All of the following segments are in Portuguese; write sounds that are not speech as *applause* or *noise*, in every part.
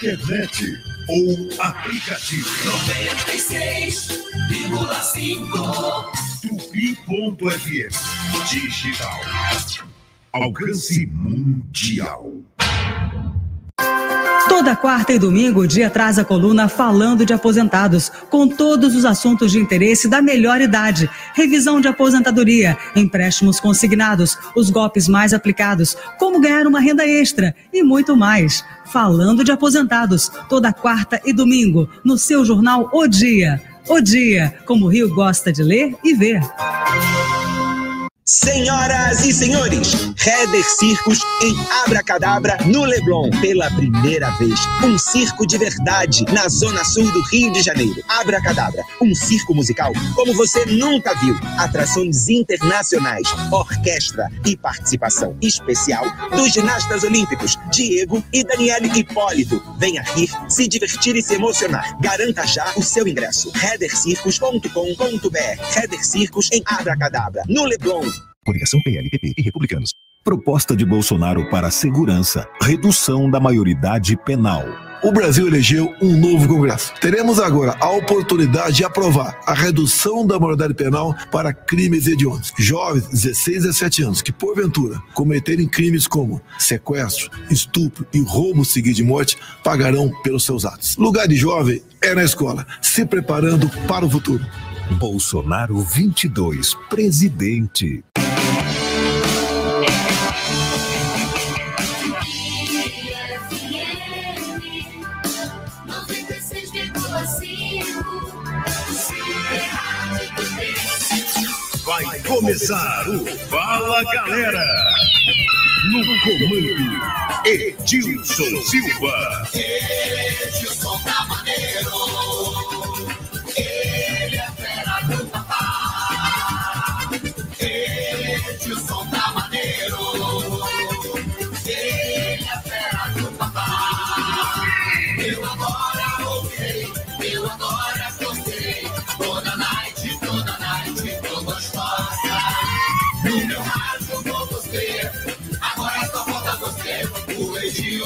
internet ou aplicativo. 96,5 Tupi.fm Digital. Alcance mundial. Toda quarta e domingo, o dia traz a coluna Falando de Aposentados, com todos os assuntos de interesse da melhor idade. Revisão de aposentadoria, empréstimos consignados, os golpes mais aplicados, como ganhar uma renda extra e muito mais. Falando de Aposentados, toda quarta e domingo, no seu jornal O Dia. O Dia, como o Rio gosta de ler e ver. Senhoras e senhores, Heather Circos em Abracadabra, no Leblon, pela primeira vez. Um circo de verdade na zona sul do Rio de Janeiro. Abracadabra, um circo musical como você nunca viu. Atrações internacionais, orquestra e participação especial dos ginastas olímpicos Diego e Daniele Hipólito. Venha rir, se divertir e se emocionar. Garanta já o seu ingresso. heathercircos.com.br Heather Circos em Abracadabra, no Leblon. Coligação PLPP e Republicanos. Proposta de Bolsonaro para segurança, redução da maioridade penal. O Brasil elegeu um novo Congresso. Teremos agora a oportunidade de aprovar a redução da maioridade penal para crimes hediondos. Jovens, 16 a 17 anos, que porventura cometerem crimes como sequestro, estupro e roubo seguido de morte, pagarão pelos seus atos. Lugar de jovem é na escola, se preparando para o futuro. Bolsonaro 22, presidente. Vai começar o Fala Galera. No comando, Edilson Silva. Edilson tá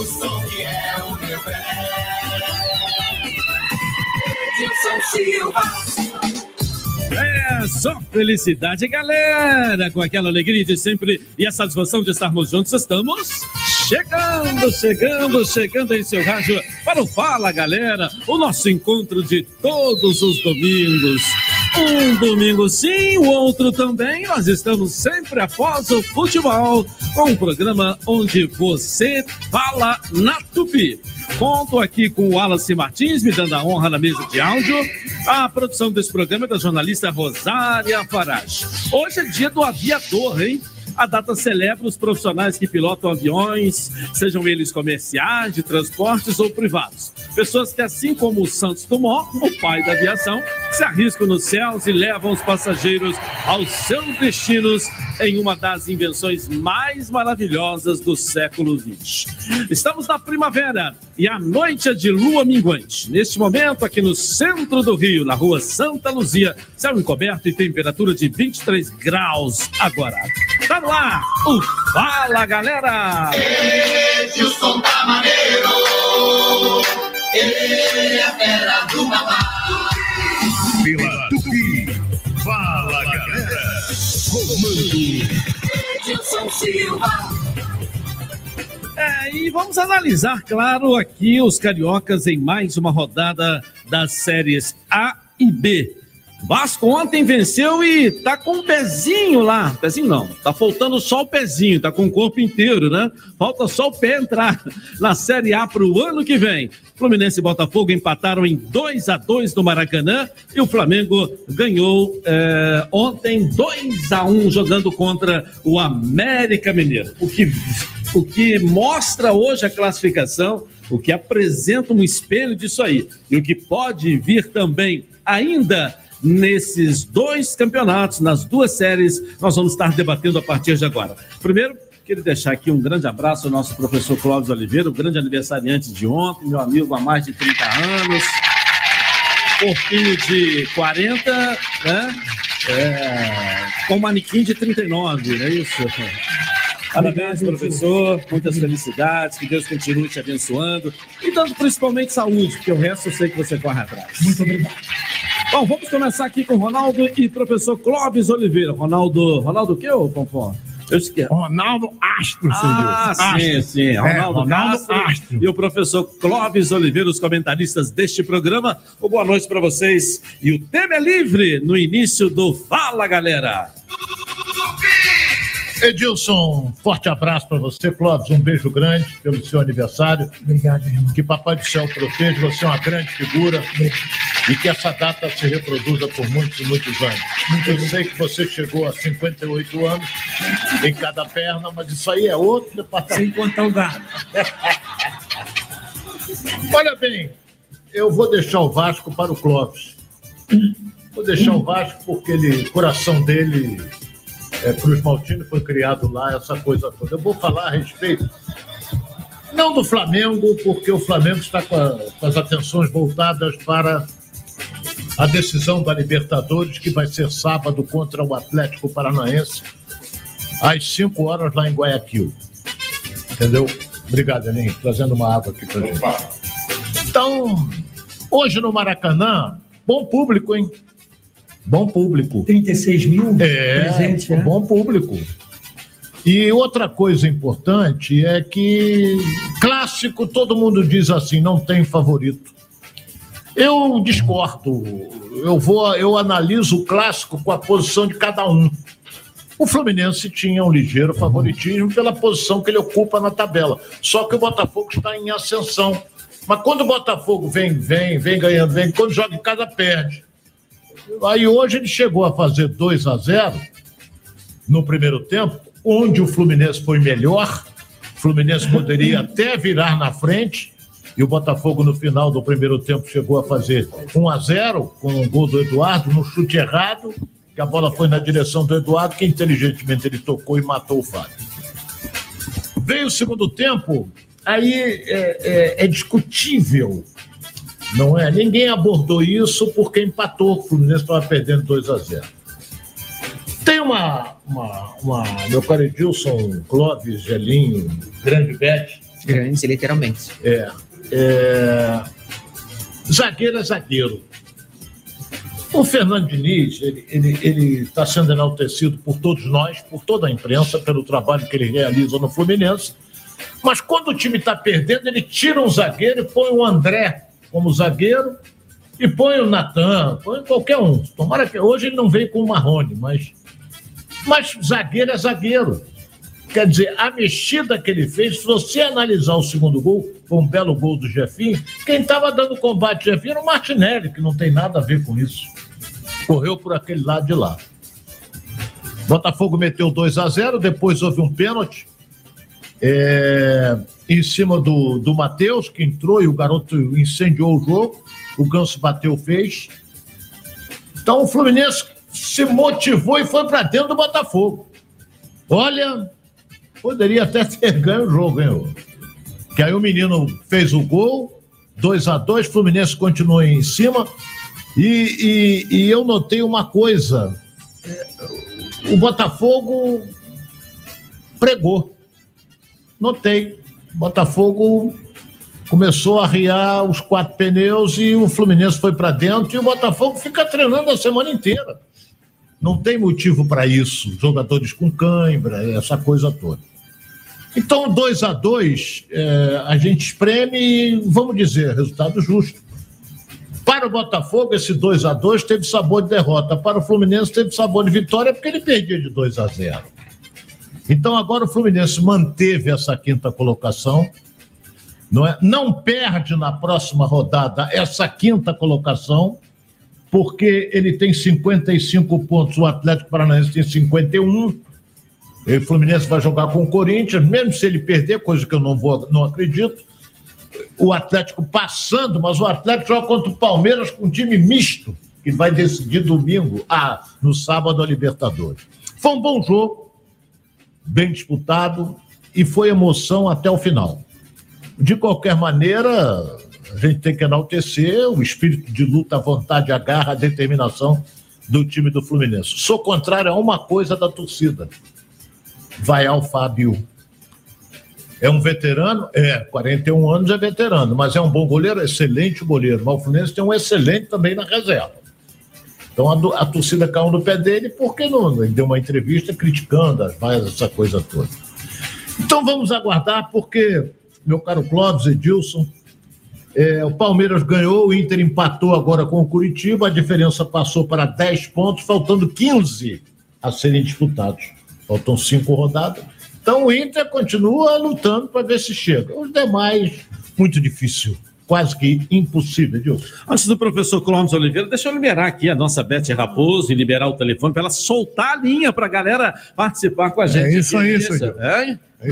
Edilson que é o. Edilson Silva. É só felicidade, galera! Com aquela alegria de sempre e a satisfação de estarmos juntos, estamos chegando, chegando, chegando em seu rádio para o Fala, galera! O nosso encontro de todos os domingos. Um domingo sim, o outro também. Nós estamos sempre após o futebol com um programa onde você fala na Tupi. Conto aqui com o Wallace Martins, me dando a honra na mesa de áudio. A produção desse programa é da jornalista Rosária Farage. Hoje é dia do aviador, hein? A data celebra os profissionais que pilotam aviões, sejam eles comerciais, de transportes ou privados. Pessoas que, assim como o Santos Dumont, o pai da aviação, se arriscam nos céus e levam os passageiros aos seus destinos em uma das invenções mais maravilhosas do século XX. Estamos na primavera e a noite é de lua minguante. Neste momento, aqui no centro do Rio, na rua Santa Luzia, céu encoberto e temperatura de 23 graus agora. Tá no ar o Fala Galera! Edilson tá maneiro. Ele é fera do papá. Pela Tupi. Fala Galera. Comando. Edilson Silva. É, e vamos analisar, claro, aqui os cariocas em mais uma rodada das séries A e B. Vasco ontem venceu e tá com um pezinho lá. Pezinho não, tá faltando só o pezinho, tá com o corpo inteiro, né? Falta só o pé entrar na Série A para o ano que vem. Fluminense e Botafogo empataram em 2 a 2 no Maracanã e o Flamengo ganhou é, ontem 2 a 1 jogando contra o América Mineiro. O que, o que mostra hoje a classificação, o que apresenta um espelho disso aí. E o que pode vir também ainda nesses dois campeonatos, nas duas séries, nós vamos estar debatendo a partir de agora. Primeiro, queria deixar aqui um grande abraço ao nosso professor Cláudio Oliveira, o grande aniversariante de ontem, meu amigo há mais de 30 anos, corpinho de 40, né? É, com manequim de 39, não é isso? Parabéns, professor. Muitas felicidades. Que Deus continue te abençoando. E dando principalmente saúde, porque o resto eu sei que você corre atrás. Muito obrigado. Bom, vamos começar aqui com Ronaldo e professor Clóvis Oliveira. Ronaldo. Ronaldo o quê, ô Pompom? Eu esqueci. Ronaldo Astro, Ah, senhor. sim, Astro. sim. É, Ronaldo, Ronaldo Castro Astro. e o professor Clóvis Oliveira, os comentaristas deste programa. Uma boa noite para vocês. E o tema é livre no início do Fala, galera. Edilson, forte abraço para você, Clóvis. Um beijo grande pelo seu aniversário. Obrigado, irmão. Que Papai do Céu proteja. Você é uma grande figura. E que essa data se reproduza por muitos e muitos anos. Eu sei que você chegou a 58 anos em cada perna, mas isso aí é outro departamento. Sem contar o gado. *laughs* Olha bem, eu vou deixar o Vasco para o Clóvis. Vou deixar o Vasco porque ele, o coração dele é, Cruz Maltino foi criado lá, essa coisa toda. Eu vou falar a respeito, não do Flamengo, porque o Flamengo está com, a- com as atenções voltadas para a decisão da Libertadores, que vai ser sábado contra o Atlético Paranaense, às 5 horas lá em Guayaquil. Entendeu? Obrigado, Enem, trazendo uma água aqui pra gente. Então, hoje no Maracanã, bom público, hein? Bom público. 36 mil É, presentes, né? bom público. E outra coisa importante é que clássico todo mundo diz assim, não tem favorito. Eu discordo. Eu vou, eu analiso o clássico com a posição de cada um. O Fluminense tinha um ligeiro favoritismo pela posição que ele ocupa na tabela. Só que o Botafogo está em ascensão. Mas quando o Botafogo vem, vem, vem ganhando, vem, quando joga em casa, perde. Aí hoje ele chegou a fazer 2 a 0 no primeiro tempo, onde o Fluminense foi melhor. O Fluminense poderia *laughs* até virar na frente. E o Botafogo, no final do primeiro tempo, chegou a fazer 1 a 0 com o gol do Eduardo, no chute errado, que a bola foi na direção do Eduardo, que inteligentemente ele tocou e matou o Fábio. Veio o segundo tempo, aí é, é- é discutível, não é? Ninguém abordou isso porque empatou. O Fluminense estava perdendo 2 a 0. Tem uma, uma, uma meu caro Edilson, Clóvis, Gelinho, grande Bete, Grande, literalmente. é, é, zagueiro é zagueiro. O Fernando Diniz, ele está tá sendo enaltecido por todos nós, por toda a imprensa, pelo trabalho que ele realiza no Fluminense. Mas quando o time está perdendo, ele tira um zagueiro e põe o André como zagueiro e põe o Natan, põe qualquer um. Tomara que hoje ele não veio com o Marrone, mas, mas zagueiro é zagueiro. Quer dizer, a mexida que ele fez, se você analisar o segundo gol, foi um belo gol do Jefinho, quem estava dando combate ao Jefinho era o Martinelli, que não tem nada a ver com isso. Correu por aquele lado de lá. Botafogo meteu 2 a 0 depois houve um pênalti é, em cima do, do Matheus, que entrou e o garoto incendiou o jogo. O Ganso bateu, fez. Então o Fluminense se motivou e foi para dentro do Botafogo. Olha, poderia até *laughs* ter ganho o jogo, hein? Que aí o menino fez o gol, 2 a 2 Fluminense continuou em cima. E, e- e eu notei uma coisa: é, o Botafogo pregou. Notei. Botafogo começou a arriar os quatro pneus e o Fluminense foi para dentro e o Botafogo fica treinando a semana inteira. Não tem motivo para isso. Jogadores com cãibra, essa coisa toda. Então, 2 a 2 a gente espreme e, vamos dizer, resultado justo. Para o Botafogo, esse 2 a 2 teve sabor de derrota. Para o Fluminense, teve sabor de vitória, porque ele perdia de 2 a 0. Então, agora o Fluminense manteve essa quinta colocação. Não, é? não perde na próxima rodada essa quinta colocação, porque ele tem 55 pontos, o Atlético Paranaense tem 51. E o Fluminense vai jogar com o Corinthians, mesmo se ele perder, coisa que eu não, vou, não acredito. O Atlético passando, mas o Atlético joga contra o Palmeiras com um time misto, que vai decidir domingo, ah, no sábado, a Libertadores. Foi um bom jogo, bem disputado, e foi emoção até o final. De qualquer maneira, a gente tem que enaltecer o espírito de luta, a vontade, a garra, a determinação do time do Fluminense. Sou contrário a uma coisa da torcida. vai ao Fábio. É um veterano? É, 41 anos é veterano, mas é um bom goleiro, excelente goleiro. Mas o Fluminense tem um excelente também na reserva. Então a, a torcida caiu no pé dele porque não, ele deu uma entrevista criticando as vaias, essa coisa toda. Então vamos aguardar, porque, meu caro Clóvis Edilson, é, o Palmeiras ganhou, o Inter empatou agora com o Curitiba, a diferença passou para 10 pontos, faltando 15 a serem disputados. Faltam cinco rodadas. Então o Inter continua lutando para ver se chega. Os demais, muito difícil. Quase que impossível, Edilson. Antes do professor Clóvis Oliveira, deixa eu liberar aqui a nossa Beth Raposo e liberar o telefone para ela soltar a linha para a galera participar com a gente. isso aqui, aí, beleza? senhor. É? É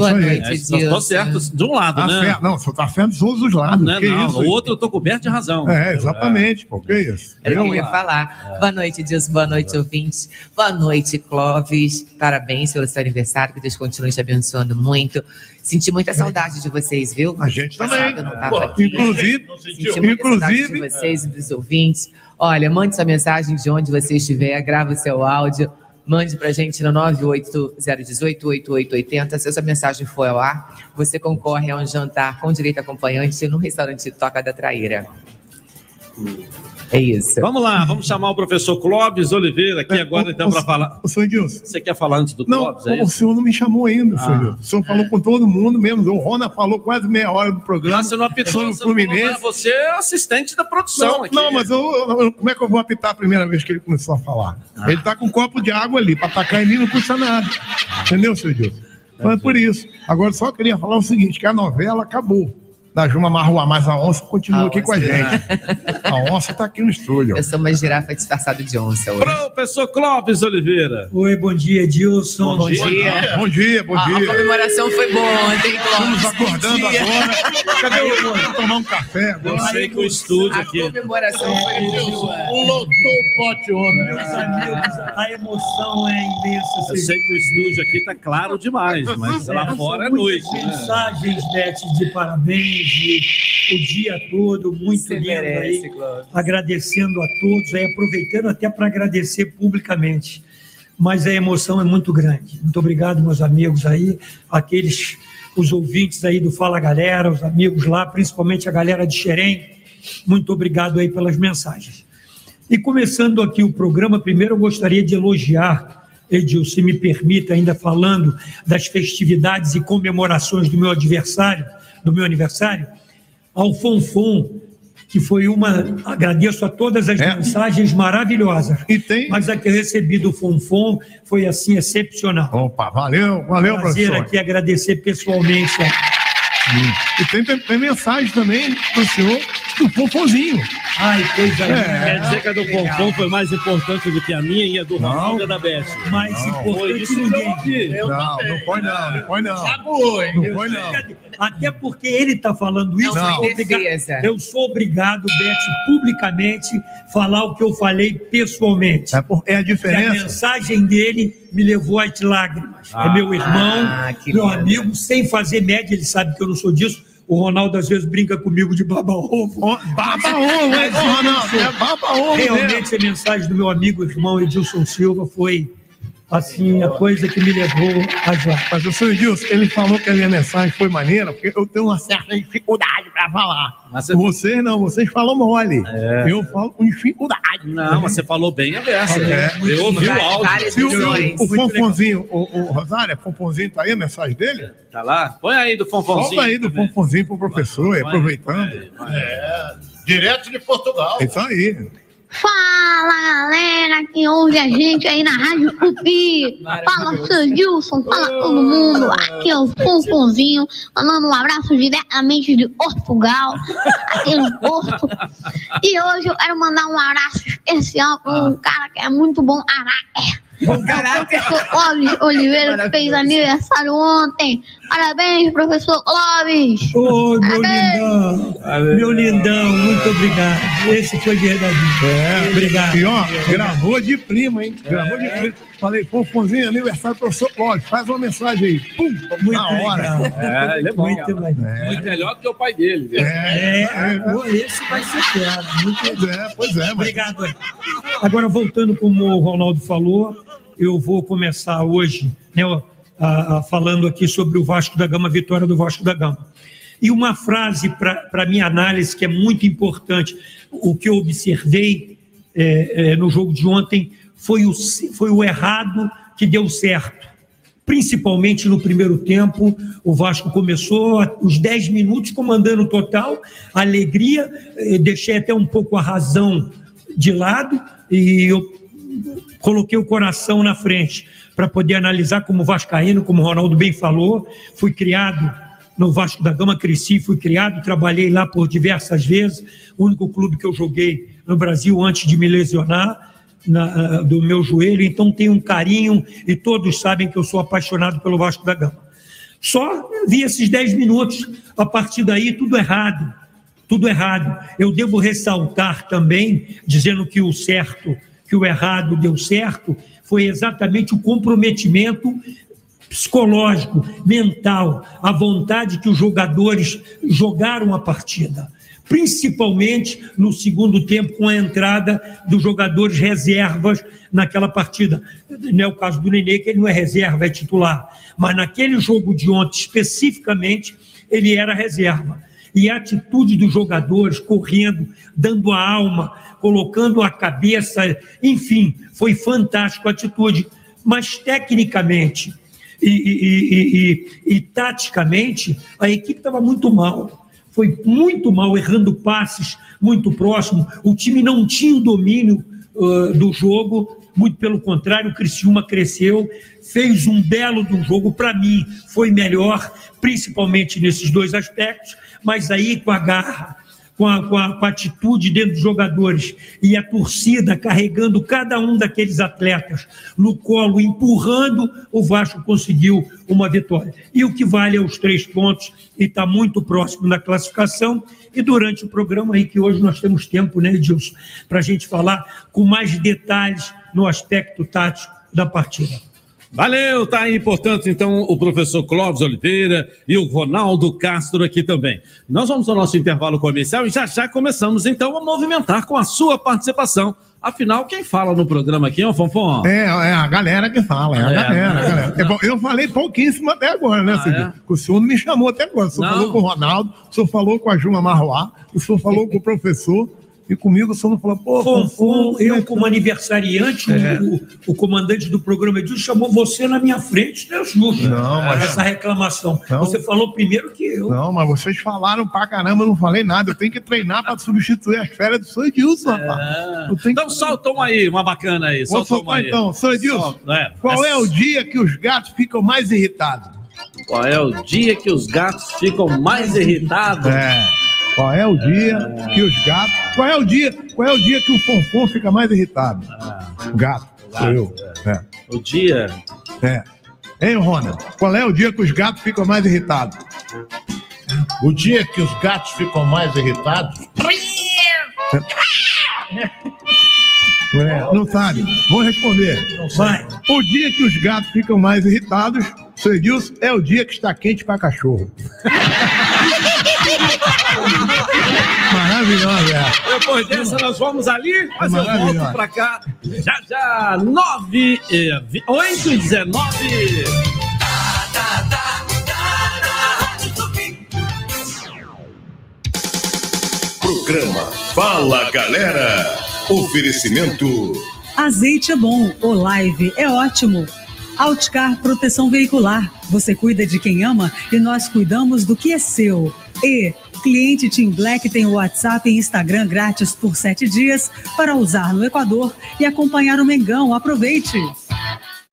isso aí. É, só tô certo de um lado, Tá né? certo. Não, você tá certo de todos os lados. Não, é que não, isso? o outro eu tô coberto de razão. É, exatamente, pô, que isso? Era que eu ia Eu- falar. Boa noite, Dilson. Boa noite, ouvintes. Boa noite, Clóvis. Parabéns pelo seu aniversário. Que Deus continue te abençoando muito. Senti muita saudade de vocês, viu? A gente também. Eu Pô, aqui. inclusive- Senti muita saudade inclusive- de vocês e dos ouvintes. Olha, mande sua mensagem de onde você estiver, grava o seu áudio. Mande pra gente no 980188880. Se essa mensagem for ao ar, você concorre a um jantar com direito a acompanhante no restaurante Toca da Traíra. É isso. Vamos lá, vamos chamar o professor Clóvis Oliveira aqui agora, então, para falar. O senhor. Você quer falar antes do Não, Clóvis? É o isso? senhor não me chamou ainda, Ah. senhor. Edilson. O senhor falou com todo mundo mesmo. O Rona falou quase meia hora do programa. Você não apitou, sobre o não falou Fluminense. nada, você é assistente da produção Não, aqui. não, mas eu, eu- como é que eu vou apitar a primeira vez que ele começou a falar? Ah. Ele tá com um copo de água ali, para atacar em mim não custa nada. Entendeu, senhor Edilson? Então é por isso. Agora só queria falar o seguinte, que a novela acabou. Da Juma Marruá, mas a onça continua A aqui com a onça. gente. A onça tá aqui no estúdio. Eu sou uma girafa disfarçada de onça hoje. Professor Clóvis Oliveira. Oi, bom dia, Edilson. Bom dia. Bom dia, bom A, a dia. comemoração foi boa ontem, Clóvis. Estamos acordando Bom dia. agora. Cadê o Vou tomar um café Eu agora? sei que o estúdio A aqui. comemoração foi boa. Lotou o pote ontem. Meus amigos, a emoção é imensa. Eu sei que o estúdio aqui tá claro demais, mas lá fora é noite. né? Mensagens, Beth, de parabéns o dia todo, muito Você lindo merece, aí. Agradecendo a todos, aí aproveitando até para agradecer publicamente. Mas a emoção é muito grande. Muito obrigado, meus amigos aí, aqueles, os ouvintes aí do Fala Galera, os amigos lá, principalmente a galera de Xerém. Muito obrigado aí pelas mensagens. E começando aqui o programa, primeiro eu gostaria de elogiar, Edil, se me permita, ainda falando das festividades e comemorações do meu adversário, do meu aniversário, ao Fonfon, que foi uma. Agradeço a todas as É. mensagens maravilhosas. E tem. Mas a que eu recebi do Fonfon foi assim excepcional. Opa, valeu, valeu, Prazer professor. aqui agradecer pessoalmente. E tem, tem, tem mensagem também pro senhor do Popozinho. Ai, coisa linda. Quer dizer que a do Pompom foi mais importante do que a minha e a do Ronaldo e a da Beth. Mais Foi importante que ninguém. Não, não põe não, não põe não. Acabou, hein? Não põe não. Até porque ele está falando isso, Não, eu, sou foi obriga- defesa. eu sou obrigado, Beth, publicamente, falar o que eu falei pessoalmente. É, por- é a Que a diferença. mensagem dele me levou às lágrimas. Ah. é meu irmão, Ah, meu lindo. amigo, sem fazer média, ele sabe que eu não sou disso. O Ronaldo às vezes brinca comigo de baba-ovo. Ó, Baba ovo, hein, ô, Ronaldo? É baba ovo mesmo. Realmente a mensagem do meu amigo irmão Edilson Silva foi assim a coisa que me levou às lágrimas. Mas o senhor Edilson, ele falou que a minha mensagem foi maneira, porque eu tenho uma certa dificuldade para falar. Mas você- Vocês não, vocês falam mole. É. Eu falo com dificuldade. Não, mas você falou bem a versa. É. Eu ouvi o áudio. o, o, o Fonfonzinho, o, o Rosário, Fonfonzinho, tá aí a mensagem dele? Tá lá? Põe aí do Fonfonzinho. Solta aí do também. Fonfonzinho pro professor, Vai, aproveitando. vai. É, direto de Portugal. É isso aí. Fala galera que ouve a gente aí na Rádio Tupi. Fala seu Gilson, fala todo mundo. Aqui é o Fonfonzinho, mandando um abraço diretamente de Portugal, aqui no Porto. E hoje eu quero mandar um abraço especial para um cara que é muito bom, Araque. Caraca. *laughs* Professor Clóvis Oliveira fez aniversário ontem. Parabéns, professor Clóvis. Ô, meu Parabéns. lindão, meu lindão, muito obrigado. Esse foi verdadeiro. É, Obrigado. E ó, gravou de prima, hein? Gravou de prima. Falei, Fonfonzinho, aniversário do professor Cláudio, faz uma mensagem aí. Pum, Muito na hora. legal. É, ele é bom. Muito legal. Muito melhor do que o pai dele. viu? É, É, pô, esse vai ser. Muito pois é, pois é. Mas... Obrigado. Agora, voltando como o Ronaldo falou, eu vou começar hoje né, ah, ah, falando aqui sobre o Vasco da Gama, a vitória do Vasco da Gama. E uma frase para minha análise que é muito importante, o que eu observei é, é, no jogo de ontem foi o, foi o errado que deu certo. Principalmente no primeiro tempo, o Vasco começou os 10 minutos comandando total, alegria, eh, deixei até um pouco a razão de lado e eu coloquei o coração na frente para poder analisar como Vascaíno, como o Ronaldo bem falou, fui criado no Vasco da Gama, cresci, fui criado, trabalhei lá por diversas vezes, o único clube que eu joguei no Brasil antes de me lesionar na, do meu joelho, então tenho um carinho e todos sabem que eu sou apaixonado pelo Vasco da Gama. Só vi esses 10 minutos, a partir daí tudo errado, tudo errado. Eu devo ressaltar também, dizendo que o certo, que o errado deu certo, foi exatamente o comprometimento psicológico, mental, a vontade que os jogadores jogaram a partida. Principalmente no segundo tempo, com a entrada dos jogadores reservas naquela partida. Não é o caso do Nenê, que ele não é reserva, é titular. Mas naquele jogo de ontem, especificamente, ele era reserva. E a atitude dos jogadores correndo, dando a alma, colocando a cabeça, enfim, foi fantástico a atitude. Mas tecnicamente, e, e, e, e taticamente, a equipe estava muito mal. Foi muito mal, errando passes muito próximo. O time não tinha o domínio uh, do jogo, muito pelo contrário, o Criciúma cresceu, fez um belo um jogo. Para mim, foi melhor, principalmente nesses dois aspectos, mas aí com a garra, com a, com, a, com a, atitude dentro dos jogadores e a torcida carregando cada um daqueles atletas no colo, empurrando, o Vasco conseguiu uma vitória. E o que vale é os três pontos e está muito próximo da classificação. E durante o programa aí, que hoje nós temos tempo, né, Edilson, para a gente falar com mais detalhes no aspecto tático da partida. Valeu, tá aí, portanto, então, o professor Clóvis Oliveira e o Ronaldo Castro aqui também. Nós vamos ao nosso intervalo comercial e já já começamos, então, a movimentar com a sua participação. Afinal, quem fala no programa aqui é o Fonfon? É, é a galera que fala, é a é, galera. A galera. É bom, eu falei pouquíssimo até agora, né, ah, é? O senhor não me chamou até agora. O senhor não. falou com o Ronaldo, o senhor falou com a Juma Marroá, o senhor falou com o professor. E comigo só não falou, pô, Fonfon, eu como aniversariante, é. o, o, comandante do programa Edilson chamou você na minha frente, Deus justo. Não, mas... Essa reclamação. Não. Você falou primeiro que eu. Não, mas vocês falaram pra caramba, eu não falei nada. Eu tenho que treinar para substituir as férias do Sr. Edilson, é. rapaz. Então que... solta uma aí, uma bacana aí. Vou soltar aí. então. Sr. Edilson, é. qual é o dia que os gatos ficam mais irritados? Qual é o dia que os gatos ficam mais irritados? É. Qual é o dia que os gatos. Qual é o dia, qual é o dia que o Fonfon fica mais irritado? Ah, gato, sou eu. É. O dia. É. Hein, Rona? Qual é o dia que os gatos ficam mais irritados? O dia que os gatos ficam mais irritados? É, não sabe. Vou responder. Vai. O dia que os gatos ficam mais irritados, seu Edilson, é o dia que está quente para cachorro. *laughs* Maravilhosa. Depois dessa, nós vamos ali, mas eu volto pra cá. Já, já, 9, 8 e 19. Programa Fala Galera. Oferecimento. Azeite é bom, o live é ótimo. Outcar Proteção Veicular. Você cuida de quem ama e nós cuidamos do que é seu. E cliente Team Black tem WhatsApp e Instagram grátis por sete dias para usar no Equador e acompanhar o Mengão. Aproveite!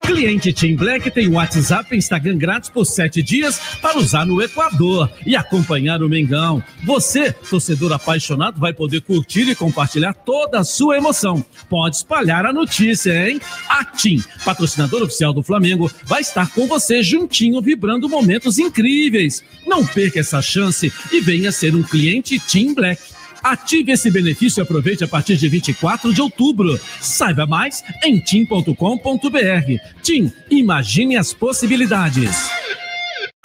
Cliente Team Black tem WhatsApp e Instagram grátis por sete dias para usar no Equador e acompanhar o Mengão. Você, torcedor apaixonado, vai poder curtir e compartilhar toda a sua emoção. Pode espalhar a notícia, hein? A TIM, patrocinador oficial do Flamengo, vai estar com você juntinho, vibrando momentos incríveis. Não perca essa chance e venha ser um cliente Team Black. Ative esse benefício e aproveite a partir de 24 de outubro. Saiba mais em tim.com.br. Tim, imagine as possibilidades.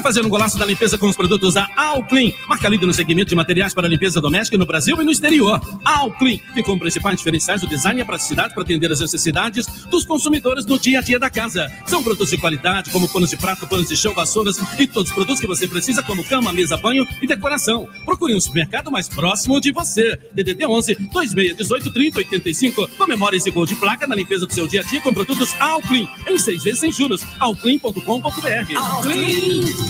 Quer fazer um golaço da limpeza com os produtos da Alclean? Marca líder no segmento de materiais para limpeza doméstica no Brasil e no exterior. Alclean fica com principais diferenciais do design e a praticidade para atender as necessidades dos consumidores no dia a dia da casa. São produtos de qualidade, como panos de prato, panos de chão, vassouras e todos os produtos que você precisa, como cama, mesa, banho e decoração. Procure um supermercado mais próximo de você. DDD 11 2618 30 85. Comemore esse gol de placa na limpeza do seu dia a dia com produtos Alclean. Em seis vezes sem juros. Alclean.com.br. Alclean.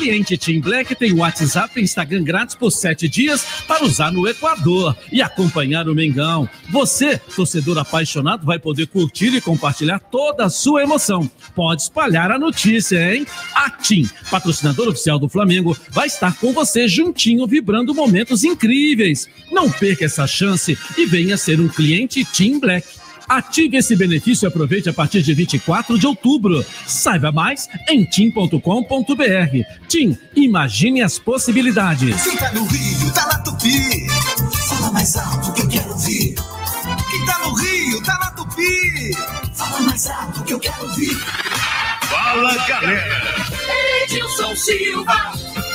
Cliente Team Black tem WhatsApp e Instagram grátis por sete dias para usar no Equador e acompanhar o Mengão. Você, torcedor apaixonado, vai poder curtir e compartilhar toda a sua emoção. Pode espalhar a notícia, hein? A TIM, patrocinador oficial do Flamengo, vai estar com você juntinho, vibrando momentos incríveis. Não perca essa chance e venha ser um cliente Team Black. Ative esse benefício e aproveite a partir de 24 de outubro. Saiba mais em tim.com.br. Tim, imagine as possibilidades. Quem tá no Rio, tá na Tupi. Fala mais alto que eu quero ouvir. Quem tá no Rio, tá na Tupi. Fala mais alto que eu quero ouvir. Fala galera. Edilson Silva.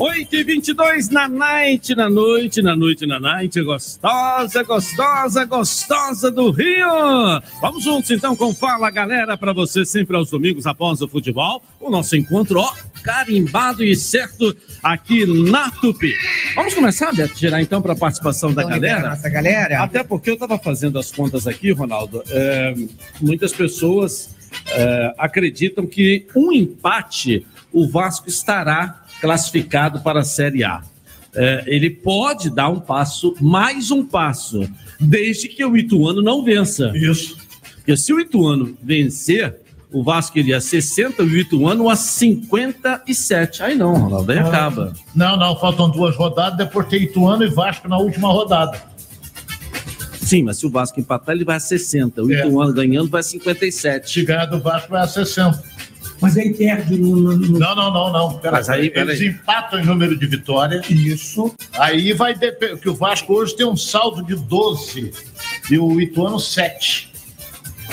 8 e 22 na night, na noite, na noite, na night, gostosa, gostosa, gostosa do Rio. Vamos juntos então com Fala Galera, para você sempre aos domingos após o futebol, o nosso encontro, ó, carimbado e certo aqui na Tupi. Vamos começar, Beto, tirar então para a participação da galera? nossa galera? Até porque eu estava fazendo as contas aqui, Ronaldo, é, muitas pessoas é, acreditam que um empate o Vasco estará classificado para a Série A. É, ele pode dar um passo, mais um passo, desde que o Ituano não vença. Isso. Porque se o Ituano vencer, o Vasco iria a 60 e o Ituano a 57. Aí não, Ronaldo, aí Ah. acaba. Não, não, faltam duas rodadas, depois tem Ituano e Vasco na última rodada. Sim, mas se o Vasco empatar, ele vai a 60. O É. Ituano ganhando vai a 57. Se ganhar do Vasco, vai a 60. Mas aí perde no. no- no- Não, não, não, não. Pera Mas aí, pera eles aí. empatam em número de vitórias. Isso. Aí vai depender, que o Vasco hoje tem um saldo de 12 e o Ituano 7.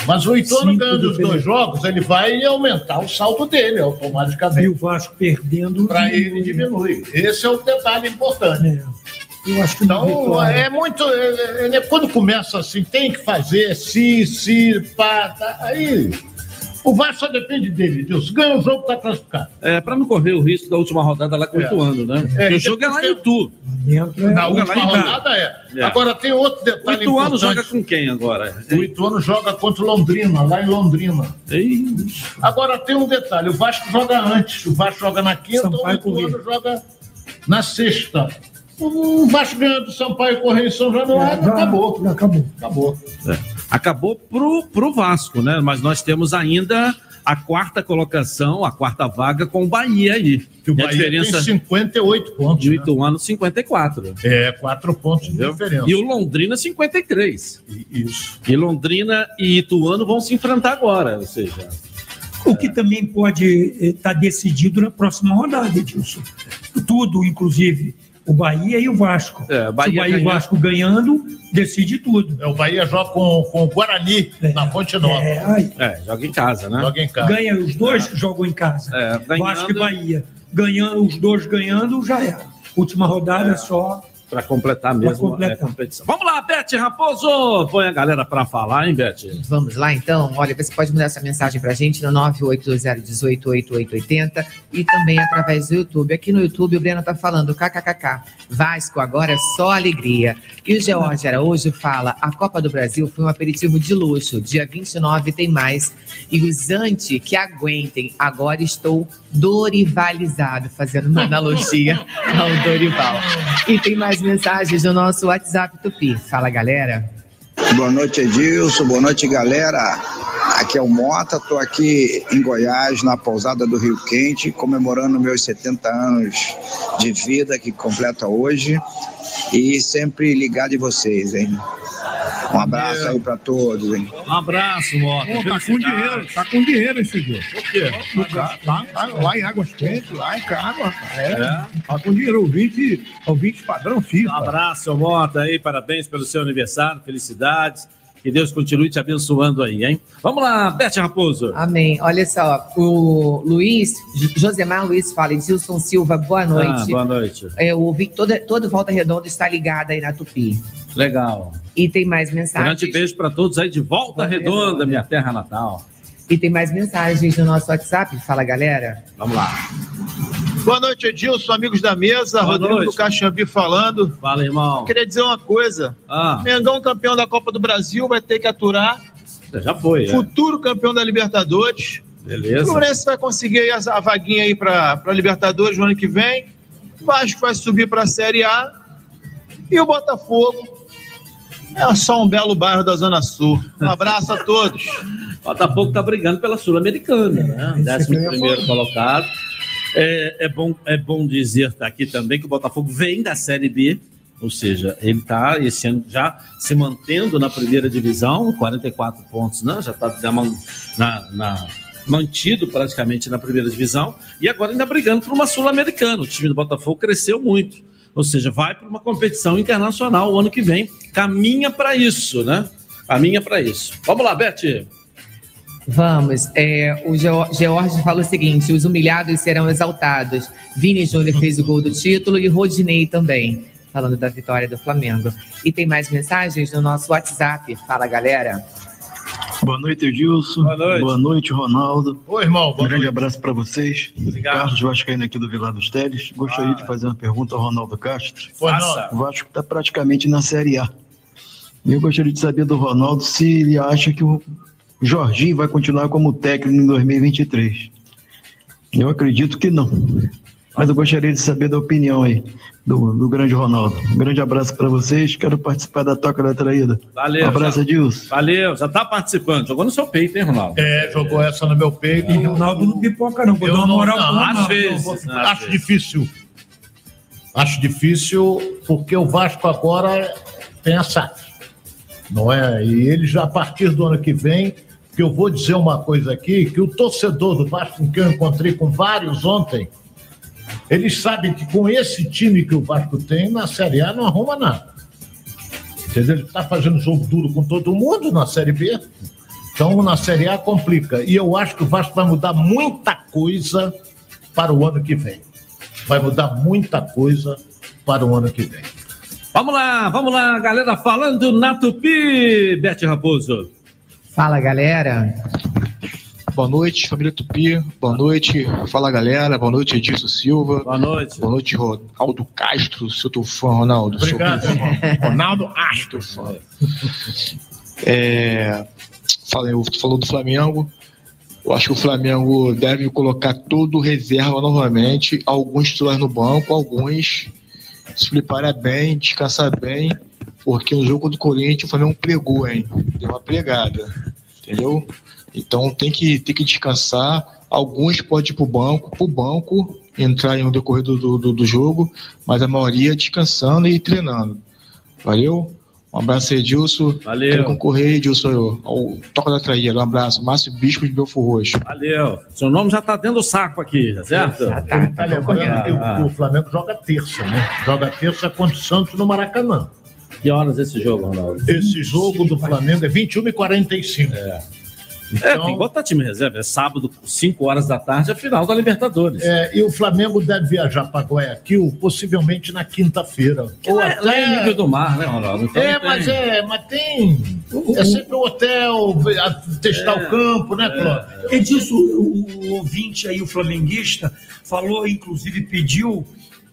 Mas o Ituano ganhando os dois jogos, ele vai aumentar o saldo dele E automaticamente. o Vasco perdendo. Para ele diminui. Esse é o detalhe importante. É. Eu acho que Então, é muito. é- é- é- quando começa assim, tem que fazer, se, se, pá, tá, aí. O Vasco só depende dele, Deus. Ganha o jogo, tá classificado. É, para não correr o risco da última rodada lá com o É. Ituano, né? É, o jogo é lá em Itu. É- Na Joga última rodada é. É. Agora tem outro O detalhe Ituano importante. joga com quem agora? O Ituano joga contra o Londrina, lá em Londrina. Ei, Agora tem um detalhe: o Vasco joga antes. O Vasco joga na quinta, Sampaio o Ituano joga na sexta. O Vasco ganha do Sampaio Correia em São Januário, Já- acabou. já acabou. Acabou. É. Acabou pro, pro Vasco, né? Mas nós temos ainda a quarta colocação, a quarta vaga com o Bahia aí. Que o E Bahia diferença tem 58 pontos. de o né? Ituano 54. É, quatro pontos de entendeu? diferença. E o Londrina 53. Isso. E Londrina e Ituano vão se enfrentar agora, ou seja, O que também pode estar decidido na próxima rodada, Edilson. Tudo, inclusive o Bahia e o Vasco. É, Se Bahia o Bahia e o ganhando. Vasco ganhando, decide tudo. É, o Bahia joga com, com o Guarani na Fonte Nova. É, é, joga em casa, né? Joga em casa. ganha, os dois jogam em casa. É, ganhando- Vasco e Bahia. Ganhando, os dois ganhando, já era. Última rodada é só Para completar mesmo completar. a competição. Vamos lá, Beth Raposo! Põe a galera para falar, hein, Beth? Vamos lá, então. Olha, você pode mandar essa mensagem pra gente no 982018880 e também através do YouTube. Aqui no YouTube, o Breno tá falando kkkk. Vasco agora é só alegria. E o George Araújo fala: a Copa do Brasil foi um aperitivo de luxo. Dia 29 tem mais. E os anti que aguentem. Agora estou dorivalizado, fazendo uma analogia ao Dorival. E tem mais mensagens no nosso WhatsApp Tupi. Fala, galera. Boa noite, Edilson. Boa noite, galera. Aqui é o Mota, estou aqui em Goiás, na pousada do Rio Quente, comemorando meus 70 anos de vida que completa hoje e sempre ligado em vocês, hein? Um abraço aí para todos, hein? Um abraço, Mota. Pô, tá com dinheiro, tá com dinheiro esse dia. Por quê? Lá, lá, lá, lá em Águas Quentes, lá em rapaz. É. É. Tá com dinheiro, ouvinte, ouvinte padrão Um FIFA. abraço, seu Mota aí, parabéns pelo seu aniversário, felicidades. Que Deus continue te abençoando aí, hein? Vamos lá, Beth Raposo. Amém. Olha só, o Luiz, Josemar Luiz fala, Edilson Silva, boa noite. Ah, boa noite. É, Eu ouvi toda, todo Volta Redonda está ligado aí na Tupi. Legal. E tem mais mensagens. Grande beijo para todos aí de Volta Redonda, minha terra natal. E tem mais mensagens no nosso WhatsApp. Fala, galera. Vamos lá. Boa noite, Edilson, amigos da mesa. Boa Rodrigo noite. do Caxambi falando. Fala, irmão. Queria dizer uma coisa. Ah, Mengão, campeão da Copa do Brasil, vai ter que aturar. já foi, é. Futuro campeão da Libertadores. O Beleza. Fluminense vai conseguir aí a, a vaguinha aí para Libertadores no ano que vem. O Vasco vai subir para a Série A. E o Botafogo é só um belo bairro da Zona Sul. Um abraço a todos. *laughs* Botafogo tá brigando pela Sul-Americana, né? Décimo primeiro colocado. É, é bom, é bom dizer tá aqui também que o Botafogo vem da Série B, ou seja, ele está esse ano já se mantendo na primeira divisão, 44 pontos, né? Já está na, na- mantido praticamente na primeira divisão e agora ainda brigando por uma Sul-Americana. O time do Botafogo cresceu muito, ou seja, vai para uma competição internacional o ano que vem, caminha para isso, né? Caminha para isso. Vamos lá, Beth. Vamos. É, o Geo- George fala o seguinte: os humilhados serão exaltados. Vini Júnior fez o gol do título e Rodinei também. Falando da vitória do Flamengo. E tem mais mensagens no nosso WhatsApp. Fala, galera. Boa noite, Edilson. Boa noite. Ronaldo. Oi, irmão. Um grande abraço para vocês. Obrigado. Carlos Vascaíno aqui do Vilar dos Teles. Gostaria Ah. de fazer uma pergunta ao Ronaldo Castro. Não. O Vasco está praticamente na Série A. Eu gostaria de saber do Ronaldo se ele acha que o Jorginho vai continuar como técnico em 2023. Eu acredito que não. Mas eu gostaria de saber da opinião aí do, do grande Ronaldo. Um grande abraço para vocês. Quero participar da Toca da Traída. Valeu. Um abraço, Edilson. Valeu, já tá participando. Jogou no seu peito, hein, Ronaldo? É, jogou essa no meu peito. E o Ronaldo não pipoca, não. Vou Eu dar uma não- moral não, pro às vezes, Vou ficar- Acho vezes. difícil. Acho difícil porque o Vasco agora tem a SAF. Não é? E ele já a partir do ano que vem, que eu vou dizer uma coisa aqui, que o torcedor do Vasco, quem eu encontrei com vários ontem, eles sabem que com esse time que o Vasco tem, na Série A não arruma nada. Entendeu? Ele está fazendo jogo duro com todo mundo na Série B. Então, na Série A complica. E eu acho que o Vasco vai mudar muita coisa para o ano que vem. Vai mudar muita coisa para o ano que vem. Vamos lá, vamos lá, galera, falando na Tupi, Beth Raposo. Fala, galera. Boa noite, família Tupi. Boa noite, fala galera. Boa noite, Edilson Silva. Boa noite. Boa noite, Ronaldo Castro. Seu teu fã, Ronaldo. Obrigado, irmão. Ronaldo Astro. É, falei, falou do Flamengo. Eu acho que o Flamengo deve colocar todo reserva novamente. Alguns titulares no banco, alguns se preparar bem, descansar bem. Porque no jogo do Corinthians o Flamengo pregou, hein? Deu uma pregada. Entendeu? Então tem que, tem que descansar. Alguns podem ir pro banco, pro banco, entrar no decorrer do, do, do jogo, mas a maioria descansando e treinando. Valeu? Um abraço aí, Edilson. Valeu. Quero concorrer, Edilson, eu, ao Toca da Traíra. Um abraço. Márcio Bispo de Belfo Roxo. Valeu. Seu nome já tá dentro do saco aqui, tá certo? Ele tá lembrando que o- Ah, o Flamengo joga terça, né? Joga terça contra o Santos no Maracanã. Que horas esse jogo, Ronaldo? Esse jogo do Flamengo é 21 e 45. É, Então- tem que botar time reserva. É sábado, 5 horas da tarde, a final da Libertadores. É, e o Flamengo deve viajar para Guayaquil possivelmente na quinta-feira. Ou lá, lá é nível do mar, né, Ronaldo? Então é, tem- mas é, mas tem. É sempre o hotel, a- testar o campo, né, Cláudio? É disso, o, o ouvinte aí, o flamenguista, falou, inclusive pediu,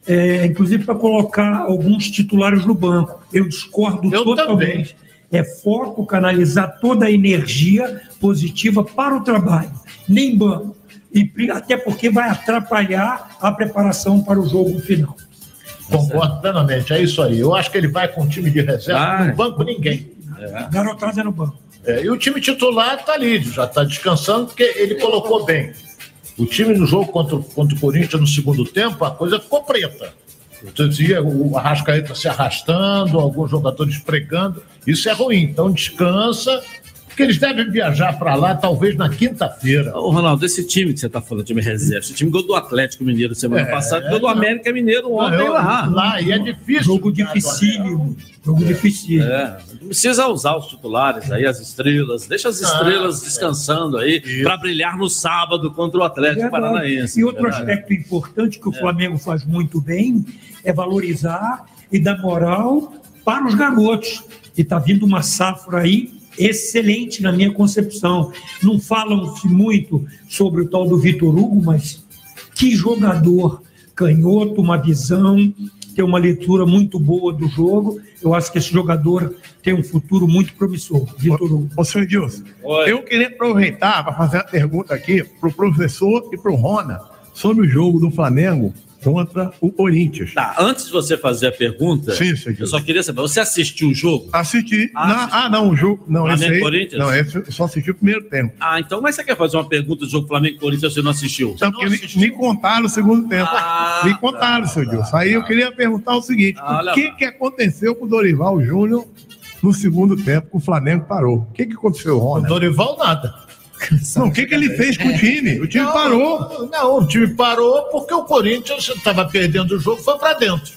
é, inclusive para colocar alguns titulares no banco. Eu discordo totalmente. É foco canalizar toda a energia positiva para o trabalho, nem banco. E, até porque vai atrapalhar a preparação para o jogo final. Concordo plenamente, é isso aí. Eu acho que ele vai com o time de reserva, Vai. não banco ninguém. Garotada é no banco. É, e o time titular está ali, já está descansando, porque ele colocou bem. O time no jogo contra, contra o Corinthians no segundo tempo, a coisa ficou preta. Você dizia o Arrascaeta se arrastando, alguns jogadores pregando. Isso é ruim. Então descansa, porque eles devem viajar para lá talvez na quinta-feira. Ô, Ronaldo, esse time que você está falando, time reserva, esse time ganhou do Atlético Mineiro semana É, passada, ganhou do. América Mineiro ontem Não, eu- lá. lá, e é difícil. Jogo dificílimo. Jogo dificílimo. É, não precisa usar os titulares aí, as estrelas. Deixa as Ah, estrelas é. descansando aí para brilhar no sábado contra o Atlético. Paranaense. E outro Verdade. aspecto importante que o Flamengo faz muito bem é valorizar e dar moral para os garotos. E está vindo uma safra aí excelente na minha concepção. Não falam-se muito sobre o tal do Vitor Hugo, mas que jogador canhoto, uma visão, tem uma leitura muito boa do jogo. Eu acho que esse jogador tem um futuro muito promissor. Vitor Hugo. Ô, senhor Edilson, eu queria aproveitar para fazer uma pergunta aqui para o professor e para o Rona sobre o jogo do Flamengo contra o Corinthians. Tá, antes de você fazer a pergunta, Sim, eu só queria saber, você assistiu o jogo? Assisti. Ah, Na- ah, não, o jogo. Não, esse Flamengo aí, e Corinthians? Não, esse eu só assisti o primeiro tempo. Ah, então, mas você quer fazer uma pergunta do jogo Flamengo e Corinthians você não assistiu? Então, porque me, me contaram o segundo tempo. Ah, me contaram, senhor Edilson. Aí eu queria perguntar o seguinte: Ah, o que, que aconteceu com o Dorival Júnior no segundo tempo que o Flamengo parou? O que, que aconteceu, Rona? O Dorival nada. Não, o que, que ele fez com o time? O time Não, parou. Não, o time parou porque o Corinthians estava perdendo o jogo, foi para dentro.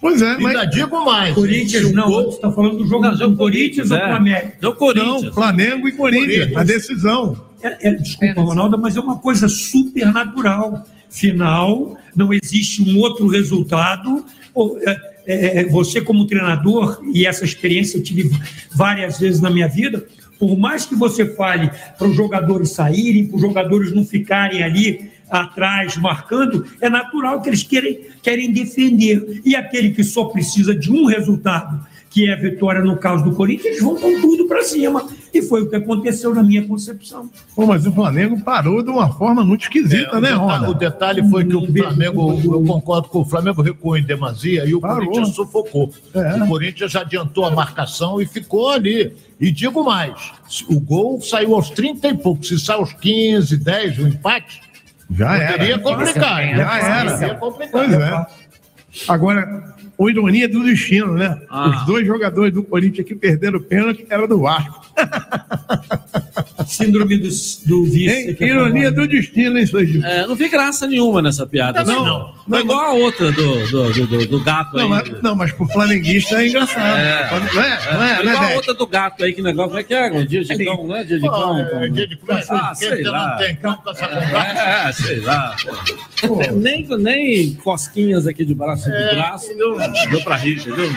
Pois é, Ainda digo mais. Corinthians, não, você está falando do jogo do Corinthians ou é. Flamengo? Do Corinthians. Não, Flamengo e Corinthians, a decisão. É, é, desculpa, Ronaldo, mas é uma coisa super natural. Final, não existe um outro resultado. Pô, é, é, você, como treinador, e essa experiência eu tive várias vezes na minha vida, por mais que você fale para os jogadores saírem, para os jogadores não ficarem ali atrás marcando, é natural que eles querem, querem defender. E aquele que só precisa de um resultado, que é a vitória no caso do Corinthians, eles vão com tudo para cima. E foi o que aconteceu na minha concepção. Pô, mas o Flamengo parou de uma forma muito esquisita, É, o né, detalhe- Rona? O detalhe foi que o Flamengo, eu concordo com o Flamengo recuou em demasia e o Parou. Corinthians sufocou. É. O Corinthians já adiantou a marcação e ficou ali. E digo mais, o gol saiu aos 30 e pouco. Se sai aos 15, 10, o empate, Já era. poderia complicar. hein? Já era. Poderia complicar. Pois é. Agora, o ironia do destino, né? Ah. Os dois jogadores do Corinthians que perderam o pênalti era do Vasco. *laughs* Síndrome do, do é Ironia do destino, hein, Edilson? É, não vi graça nenhuma nessa piada. Não, assim, não. Não é igual a outra do, do, do, do- do gato Não, aí. mas, não, mas pro flamenguista é engraçado. É. Não é? Não é, É, né, igual a outra do gato aí, que negócio. Como é que é? Um dia de cão, né? Dia de cão. Pô, é, dia de cão, Ah, sei não lá. tem cão com essa? É, sei lá. pô. Nem, nem cosquinhas aqui de braço É. de braço deu, deu pra rir, entendeu?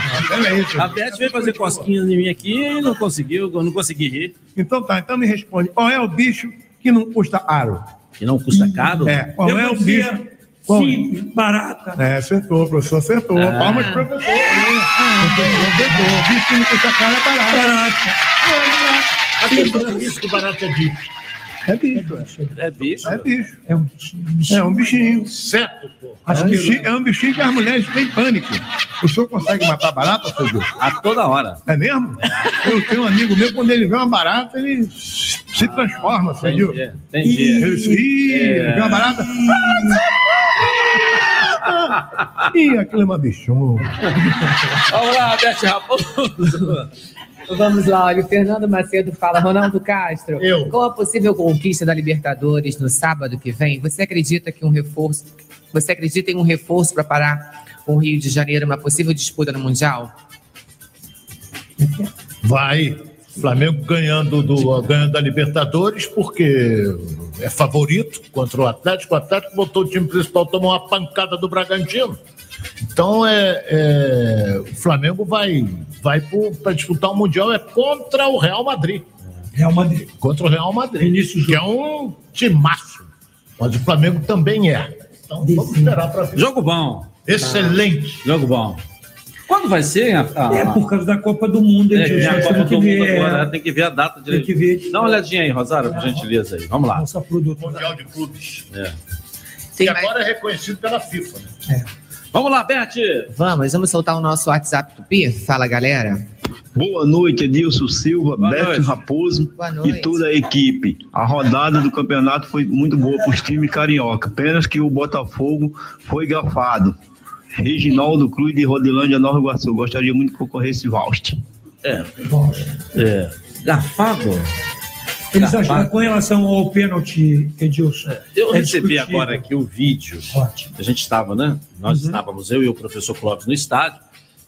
A Beth veio fazer cosquinhas em mim aqui e não conseguiu, não consegui rir. Então tá, então me responde. Qual é o bicho que não custa aro? Que não custa caro? É, qual Eu é o bicho? É? Simples, barata. É, acertou, professor, acertou. Ah. Palmas pro professor. Acertou. O bicho que não custa caro é barato. Barata. Atenção, isso que barato é bicho. É bicho. É bicho. É bicho. É um bichinho. É um bichinho. Certo, pô. É um bichinho, é um bichinho que as mulheres têm pânico. O senhor consegue matar barata, seu Deus? A toda hora. É mesmo? Eu tenho um amigo meu, quando ele vê uma barata, ele se transforma, você viu? Entendi. Entendi. Ele se, ih, É. vê uma barata. Ih, aquilo é uma bichona. Vamos lá, Beth Raposo. Vamos lá, olha, o Fernando Macedo fala, Ronaldo Castro, Eu. com a possível conquista da Libertadores no sábado que vem, você acredita que um reforço, você acredita em um reforço para parar o Rio de Janeiro, uma possível disputa no Mundial? Vai. Flamengo ganhando, do, ganhando a Libertadores, porque é favorito contra o Atlético. O Atlético botou o time principal, tomou uma pancada do Bragantino. Então é, é, o Flamengo vai, vai para disputar o Mundial é contra o Real Madrid. Real Madrid. Contra o Real Madrid. que é um timaço. Mas o Flamengo também é. Então vamos esperar para ver. Jogo bom. Excelente. Jogo bom. Quando vai ser a, a- É por causa da Copa do Mundo. É, a Copa do que Mundo ver, agora, é, tem que ver a data direito. Tem que ver. Dá uma olhadinha aí, Rosário, por gentileza aí. Vamos lá. Nossa produtora. Mundial de Clubes. É. Que agora é reconhecido pela FIFA. Né? Vamos lá, Beth. Vamos, vamos soltar o nosso WhatsApp Tupi? Fala, galera. Boa noite, Edilson Silva, Beto Raposo e toda a equipe. A rodada do campeonato foi muito boa para os times carioca. Apenas que o Botafogo foi gafado. Reginaldo Cruz de Rodilândia, Nova Iguaçu. Gostaria muito que ocorresse Valst. É. É. Gafado? Eles Gafado. acham, com relação ao pênalti, Edilson. Eu é recebi discutível. agora aqui o vídeo. A gente estava, né? Nós estávamos, eu e o professor Clóvis, no estádio.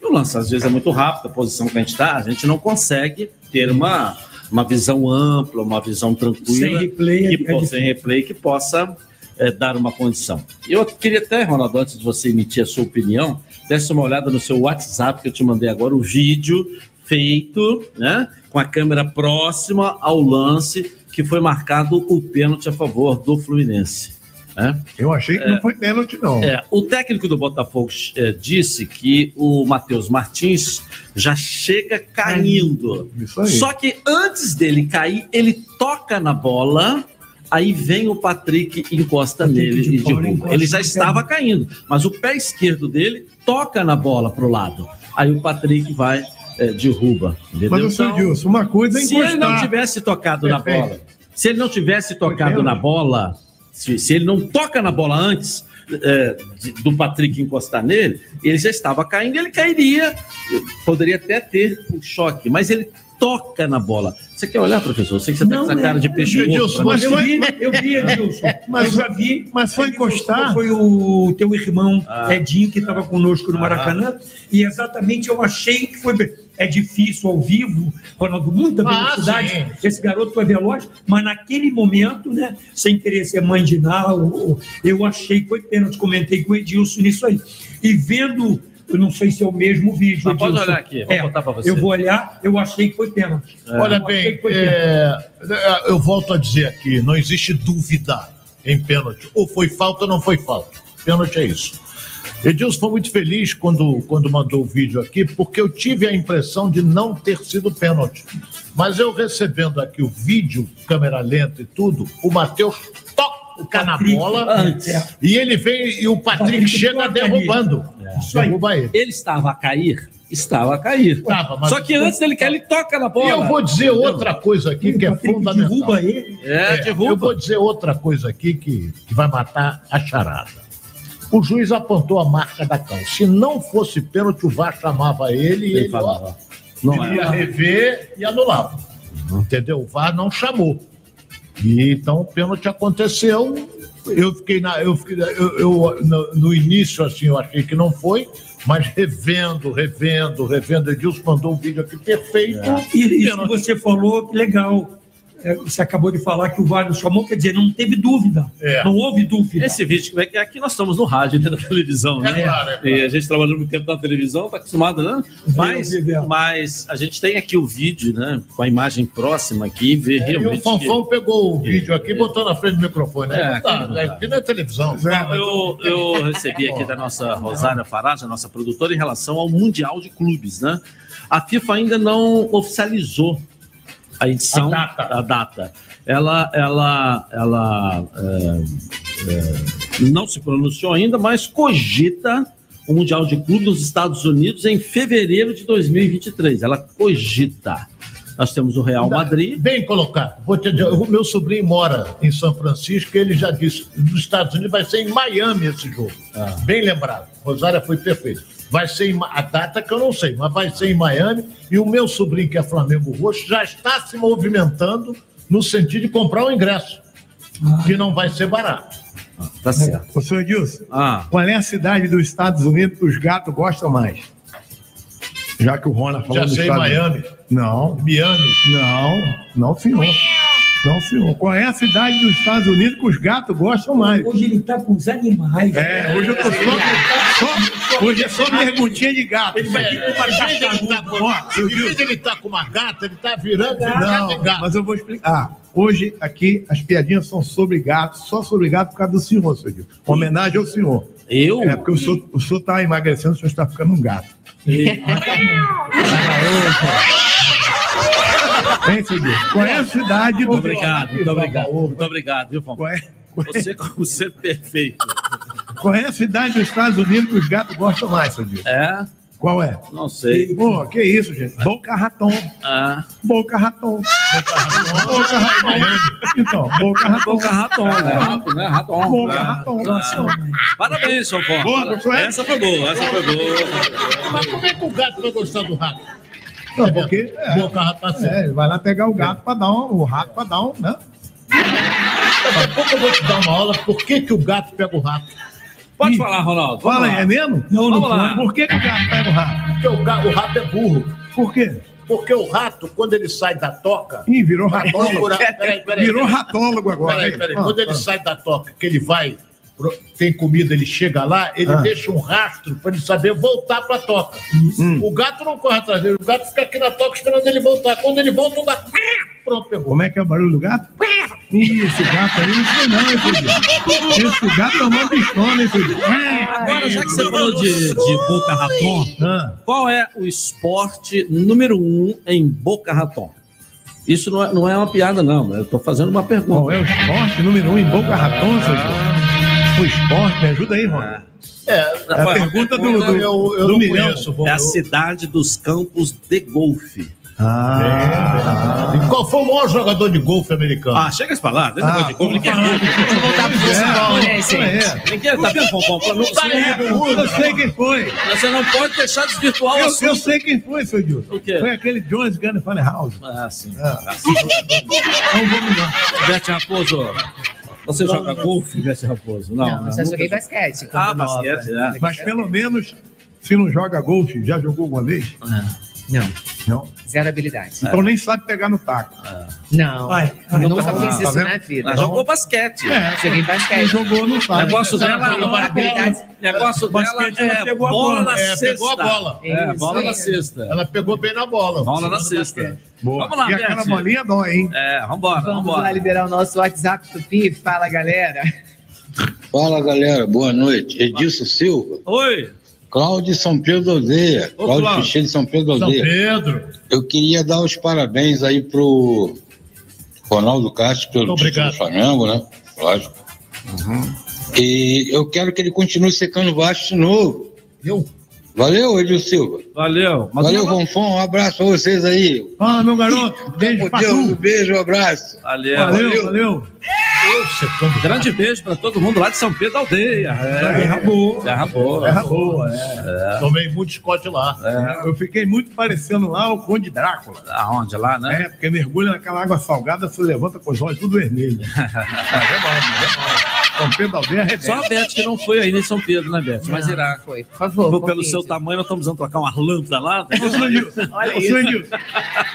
E o lance, às vezes, é muito rápido, a posição que a gente está, a gente não consegue ter uma, uma visão ampla, uma visão tranquila. Sem replay, é que, po- sem replay que possa eh, dar uma condição. Eu queria até, Ronaldo, antes de você emitir a sua opinião, desse uma olhada no seu WhatsApp, que eu te mandei agora, o vídeo feito, né? Com a câmera próxima ao lance que foi marcado o pênalti a favor do Fluminense. né? Eu achei que não foi pênalti, não. É, o técnico do Botafogo eh, disse que o Matheus Martins já chega caindo. aí. Só que antes dele cair, ele toca na bola. Aí vem o Patrick encosta nele e derruba. Ele já estava caindo, mas o pé esquerdo dele toca na bola pro lado. Aí o Patrick vai eh, derruba. Entendeu? Mas, Então, Edilson, uma coisa é se ele não encostar. tivesse tocado na Perfeito. bola, se ele não tivesse tocado na bola, se, se ele não toca na bola antes é, de- do Patrick encostar nele, ele já estava caindo, ele cairia, poderia até ter um choque, mas ele toca na bola. Você quer olhar, professor? Eu sei que você está com essa cara de peixe Edilson, morto, mas né? eu vi, eu vi, Edilson. *laughs* Mas- eu já vi. mas foi encostar? Foi o teu irmão Ah. Edinho que estava conosco no Maracanã. E exatamente eu achei que foi. É difícil ao vivo, Ronaldo, muita Ah, velocidade. sim. Esse garoto foi veloz, mas naquele momento, né, sem querer ser mandinar, o- o- eu achei que foi pênalti. Comentei com o Edilson nisso aí. E vendo, eu não sei se é o mesmo vídeo. Mas pode olhar aqui, vou É, botar pra você. Eu vou olhar, eu achei que foi pênalti. Olha Eu achei bem, que foi pênalti. é, eu volto a dizer aqui, não existe dúvida em pênalti. Ou foi falta ou não foi falta. Pênalti é isso. Edilson foi muito feliz quando, quando mandou o vídeo aqui, porque eu tive a impressão de não ter sido pênalti. Mas eu recebendo aqui o vídeo, câmera lenta e tudo, o Matheus toca na bola Antes. e ele vem e o Patrick chega derrubando. Derruba ele. Ele estava a cair? Estava a cair. Estava, mas- Só que antes dele cair, ele toca na bola. E eu vou dizer outra coisa aqui que é fundamental. derruba ele. É, derruba. Eu vou dizer outra coisa aqui que, que vai matar a charada. O juiz apontou a marca da calça. Se não fosse pênalti, o VAR chamava ele e Ele falava. Não ia é. rever e anulava. Entendeu? O VAR não chamou. E então o pênalti aconteceu. Eu fiquei na. Eu, fiquei, eu, eu- no, no início, assim, eu achei que não foi, mas revendo, revendo, revendo. Edilson mandou um vídeo aqui perfeito. E isso que você falou, legal. É, Você acabou de falar que o VAR chamou, quer dizer, não teve dúvida. É. Não houve dúvida. Esse vídeo, é que aqui nós estamos no rádio, né, na televisão, né? É claro, é claro. E a gente trabalhou muito tempo na televisão, tá acostumado, né? Mas, mas a gente tem aqui o vídeo, né? Com a imagem próxima aqui, ver E o realmente. Fonfon pegou o vídeo aqui e botou na frente do microfone. Né? É, dá, aqui não né? dá. Aqui não é televisão. Eu, eu recebi aqui da nossa Rosária Farage, a nossa produtora, em relação ao Mundial de Clubes, né? A FIFA ainda não oficializou a edição, a data. Ela, ela, ela é, é, não se pronunciou ainda, mas cogita o Mundial de Clubes nos Estados Unidos em fevereiro de 2023. Ela cogita. Nós temos o Real Madrid. Bem colocado. Vou te dizer, o meu sobrinho mora em São Francisco e ele já disse: nos Estados Unidos vai ser em Miami esse jogo. Ah. Bem lembrado. Rosária foi perfeito. Vai ser em, a data que eu não sei, mas vai ser em Miami. E o meu sobrinho, que é Flamengo Roxo, já está se movimentando no sentido de comprar o ingresso, que não vai ser barato. Tá certo. Ô, senhor Edilson, Ah. qual é a cidade dos Estados Unidos que os gatos gostam mais? Já que o Rona falou Já sei. Miami. Não. Miami. Não, não, senhor. Não, senhor. Qual é a cidade dos Estados Unidos que os gatos gostam mais? Hoje ele está com os animais. É, hoje eu tô só, só- hoje é só perguntinha de gato. Ele vai com uma gata, ele tá eu em vez de ele tá com uma gata, ele tá virando gato Não, gato. mas eu vou explicar. Hoje, aqui, as piadinhas são sobre gato, só sobre gato por causa do senhor, seu Gil. Homenagem ao senhor. Eu? É porque o senhor, o senhor tá emagrecendo, o senhor está ficando um gato. Hein, Gil? Qual é a cidade do... Muito obrigado, muito obrigado. Muito obrigado, viu, é, Você como ser perfeito. qual é a cidade dos Estados Unidos que os gatos gostam mais, seu Gil? É? Qual é? Não sei. Pô, que isso, gente? Boca Raton. Ah. Boca Raton. Boca Raton. Então, Boca Raton. Boca Raton, né? Rato, né? Raton. Boca Ah. Raton. Parabéns, São Paulo. Boa. Essa foi boa, essa foi boa. Mas como é que o gato vai gostar do rato? Não, porque... É, Boca Raton. é, ele vai lá pegar o gato para dar um, o rato para dar um, né? Daqui a pouco eu vou te dar uma aula por que, que o gato pega o rato. Pode falar, Ronaldo. Fala Vamos aí, lá. é mesmo? Não, não Vamos lá. Por que, que o gato pega o rato? Porque o, ga- o rato é burro. Por quê? Porque o rato, quando ele sai da toca. Ih, virou ratólogo. Peraí, peraí. Virou ratólogo agora. Peraí, peraí. Ah, Quando ele ah. sai da toca, que ele vai, tem comida, ele chega lá, ele Ah. deixa um rastro para ele saber voltar para a toca. Hum. O gato não corre atrás dele, o gato fica aqui na toca esperando ele voltar. Quando ele volta, o gato. Pronto, pegou. Como é que é o barulho do gato? Ih, esse gato aí não sei não, hein, filho? Esse gato é uma pistola, hein, filho? Agora, já que você falou de, de Boca Raton, Ah. qual é o esporte número um em Boca Raton? Isso não é, não é uma piada, não. Eu estou fazendo uma pergunta. Qual é o esporte número um em Boca Raton, seu? O esporte, me ajuda aí, Ron. É, a pergunta do, do, eu, eu do não milhão. conheço. vou- É a cidade dos campos de golfe. Ah, E Qual foi o maior jogador de golfe americano? Ah, chega a falar. Deixa Ah, eu de golfe. Ninguém vamos é Voltar pro futebol, né, gente? é. Ninguém tá vendo, Pompom? Pra não- aí, Eu sei quem foi. Você não pode deixar desvirtuar o Eu, assunto. eu sei quem foi, seu Gil. O quê? Foi aquele Jones Gunn Funny House. Ah, sim. Ah. Assim. Então vamos lá. Bete Raposo, você joga golfe, Bete Raposo? Não, Não, já joguei basquete. Ah, basquete, né? Mas pelo menos, se não joga golfe, já jogou uma vez? Não, Não. zero habilidade. Então nem sabe pegar no taco. Não, Vai, eu nunca Então, fiz tá isso vendo? na vida. Ela jogou basquete. É, Joguei quem basquete. jogou não O sabe. negócio dela, não vai habilidade. negócio dela Basquete, ela é pegou a bola bola. na É, cesta. pegou a bola. É, Isso bola na cesta. Ela pegou bem na bola. Bola na cesta. Boa. Vamos lá, e aquela Bete. bolinha dói, hein? É, vambora, Vamos lá vambora. liberar o nosso WhatsApp Tupi. Fala, galera. Fala galera, boa noite. Edilson Silva, Oi. Cláudio de São Pedro Aldeia, Ô, Cláudio Cláudio. Ficheiro de São Pedro da São Aldeia. Pedro. Eu queria dar os parabéns aí pro Ronaldo Castro pelo título do Flamengo, né? Lógico. E eu quero que ele continue secando baixo de novo. Eu? Valeu, Edilson Silva. Valeu. Mas Valeu, Fonfon. Um abraço pra vocês aí. Fala, meu garoto. Beijo Deus, um beijo, um abraço. Valeu. Valeu, valeu. Eu secando. Grande beijo pra todo mundo lá de São Pedro da Aldeia. Terra É. boa. Terra boa. Terra boa, é. Tomei muito Scott lá. Eu fiquei muito parecendo lá o Conde Drácula. Aonde? Lá, né? É, porque mergulha naquela água salgada, se levanta com os olhos tudo vermelho. *laughs* É bom, é bom. São Pedro da Aldeia arrebenta. Só a Beth que não foi ainda em São Pedro, né, Beth? Mas Não, irá. Foi, por favor. Pelo confirme. seu tamanho, nós estamos precisando trocar uma lâmpada lá. Ô, seu Edilson, Olha ô, isso. seu Edilson,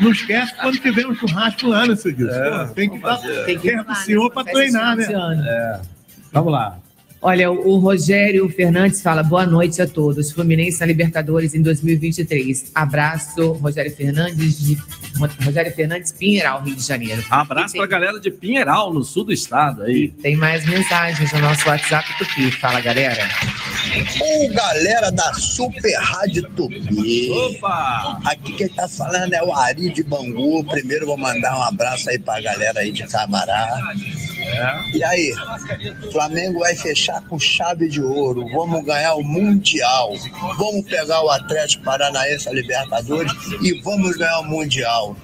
não esquece quando tiver um churrasco lá, né, seu Edilson? É, Pô, tem que estar fazer. Tem que do senhor para treinar, né? É. Vamos lá. Olha, o Rogério Fernandes fala boa noite a todos. Fluminense na Libertadores em 2023. Abraço, Rogério Fernandes de Rogério Fernandes Pinheiral, Rio de Janeiro. Abraço E pra galera de Pinheiral, no sul do estado aí. Tem mais mensagens no nosso WhatsApp Tupi. Fala, galera. Ô, galera da Super Rádio Tupi. Opa! Aqui quem tá falando é o Ari de Bangu. Primeiro vou mandar um abraço aí pra galera aí de Camará. E aí, Flamengo vai fechar com chave de ouro. Vamos ganhar o Mundial. Vamos pegar o Atlético Paranaense a Libertadores e vamos ganhar o Mundial.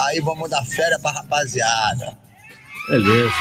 Aí vamos dar férias pra rapaziada. Beleza.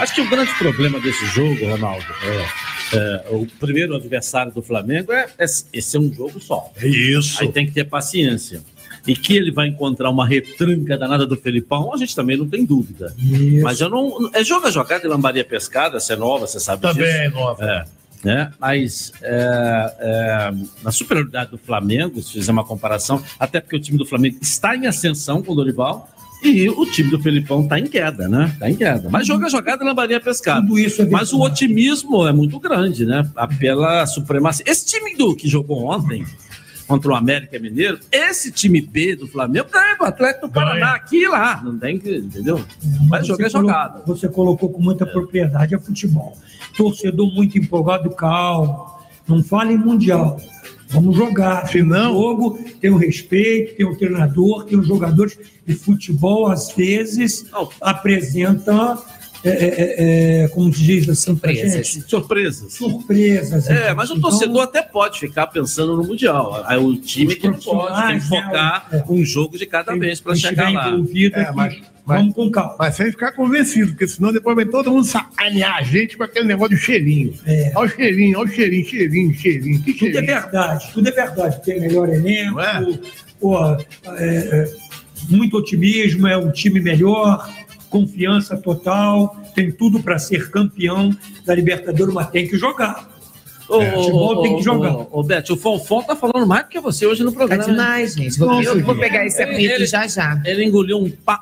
Acho que o grande problema desse jogo, Ronaldo, é, é, o primeiro adversário do Flamengo é, é esse é um jogo só. É isso. Aí tem que ter paciência. E que ele vai encontrar uma retranca danada do Felipão, a gente também não tem dúvida. Mas eu não. É joga jogada e lambaria pescada, você é nova, você sabe Também disso. é nova. É. né? Mas é, é, na superioridade do Flamengo, se fizer uma comparação, até porque o time do Flamengo está em ascensão com o Dorival. E o time do Felipão está em queda, né? Está em queda. Mas joga jogada na Maria Pescada. Tudo isso é Mas o otimismo é muito grande, né? Pela supremacia. Esse time do que jogou ontem contra o América Mineiro, esse time B do Flamengo ganha do Atlético do Paraná aqui e lá. Não tem que, entendeu? Mas jogar é Você colo- jogada. Você colocou com muita propriedade é futebol. Torcedor muito empolgado, calmo. Não fala em mundial. Vamos jogar. Tem um jogo, tem o respeito, tem o treinador, tem os jogadores de futebol, às vezes, apresenta, é, é, é, é, como se diz assim, pra gente, Surpresas. surpresas. É, mas o Então, torcedor até pode ficar pensando no Mundial. Aí o time que não pode, tem que profissionais, né, focar um jogo de cada vez para chegar lá. envolvido É, aqui, mas, vamos com calma. Mas sem ficar convencido, porque senão depois vai todo mundo sacanear a gente com aquele negócio de cheirinho. Olha o cheirinho, olha o cheirinho, cheirinho, cheirinho. Que Tudo é verdade, tudo é verdade. Tem melhor elenco, pô, é, é, muito otimismo, é um time melhor, confiança total, tem tudo para ser campeão da Libertadores, mas tem que jogar. Ô, É, futebol tem que jogar. Ô, ô, Beth, o Fonfon tá falando mais do que você hoje no programa. Tá demais, gente. Vou- Nossa, eu vou pegar esse apito já já. Ele engoliu um pá.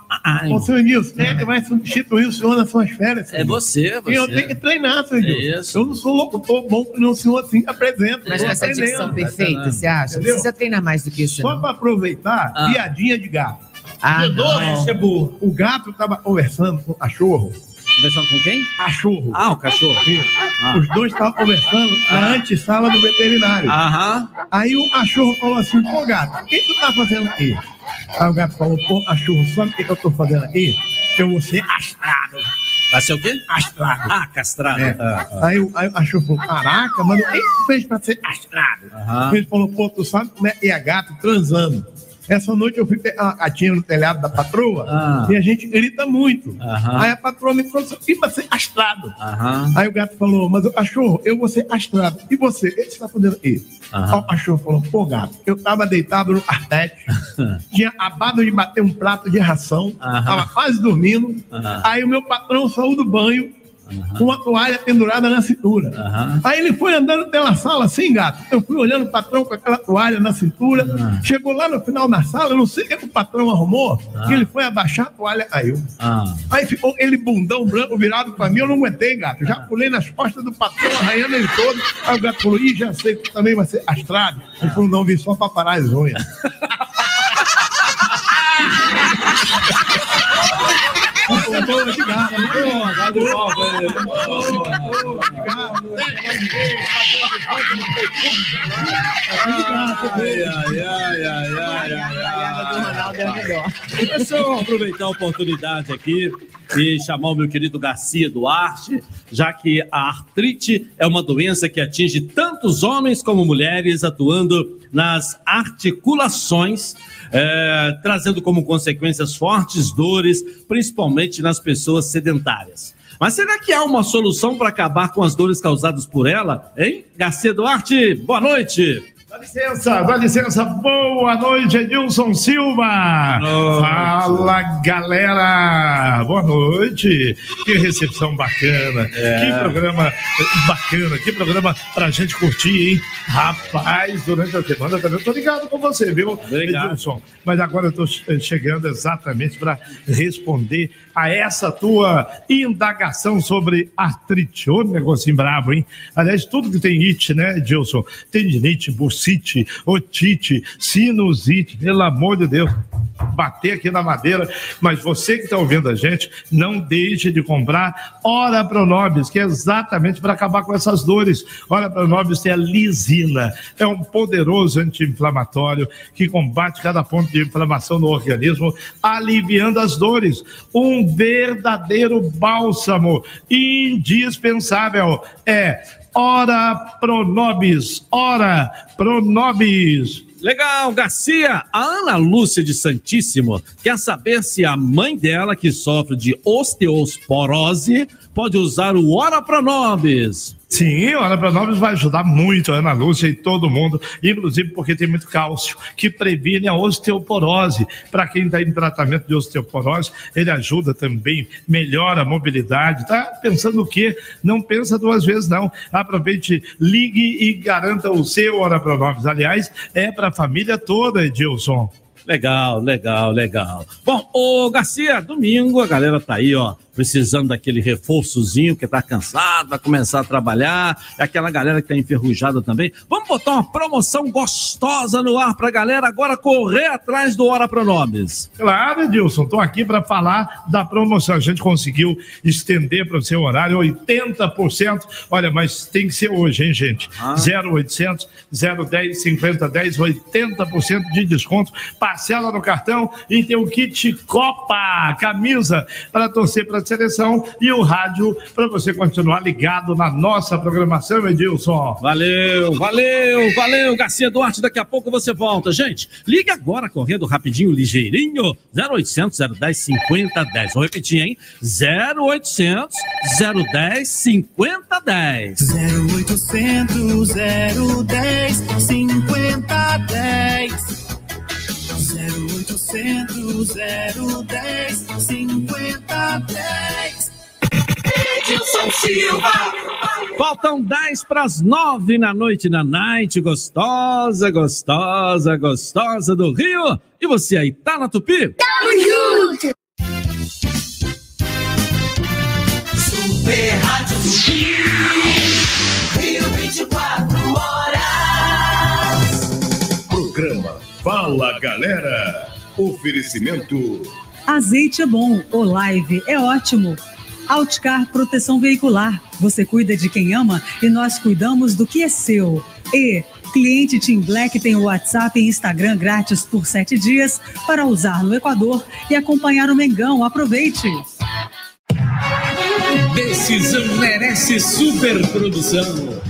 Ô, senhor Nilson, quem é que vai substituir o senhor nas suas férias? É você, E eu você. tenho que treinar, senhor Nilson. Isso. Eu não sou locutor bom que não o senhor assim apresenta. Mas com essa dicção perfeita, você acha? Não Entendeu? precisa treinar mais do que isso, Só para aproveitar, Ah. piadinha de gato. Ah, isso é. O gato estava conversando com o cachorro. Conversando com quem? Cachorro. Ah, o cachorro. Ah. Os dois estavam conversando na antessala do veterinário. Aham. Aí o cachorro falou assim, pô, gato, o que tu tá fazendo aqui? Aí o gato falou, pô, cachorro, sabe o que, que eu tô fazendo aqui? Eu vou ser castrado. Vai ser o quê? Castrado. Ah, castrado. É. Ah, ah. Aí, o- aí o cachorro falou, caraca, mano, o que tu fez pra ser castrado? Aham. Ele falou, pô, tu sabe como é que é gato transando? Essa noite eu fui pegar uma gatinha no telhado da patroa Ah. e a gente grita muito. Aham. Aí a patroa me falou, e vai ser castrado? Aham. Aí o gato falou, mas o cachorro, eu vou ser castrado. E você? O que você tá fazendo aqui? Aham. Aí o cachorro falou, pô, gato, eu tava deitado no carpete, *laughs* tinha acabado de bater um prato de ração, Aham. tava quase dormindo. Aí o meu patrão saiu do banho com uma toalha pendurada na cintura. Aham. Aí ele foi andando pela sala assim, gato. Eu fui olhando o patrão com aquela toalha na cintura. Chegou lá no final da sala, eu não sei o que que o patrão arrumou, Ah. que ele foi abaixar a toalha, caiu. Ah. Aí ficou ele bundão branco virado pra mim, eu não aguentei, gato. Já pulei nas costas do patrão, arranhando ele todo. Aí o gato falou, ih, já sei que também vai ser astrado. Ele falou, não, vim só pra parar as unhas. *laughs* Ai, ai. Deixa eu aproveitar a oportunidade aqui e chamar o meu querido Garcia Duarte, já que a artrite é uma doença que atinge tantos homens como mulheres, atuando nas articulações, eh, trazendo como consequências fortes dores, principalmente nas pessoas sedentárias. Mas será que há uma solução para acabar com as dores causadas por ela? Hein? Garcia Duarte, boa noite. Dá licença, dá licença. Boa noite, Edilson Silva. noite. Fala, galera. Boa noite. Que recepção bacana. É. Que programa bacana. Que programa pra gente curtir, hein? Rapaz, durante a semana também eu tô ligado com você, viu, Obrigado. Edilson? Mas agora eu tô chegando exatamente para responder a essa tua indagação sobre artrite. Ô, negocinho bravo, hein? Aliás, tudo que tem it, né, Edilson? Tendinite, bursite, otite, sinusite, pelo amor de Deus. Bater aqui na madeira. Mas você que está ouvindo a gente, não deixe de comprar Ora Pronobis, que é exatamente para acabar com essas dores. Ora Pronobis tem a lisina. É um poderoso anti-inflamatório que combate cada ponto de inflamação no organismo, aliviando as dores. Um verdadeiro bálsamo indispensável. É Ora Pronobis. Ora Pronobis. Legal, Garcia. A Ana Lúcia de Santíssimo quer saber se a mãe dela, que sofre de osteosporose, pode usar o Ora Pronobis. Sim, a Ana Pronobis vai ajudar muito a Ana Lúcia e todo mundo, inclusive porque tem muito cálcio, que previne a osteoporose. Para quem está em tratamento de osteoporose, ele ajuda também, melhora a mobilidade. Tá pensando o quê? Não pensa duas vezes, não. Aproveite, ligue e garanta o seu Ana Pronobis. Aliás, é para a família toda, Edilson. Legal, legal, legal. Bom, ô Garcia, domingo a galera tá aí, ó, precisando daquele reforçozinho que tá cansado, vai começar a trabalhar, é aquela galera que tá enferrujada também. Vamos botar uma promoção gostosa no ar pra galera agora correr atrás do Hora Pronomes. Claro, Edilson, estou aqui para falar da promoção. A gente conseguiu estender para o seu horário 80%. Olha, mas tem que ser hoje, hein, gente? 0800 010 5010, 80% de desconto. Parcela no cartão e tem o kit Copa, camisa para torcer para a seleção e o rádio para você continuar ligado na nossa programação, Edilson. Valeu, valeu, valeu, Garcia Duarte. Daqui a pouco você volta. Gente, ligue agora, correndo rapidinho, ligeirinho. 0800 010 5010. Vou repetir, hein? 0800 010 5010. 0800 010 5010 0800 010 5010 Edilson Silva Faltam 10 para as 9 na noite na night. Gostosa, gostosa, gostosa do Rio. E você aí, tá na Tupi? Tamo junto! Super Rádio Tupi Fala Galera. Oferecimento Azeite é bom, o live é ótimo. Outcar Proteção Veicular. Você cuida de quem ama e nós cuidamos do que é seu. E cliente Team Black tem o WhatsApp e Instagram grátis por sete dias para usar no Equador e acompanhar o Mengão. Aproveite! Decisão merece superprodução.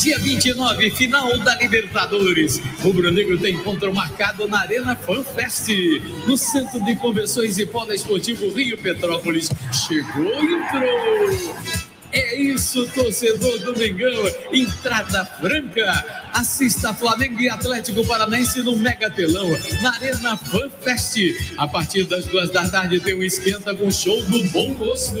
Dia 29, final da Libertadores. O Rubro Negro tem encontro marcado na Arena FanFest, no Centro de Convenções e Polo Esportivo Rio Petrópolis. Chegou e entrou. É isso, torcedor do Mengão. Entrada franca. Assista Flamengo e Atlético Paranaense no Mega Telão, na Arena FanFest. A partir das duas da tarde tem um esquenta com show do Bom Gosto.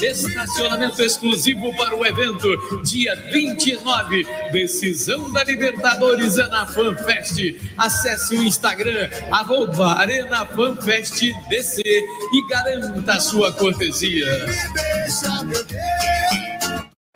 Estacionamento exclusivo para o evento, dia 29. Decisão da Libertadores é na FanFest. Acesse o Instagram, arroba Arena FanFest DC e garanta sua cortesia.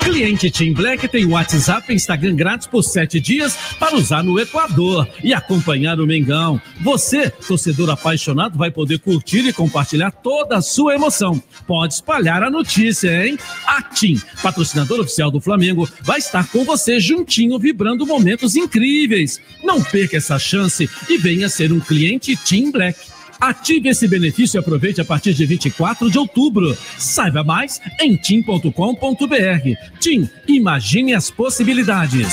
Cliente Team Black tem WhatsApp e Instagram grátis por sete dias para usar no Equador e acompanhar o Mengão. Você, torcedor apaixonado, vai poder curtir e compartilhar toda a sua emoção. Pode espalhar a notícia, hein? A Team, patrocinador oficial do Flamengo, vai estar com você juntinho, vibrando momentos incríveis. Não perca essa chance e venha ser um cliente Team Black. Ative esse benefício e aproveite a partir de 24 de outubro. Saiba mais em tim.com.br. Tim, imagine as possibilidades.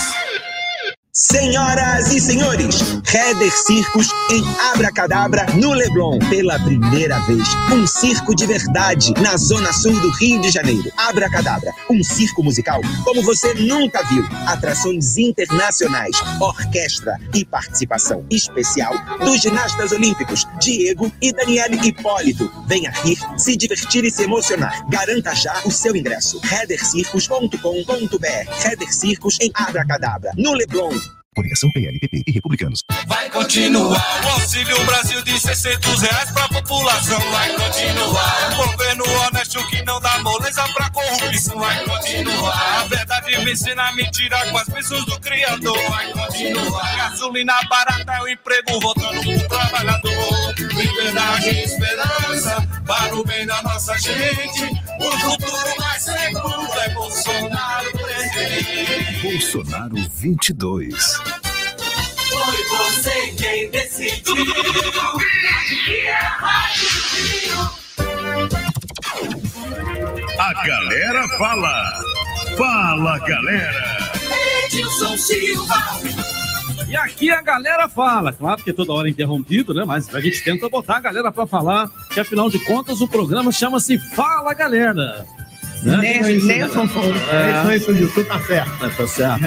Senhoras e senhores, Heather Circos em Abracadabra, no Leblon, pela primeira vez. Um circo de verdade na zona sul do Rio de Janeiro. Abracadabra, um circo musical como você nunca viu. Atrações internacionais, orquestra e participação especial dos ginastas olímpicos Diego e Daniele Hipólito. Venha rir, se divertir e se emocionar. Garanta já o seu ingresso. heathercircos.com.br Heather Circos em Abracadabra, no Leblon. Coligação PLPP e Republicanos. Vai continuar o Auxílio Brasil de 600 reais pra população. Vai continuar um governo honesto que não dá moleza pra corrupção. Vai continuar a verdade vencendo a mentira com as bênçãos do Criador. Vai continuar gasolina barata é o emprego voltando pro trabalhador. Liberdade e esperança para o bem da nossa gente. O futuro mais seguro é Bolsonaro presidente. Bolsonaro 22. Foi você quem decidiu. A galera fala. Fala, galera. Edilson Silva. E aqui a galera fala, claro que toda hora é interrompido, né? Mas a gente tenta botar a galera pra falar, que afinal de contas o programa chama-se Fala Galera. Né? Nem, nem o Fonfon. É isso aí, seu Gil, tu tá certo. É, tá certo.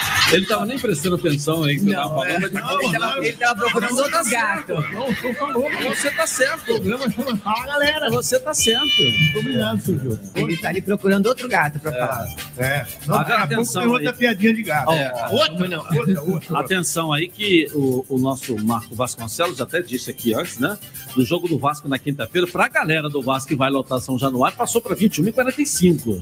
*laughs* Ele tava nem prestando atenção aí que você tava falando. mas- Ele tava, ele tava procurando outros gatos. Não, você tá certo. O programa chama Fala, galera. Você tá certo. Muito obrigado, seu Gil. Ele tá ali procurando outro gato pra falar. É. Não, Agora, daqui a pouco atenção tem outra aí. piadinha de gato. É. Outra, não. Outra, outra. Atenção aí que o, o nosso Marco Vasconcelos até disse aqui antes, né? Do jogo do Vasco na quinta-feira, para a galera do Vasco que vai lotar São Januário, passou para 21h45.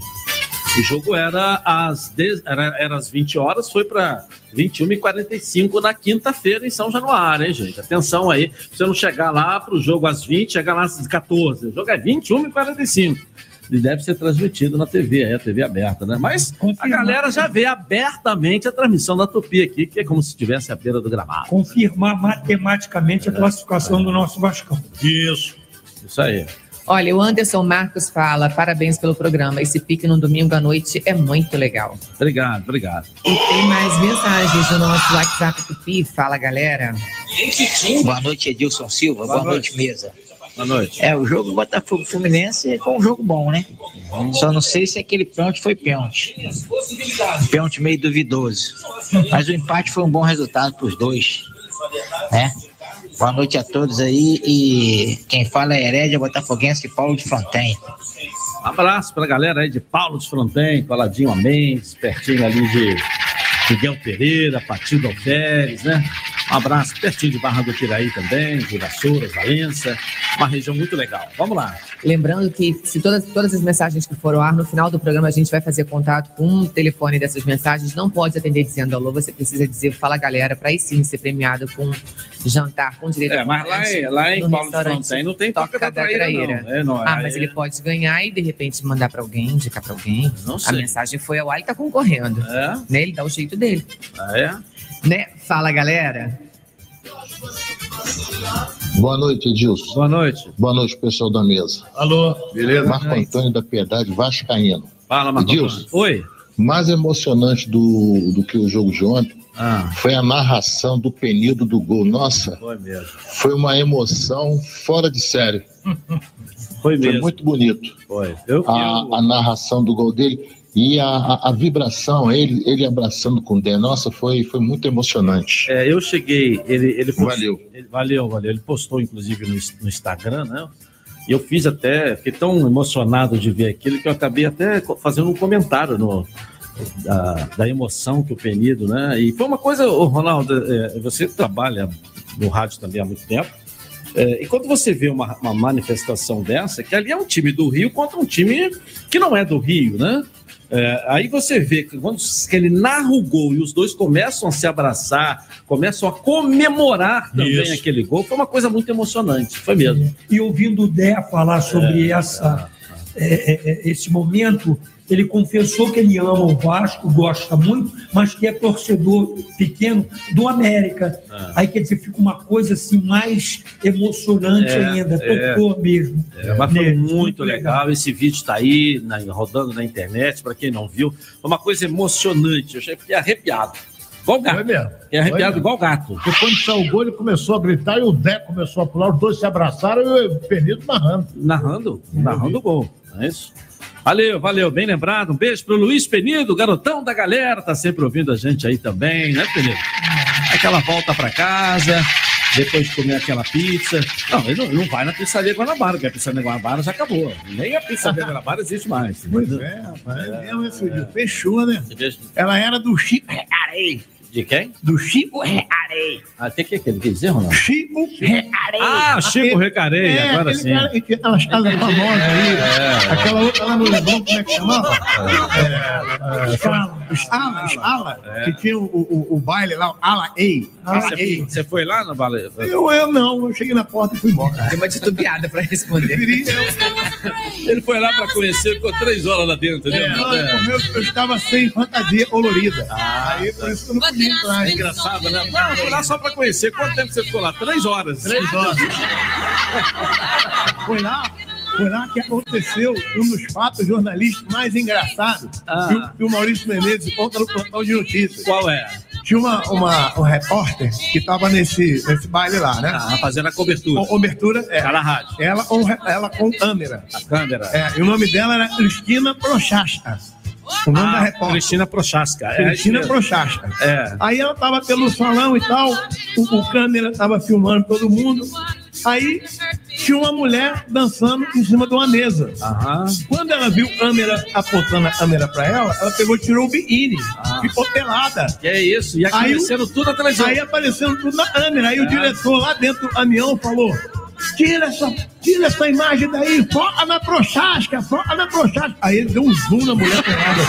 O jogo era às, 10 era, era às 20 horas, foi para 21h45 na quinta-feira em São Januário, hein, gente? Atenção aí, pra você não chegar lá para o jogo às 20, chegar lá às 14. O jogo é 21h45. Ele deve ser transmitido na TV, aí, a TV aberta, né? Mas a galera já vê abertamente a transmissão da Tupi aqui, que é como se estivesse à beira do gramado. Confirmar matematicamente a classificação do nosso Vascão. Isso. Isso aí. Olha, o Anderson Marcos fala: parabéns pelo programa. Esse pique no domingo à noite é muito legal. Obrigado, obrigado. E tem mais mensagens no nosso WhatsApp Tupi. Fala, galera. Boa noite, Edilson Silva. Boa, Boa noite. mesa. Boa noite. É, o jogo Botafogo Fluminense foi um jogo bom, né? Só não sei se aquele pênalti foi pênalti. Pênalti meio duvidoso. Mas o empate foi um bom resultado para os dois. Né? Boa noite a todos aí. E quem fala é Herédia Botafoguense Paulo de Fontaine. Um abraço pra galera aí de Paulo de Fronten, coladinho a Mendes, pertinho ali de Miguel Pereira, Patildo Alferes, né? Um abraço pertinho de Barra do Piraí também, de Vassouras, Valença. Uma região muito legal. Vamos lá. Lembrando que se todas, todas as mensagens que foram ao ar, no final do programa a gente vai fazer contato com o telefone dessas mensagens. Não pode atender dizendo alô, você precisa dizer fala galera, para aí sim ser premiado com jantar com direito É, a mas lá em, lá em no Paulo de Fronten não tem toca da traíra, não. É, não, ah, aí mas é- ele pode ganhar e de repente mandar para alguém, indicar para alguém. Não A sei. mensagem foi ao ar e tá concorrendo. É? Né? Ele dá o jeito dele. Ah, é? Né? Fala galera. Boa noite, Edilson. Boa noite. Boa noite, pessoal da mesa. Alô, beleza? Marco Antônio da Piedade Vascaíno. Fala, Marco Edilson. Antônio. Oi. Mais emocionante do, do que o jogo de ontem Ah. foi a narração do penido do gol. Nossa, Foi mesmo. foi uma emoção fora de série. Foi mesmo. muito bonito. Foi. Eu, a, a narração do gol dele e a, a, a vibração, ele, ele abraçando com o Dé. Nossa, foi, foi muito emocionante. É, eu cheguei, ele, ele postou- Valeu. ele- valeu, valeu. Ele postou, inclusive, no, no Instagram, né? E eu fiz até, fiquei tão emocionado de ver aquilo que eu acabei até fazendo um comentário no, da, da emoção que o Penido, né? E foi uma coisa, Ronaldo, é, você trabalha no rádio também há muito tempo. é, e quando você vê uma, uma manifestação dessa, que ali é um time do Rio contra um time que não é do Rio, né? É, aí você vê que quando que ele narra o gol e os dois começam a se abraçar, começam a comemorar também Isso. aquele gol, foi uma coisa muito emocionante, foi mesmo. E ouvindo o Dé falar sobre É, essa, é, é, é, esse momento, ele confessou que ele ama o Vasco, gosta muito, mas que é torcedor pequeno do América. É. Aí quer dizer, fica uma coisa assim mais emocionante É, ainda, é. tocou mesmo. É, mas foi nele. muito legal. Esse vídeo está aí, na- rodando na internet, para quem não viu. Foi uma coisa emocionante. Eu achei- fiquei arrepiado. Igual gato. Foi mesmo. Fiquei arrepiado Foi igual gato. Porque quando saiu o gol, ele começou a gritar e o Dé começou a pular, os dois se abraçaram e o Penido narrando. Narrando, narrando o gol. Não é isso? Valeu, valeu, bem lembrado. Um beijo pro Luiz Penido, garotão da galera, tá sempre ouvindo a gente aí também, né, Penido? Aquela volta pra casa, depois de comer aquela pizza. Não, ele não, não vai na pizzaria Guanabara, porque a pizzaria Guanabara já acabou. Nem a pizzaria *laughs* Guanabara existe mais. Pois é, rapaz. É esse vídeo. Fechou, né? Ela era do Chico Recarei. De quem? Do Chico Recarei. Ah, tem que aquele que dizer, Ronaldo? Chico Recarei. Ah, Chico Recarei, É, agora sim. cara que- Aquelas casas famosas aí. É. Aquela outra lá no Leblon, como é que chamava? É, é, Escala, É. que tinha o, o, o baile lá, o Ala Ei. Ala Você, Ei. você foi lá no Vale? Eu, eu não, eu cheguei na porta e fui embora. Tem uma titubeada para responder. Ele foi lá pra conhecer, ficou três horas lá dentro. né? É, não, eu, eu estava sem fantasia colorida. Aí por isso que eu não podia É engraçado, né? Não, eu fui lá só pra conhecer. Quanto tempo você ficou lá? Três horas. Três horas. Foi lá, foi lá que aconteceu um dos fatos jornalísticos mais engraçados Ah. que, o, Maurício Menezes conta no plantão de notícias. Qual é? tinha uma, uma, um repórter que estava nesse, nesse baile lá, né? Ah, fazendo a cobertura. Cobertura, é. Tá na rádio. Ela, com, ela com câmera. A câmera. É, e o nome dela era Cristina Prochaska. O nome da Ah, repórter. Cristina Prochaska. É, Cristina mesmo. Prochaska. É. Aí ela tava pelo salão e tal, o, o câmera tava filmando todo mundo. Aí tinha uma mulher dançando em cima de uma mesa. Quando ela viu a câmera apontando a câmera pra ela, ela pegou e tirou o biquíni. Ficou pelada. Que é isso? E aparecendo tudo na televisão. Aí aparecendo tudo na câmera. Aí É. o diretor lá dentro do caminhão falou: tira essa, tira essa imagem daí, foca na prochasca, foca na prochasca. Aí ele deu um zoom na mulher pelada.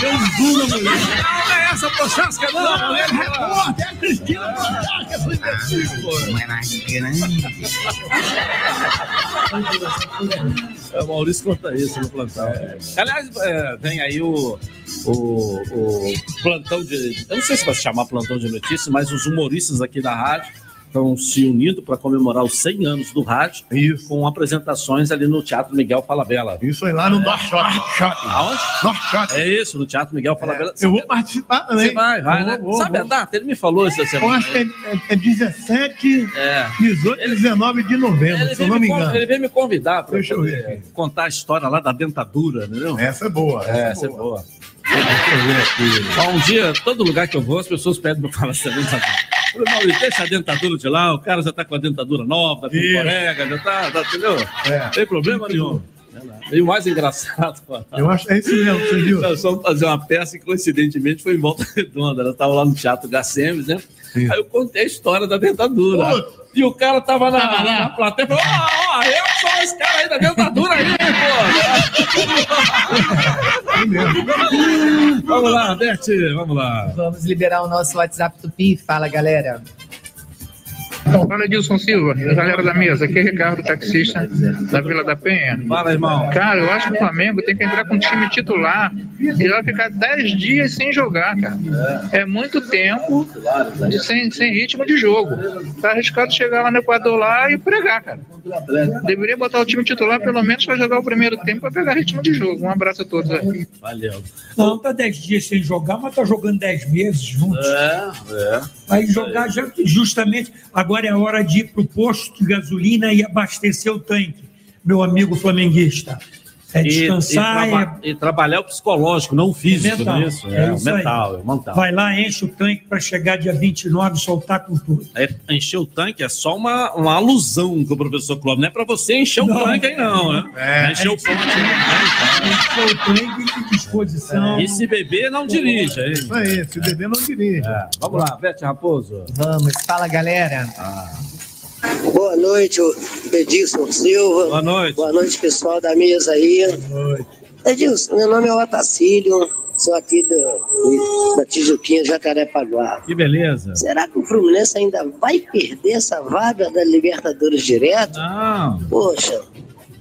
deu um zoom na mulher. Não é essa Prochaska, não! Não, é repórter, é a Cristina Prochaska, foi É, o Maurício conta isso no plantão. Aliás, é, vem aí o, o, o plantão de. Eu não sei se vai se chamar plantão de notícias, mas os humoristas aqui da rádio estão se unindo para comemorar os 100 anos do rádio com apresentações ali no Teatro Miguel Falabella. Isso aí lá no North Shopping. Aonde? North Shopping. É isso, no Teatro Miguel Falabella. Eu vou participar também. Você vai, vai, Vou, né? vou, Sabe a data? Ele me falou essa Eu semana. acho que é, é, é 17, É. 18 e 19 de novembro, se eu não me engano. ele veio me convidar para eu contar a história lá da dentadura, entendeu? Essa é boa. É, essa é boa. Ó, Um dia, todo lugar que eu vou, as pessoas pedem para falar essa dentadura. Eu falei, Maurício, deixa a dentadura de lá, o cara já tá com a dentadura nova, tá com Isso. corega, já tá, tá, entendeu? É. Não tem problema nenhum. E o mais engraçado, Eu acho que é isso mesmo, você viu? nós fomos fazer uma peça que coincidentemente foi em Volta Redonda. Ela estava lá no Teatro Gacemes, né? Aí eu contei a história da dentadura. E o cara tava na, na plateia e falou: Ó, ó, eu sou esse cara aí da dentadura aí, pô. vamos lá, Beth, vamos lá. Vamos liberar o nosso WhatsApp Tupi. Fala, galera. Fala Edilson Silva, galera da mesa, aqui é Ricardo, taxista da Vila da Penha. Fala, irmão. Cara, eu acho que o Flamengo tem que entrar com um time titular e vai ficar 10 dias sem jogar, cara. É muito tempo de- sem, sem ritmo de jogo. Tá arriscado chegar lá no Equador lá e pregar, cara. Deveria botar o time titular pelo menos para jogar o primeiro tempo para pegar ritmo de jogo. Um abraço a todos aí. Valeu. Não, tá 10 dias sem jogar, mas tá jogando 10 meses juntos. É, é. Vai jogar já, justamente. Agora é a hora de ir para o posto de gasolina e abastecer o tanque, meu amigo flamenguista. É E- descansar, e, traba- e trabalhar o psicológico, não o é físico, mental. não é isso? É É, o isso mental, é o mental. Vai lá, enche o tanque para chegar dia 29 e soltar com tudo. É, encher o tanque é só uma, uma alusão que o professor Clóvis. Não é para você encher o Não. tanque aí, não, né? É. encher o tanque. Encher o tanque disposição. E se beber, não dirija. hein? Isso aí, se beber não dirige. Vamos lá, Bete Raposo. Vamos, fala, galera. Boa noite, Edilson Silva. Boa noite. Boa noite, pessoal da mesa aí. Boa noite. Edilson, meu nome é Otacílio, sou aqui do, da Tijuquinha, Jacarepaguá. Que beleza. Será que o Fluminense ainda vai perder essa vaga da Libertadores direto? Não. Poxa,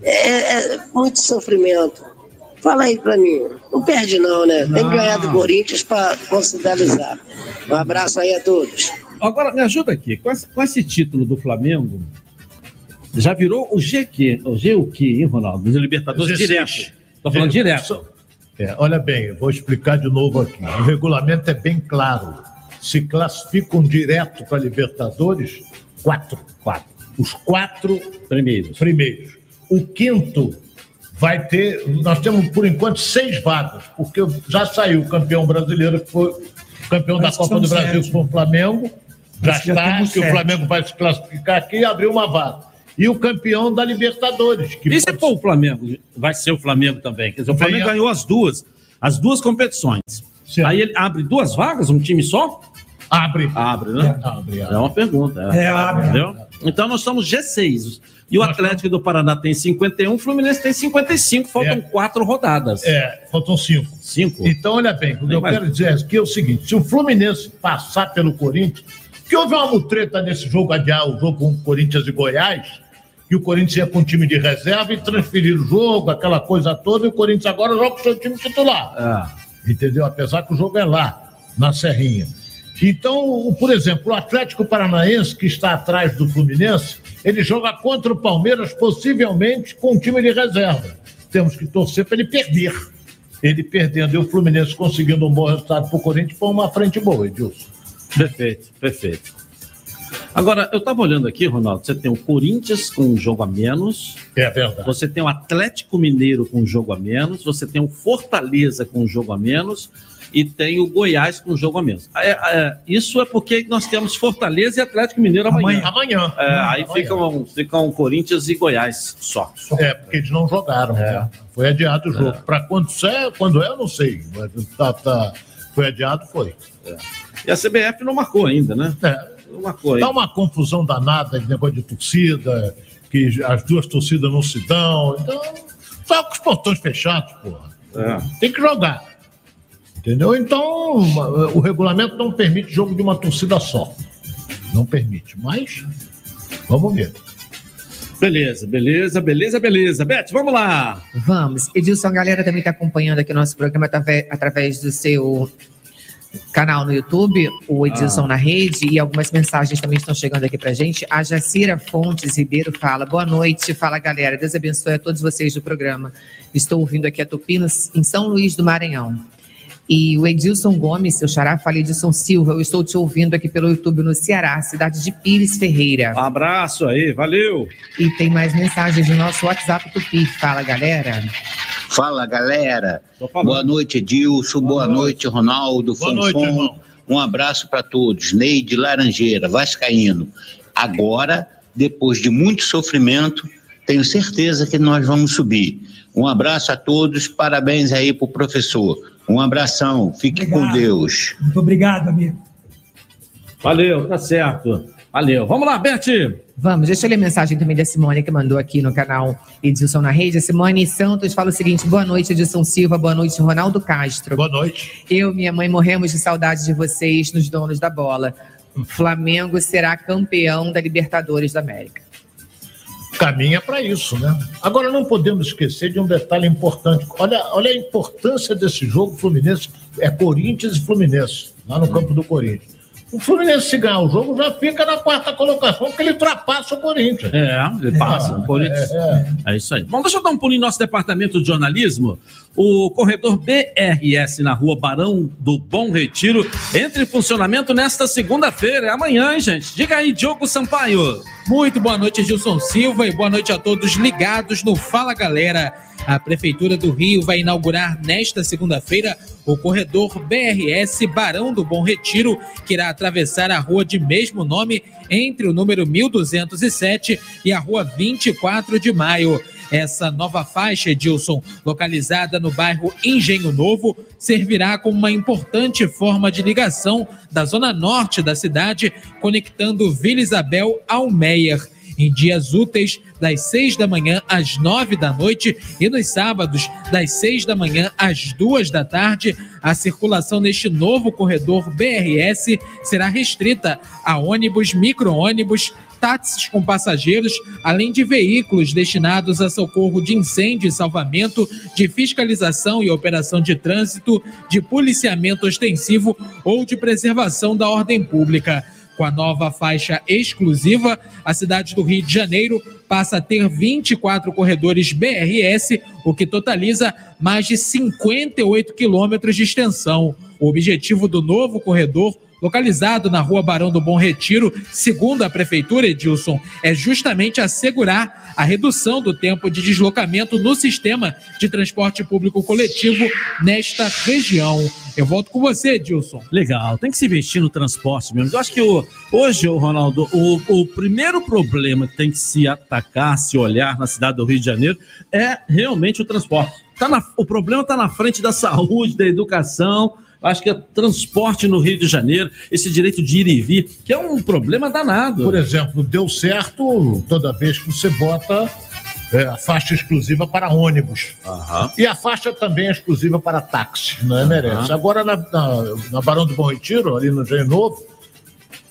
é, é muito sofrimento. Fala aí pra mim. Não perde não, né? Tem que ganhar do Corinthians pra considerizar. Um abraço aí a todos. Agora, me ajuda aqui. Com esse, com esse título do Flamengo, já virou o GQ. O G o quê, hein, Ronaldo? Dos Libertadores G6. direto. Tô falando G- direto. É, olha bem, eu vou explicar de novo aqui. O regulamento é bem claro. Se classificam direto para Libertadores, quatro. Quatro. Os quatro primeiros. primeiros. O quinto vai ter. Nós temos, por enquanto, seis vagas, porque já saiu o campeão brasileiro, que foi o campeão da Acho que Copa do Brasil, sete. que foi o Flamengo. Já já está, que o sete. Flamengo vai se classificar aqui e abrir uma vaga. E o campeão da Libertadores. Que E se for o Flamengo? Vai ser o Flamengo também. Quer dizer, o Flamengo Venha. ganhou as duas, as duas competições. Aí ele abre duas vagas, um time só? Abre. Abre, né? Abre, É uma pergunta. É, abre. Entendeu? Então nós estamos G6. E o Atlético do Paraná tem 51, o Fluminense tem 55, faltam quatro rodadas. É, faltam cinco. Cinco. Então, olha bem, o que eu mais- quero dizer é que é o seguinte: se o Fluminense passar pelo Corinthians, que houve uma mutreta nesse jogo adiar, o jogo com Corinthians e Goiás, que o Corinthians ia com o time de reserva e transferir o jogo, aquela coisa toda, e o Corinthians agora joga com o seu time titular. Entendeu? Apesar que o jogo é lá, na Serrinha. Então, por exemplo, o Atlético Paranaense, que está atrás do Fluminense, ele joga contra o Palmeiras, possivelmente com o time de reserva. Temos que torcer para ele perder. ele perdendo e o Fluminense conseguindo um bom resultado para o Corinthians, foi uma frente boa, Edilson. Perfeito, perfeito. Agora, eu estava olhando aqui, Ronaldo, você tem o Corinthians com um jogo a menos. É verdade. Você tem o Atlético Mineiro com um jogo a menos. Você tem o Fortaleza com um jogo a menos. E tem o Goiás com um jogo a menos. É, é, isso é porque nós temos Fortaleza e Atlético Mineiro amanhã. Amanhã. É, aí Amanhã. ficam, ficam Corinthians e Goiás só. É, porque eles não jogaram. né? Foi adiado o jogo. Para quando é, quando é, eu não sei. Mas tá, tá- foi adiado, foi. E a CBF não marcou ainda, né? É. Não marcou Tá ainda. uma confusão danada de negócio de torcida, que as duas torcidas não se dão. Então, só com os portões fechados, porra. É. Tem que jogar. Entendeu? Então, o regulamento não permite jogo de uma torcida só. Não permite. Mas, vamos ver. Beleza, beleza, beleza, beleza. Beth, vamos lá. Vamos. Edilson, a galera também está acompanhando aqui o nosso programa através do seu canal no YouTube, o Edilson Ah. na Rede, e algumas mensagens também estão chegando aqui pra gente. A Jacira Fontes Ribeiro fala: boa noite, fala galera, Deus abençoe a todos vocês do programa. Estou ouvindo aqui a Tupinos, em São Luís do Maranhão. E o Edilson Gomes, seu xará, fala Edilson Silva, eu estou te ouvindo aqui pelo YouTube no Ceará, cidade de Pires Ferreira. Um abraço aí, valeu. E tem mais mensagens no nosso WhatsApp Tupi. Fala, galera. Fala, galera. Boa noite, Edilson. Boa, noite, Ronaldo, Boa noite, irmão. Um abraço para todos. Neide Laranjeira, Vascaíno. Agora, depois de muito sofrimento, tenho certeza que nós vamos subir. Um abraço a todos, parabéns aí pro professor. Um abração, fique com Deus. Muito obrigado, amigo. Valeu, tá certo. Valeu. Vamos lá, Beth. Vamos, deixa eu ler a mensagem também da Simone que mandou aqui no canal Edilson na Rede. A Simone Santos fala o seguinte: boa noite, Edilson Silva, boa noite, Ronaldo Castro. Boa noite. Eu e minha mãe morremos de saudade de vocês nos donos da bola. O Flamengo será campeão da Libertadores da América. Caminha para isso, né? Agora, não podemos esquecer de um detalhe importante. Olha, olha a importância desse jogo Fluminense. É Corinthians e Fluminense, lá no campo do Corinthians. O Fluminense, se ganhar o jogo, já fica na quarta colocação, porque ele ultrapassa o Corinthians. É, ele passa. o Corinthians. É, É isso aí. Bom, deixa eu dar um pulinho no nosso departamento de jornalismo. O corredor BRS na rua Barão do Bom Retiro entra em funcionamento nesta segunda-feira. É amanhã, hein, gente? Diga aí, Diogo Sampaio. Muito boa noite, Gilson Silva, e boa noite a todos ligados no Fala Galera. A Prefeitura do Rio vai inaugurar nesta segunda-feira o corredor BRS Barão do Bom Retiro, que irá atravessar a rua de mesmo nome entre o número 1207 e a rua 24 de maio. Essa nova faixa, Edilson, localizada no bairro Engenho Novo, servirá como uma importante forma de ligação da zona norte da cidade, conectando Vila Isabel ao Meier. Em dias úteis, das 6 da manhã às 9 da noite e nos sábados, das 6 da manhã às 2 da tarde, a circulação neste novo corredor BRS será restrita a ônibus, micro-ônibus, táxis com passageiros, além de veículos destinados a socorro de incêndio e salvamento, de fiscalização e operação de trânsito, de policiamento ostensivo ou de preservação da ordem pública. Com a nova faixa exclusiva, a cidade do Rio de Janeiro passa a ter 24 corredores BRS, o que totaliza mais de 58 quilômetros de extensão. O objetivo do novo corredor localizado na rua Barão do Bom Retiro, segundo a Prefeitura, Edilson, é justamente assegurar a redução do tempo de deslocamento no sistema de transporte público coletivo nesta região. Eu volto com você, Edilson. Legal, tem que se investir no transporte mesmo. Eu acho que o- hoje, Ronaldo, o, o primeiro problema que tem que se atacar, se olhar na cidade do Rio de Janeiro é realmente o transporte. Tá na- o problema está na frente da saúde, da educação. Acho que é transporte no Rio de Janeiro, esse direito de ir e vir, que é um problema danado. Por exemplo, deu certo toda vez que você bota é, a faixa exclusiva para ônibus. E a faixa também é exclusiva para táxi, não é, merece. Aham. Agora, na, na, na Barão do Bom Retiro, ali no Engenho Novo,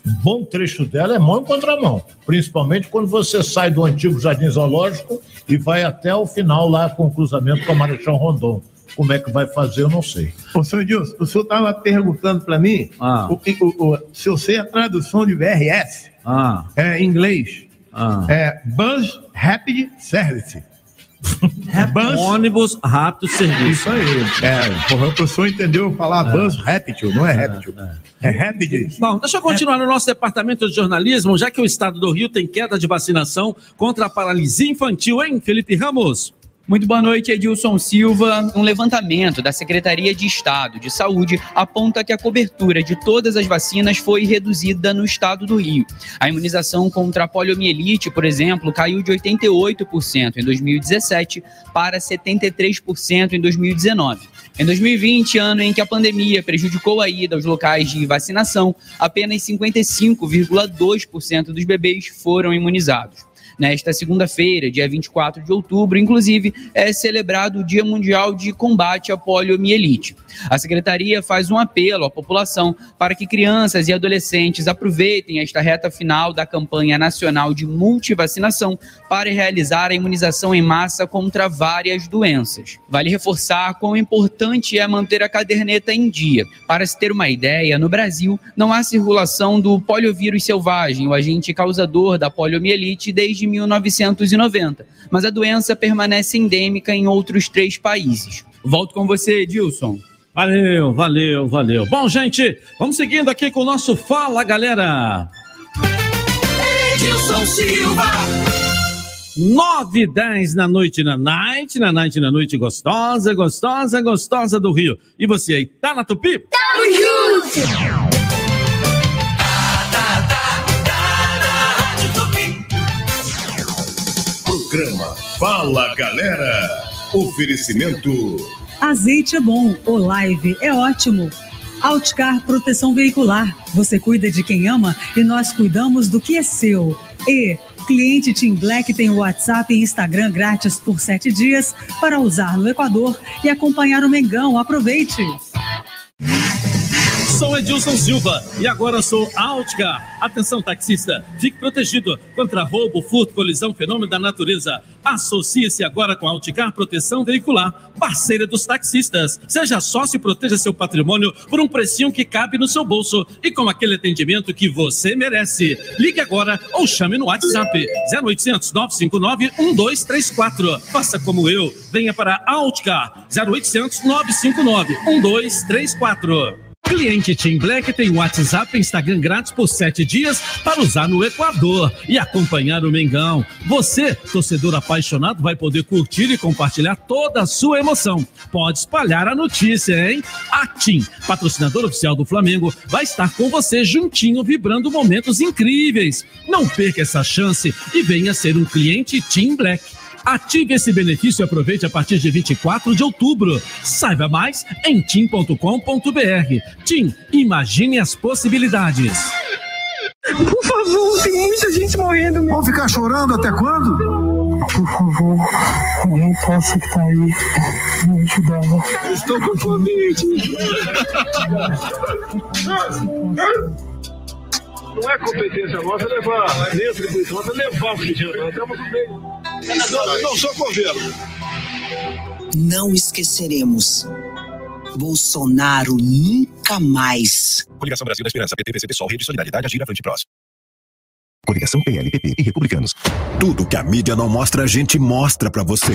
um bom trecho dela é mão em contramão. Principalmente quando você sai do antigo Jardim Zoológico e vai até o final lá com o cruzamento com a Marechal Rondon. Como é que vai fazer, eu não sei. Ô, senhor Edilson, o senhor estava perguntando para mim Ah. o, o- o- se eu sei a tradução de BRS Ah. é, em inglês. Ah. É Bus Rapid Service. Ônibus rápido serviço. Isso aí. É, porra, o professor entendeu falar bus réptil, não é réptil. É réptil. Bom, deixa eu continuar no nosso departamento de jornalismo, já que o estado do Rio tem queda de vacinação contra a paralisia infantil, hein, Felipe Ramos? Muito boa noite, Edilson Silva. Um levantamento da Secretaria de Estado de Saúde aponta que a cobertura de todas as vacinas foi reduzida no estado do Rio. A imunização contra a poliomielite, por exemplo, caiu de 88% em 2017 para 73% em 2019. Em 2020, ano em que a pandemia prejudicou a ida aos locais de vacinação, apenas 55,2% dos bebês foram imunizados. Nesta segunda-feira, dia 24 de outubro, inclusive, é celebrado o Dia Mundial de Combate à Poliomielite. A secretaria faz um apelo à população para que crianças e adolescentes aproveitem esta reta final da campanha nacional de multivacinação para realizar a imunização em massa contra várias doenças. Vale reforçar quão importante é manter a caderneta em dia. Para se ter uma ideia, no Brasil não há circulação do poliovírus selvagem, o agente causador da poliomielite, desde 1990, mas a doença permanece endêmica em outros três países. Volto com você, Edilson. Valeu, valeu, valeu. Bom, gente, vamos seguindo aqui com o nosso Fala, galera. Edilson Silva. 9 e 10 na noite na night, na night na noite gostosa, gostosa, gostosa do Rio. E você aí, tá na Tupi? Tamo junto. Programa Fala Galera. Oferecimento. Azeite é bom, o live é ótimo. Outcar Proteção Veicular. Você cuida de quem ama e nós cuidamos do que é seu. E cliente Team Black tem o WhatsApp e Instagram grátis por sete dias para usar no Equador e acompanhar o Mengão. Aproveite! Sou Edilson Silva e agora sou Outcar. Atenção, taxista, fique protegido contra roubo, furto, colisão, fenômeno da natureza. Associe-se agora com a Outcar Proteção Veicular, parceira dos taxistas. Seja sócio e proteja seu patrimônio por um precinho que cabe no seu bolso e com aquele atendimento que você merece. Ligue agora ou chame no WhatsApp 0800 959 1234. Faça como eu, venha para a Outcar 0800 959 1234. Cliente Team Black tem WhatsApp e Instagram grátis por sete dias para usar no Equador e acompanhar o Mengão. Você, torcedor apaixonado, vai poder curtir e compartilhar toda a sua emoção. Pode espalhar a notícia, hein? A Team, patrocinador oficial do Flamengo, vai estar com você juntinho, vibrando momentos incríveis. Não perca essa chance e venha ser um cliente Team Black. Ative esse benefício e aproveite a partir de 24 de outubro. Saiba mais em tim.com.br. Tim, imagine as possibilidades. Por favor, tem muita gente morrendo. Vão ficar chorando até quando? Por favor, alguém possa que tá aí me ajudar. Estou com Covid. Não é competência nossa levar, nem atribuição nossa levar o Cristiano. Nós estamos no meio. Não, não sou governo. Não esqueceremos. Bolsonaro nunca mais. Coligação Brasil da Esperança, PT, PCP, Sol, Rede Solidariedade, Agir, Avante, Prós. Coligação PLPP e Republicanos. Tudo que a mídia não mostra, a gente mostra pra você.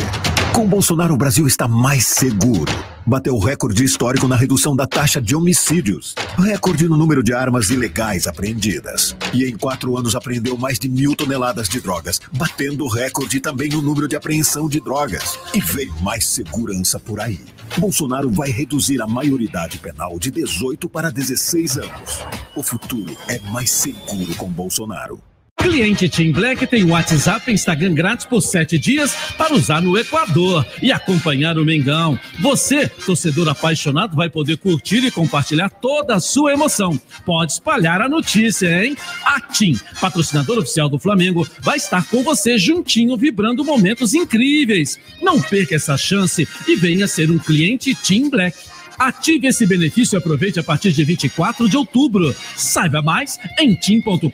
Com Bolsonaro, o Brasil está mais seguro. Bateu recorde histórico na redução da taxa de homicídios. Recorde no número de armas ilegais apreendidas. E em quatro anos apreendeu mais de mil toneladas de drogas, batendo recorde também no número de apreensão de drogas. E veio mais segurança por aí. Bolsonaro vai reduzir a maioridade penal de 18 para 16 anos. O futuro é mais seguro com Bolsonaro. Cliente Team Black tem WhatsApp e Instagram grátis por sete dias para usar no Equador e acompanhar o Mengão. Você, torcedor apaixonado, vai poder curtir e compartilhar toda a sua emoção. Pode espalhar a notícia, hein? A Team, patrocinador oficial do Flamengo, vai estar com você juntinho, vibrando momentos incríveis. Não perca essa chance e venha ser um cliente Team Black. Ative esse benefício e aproveite a partir de 24 de outubro. Saiba mais em tim.com.br.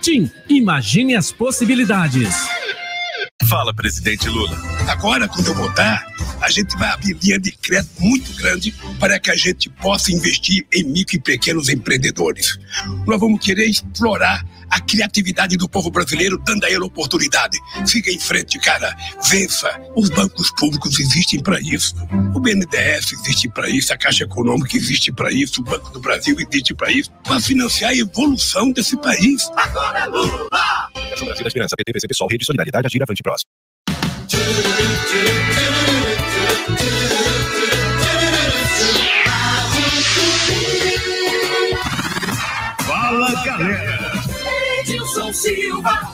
Tim, imagine as possibilidades. Fala, presidente Lula. Agora, quando eu voltar, a gente vai abrir linha de crédito muito grande para que a gente possa investir em micro e pequenos empreendedores. Nós vamos querer explorar a criatividade do povo brasileiro, dando a ele oportunidade. Siga em frente, cara. Vença. Os bancos públicos existem para isso. O BNDES existe para isso, a Caixa Econômica existe para isso, o Banco do Brasil existe para isso, para financiar a evolução desse país. Agora Lula! Fundação Brasil da Esperança, PT, PC, PSOL, Rede Solidariedade, Agir, Avante, Prós. Fala galera. Silva.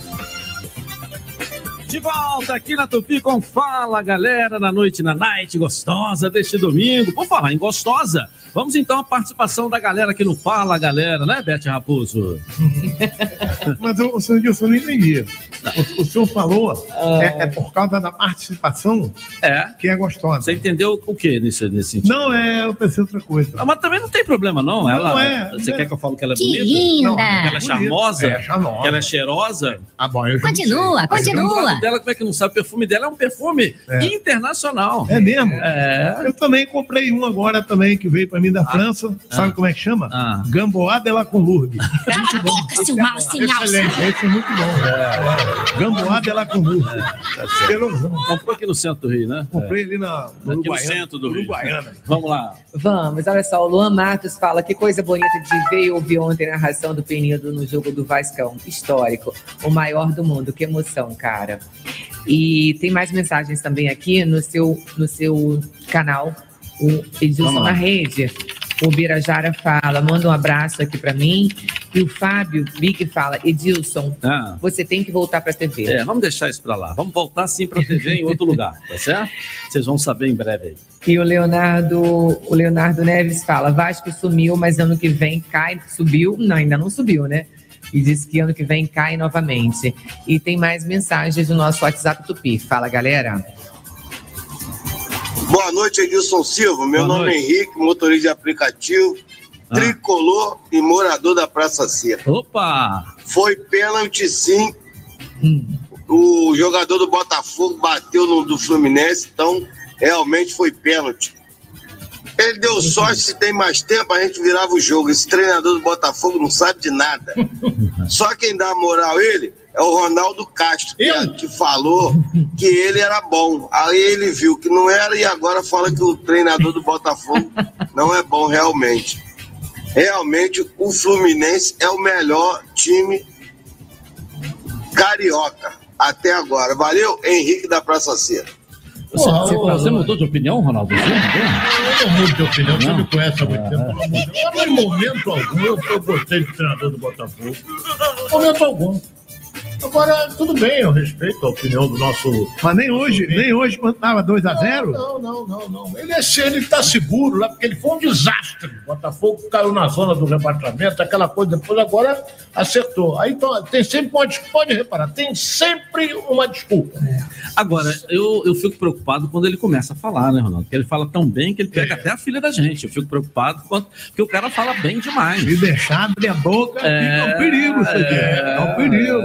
De volta aqui na Tupi com Fala, galera, na noite, na night gostosa deste domingo. Por falar em gostosa, vamos então à participação da galera que não fala, galera, né, Beth Raposo? *laughs* Mas o, o senhor Gilson, eu não entendi. O, o senhor falou é, é por causa da participação É. que é gostosa. Você entendeu o que nesse, nesse sentido? Não, é, eu pensei outra coisa. Ah, mas também não tem problema, não. Ela, Não é, Você né? quer que eu fale que ela é Que bonita? linda! Não, que ela é Bonita. charmosa? É, charmosa. Que ela é cheirosa? Ah, bom, eu Continua, sei. continua. O dela, como é que não sabe? O perfume dela é um perfume É. internacional. É mesmo? É. Eu também comprei um agora também, que veio pra mim da França. Sabe Ah. como é que chama? Ah. Gamboa de la Conlourgue. Cala *laughs* a boca, seu mal sem. Excelente, esse é muito bom. É. Gamboa de la Conlourgue. Pelosão. Comprou aqui no centro do Rio, né? Comprei ali na Aqui no Uruguaiana. centro do Rio. Uruguaiana. Vamos lá. Vamos, olha só, o Luan Matos fala que coisa bonita de ver e ouvir ontem a narração do Penido no jogo do Vascão. Histórico, o maior do mundo. Que emoção, cara. E tem mais mensagens também aqui no seu, no seu canal, o Edilson na rede. O Birajara fala, manda um abraço aqui pra mim. E o Fábio Vick fala, Edilson, Ah. você tem que voltar pra TV. É, vamos deixar isso pra lá. Vamos voltar sim pra TV em outro lugar, tá certo? Vocês vão saber em breve aí. E o Leonardo, o Leonardo Neves fala: Vasco sumiu, mas ano que vem cai. Subiu? Não, ainda não subiu, né? E diz que ano que vem cai novamente. E tem mais mensagens no nosso WhatsApp Tupi. Fala, galera. Boa noite, Edilson Silva. Meu Boa nome é noite. Henrique, motorista de aplicativo, tricolor e morador da Praça Seca. Opa! Foi pênalti, sim. O jogador do Botafogo bateu no do Fluminense, então realmente foi pênalti. Ele deu sorte, se tem mais tempo, a gente virava o jogo. Esse treinador do Botafogo não sabe de nada. *laughs* Só quem dá moral a ele é o Ronaldo Castro, que, que falou que ele era bom. Aí ele viu que não era e agora fala que o treinador do Botafogo não é bom realmente. Realmente o Fluminense é o melhor time carioca até agora. Valeu, Henrique da Praça Seca. Você, você- você mudou de opinião, Ronaldo? Você? Eu não mudo de opinião, você me conhece há muito tempo. de Deus. Mas Em momento algum eu, eu gostei do treinador do Botafogo. Momento algum. Agora, tudo bem, eu respeito a opinião do nosso. Mas nem hoje, nem hoje, quando tava 2x0. Não, não, não, não. Ele é ele está seguro lá, porque ele foi um desastre. O Botafogo caiu na zona do rebaixamento, aquela coisa, depois agora acertou. Aí então, tem sempre pode, pode reparar, tem sempre uma desculpa. Agora, eu, eu fico preocupado quando ele começa a falar, né, Ronaldo? Porque ele fala tão bem que ele pega até a filha da gente. Eu fico preocupado quando, porque o cara fala bem demais. Se deixar abrir a boca, É, fica um perigo aqui. É, um perigo.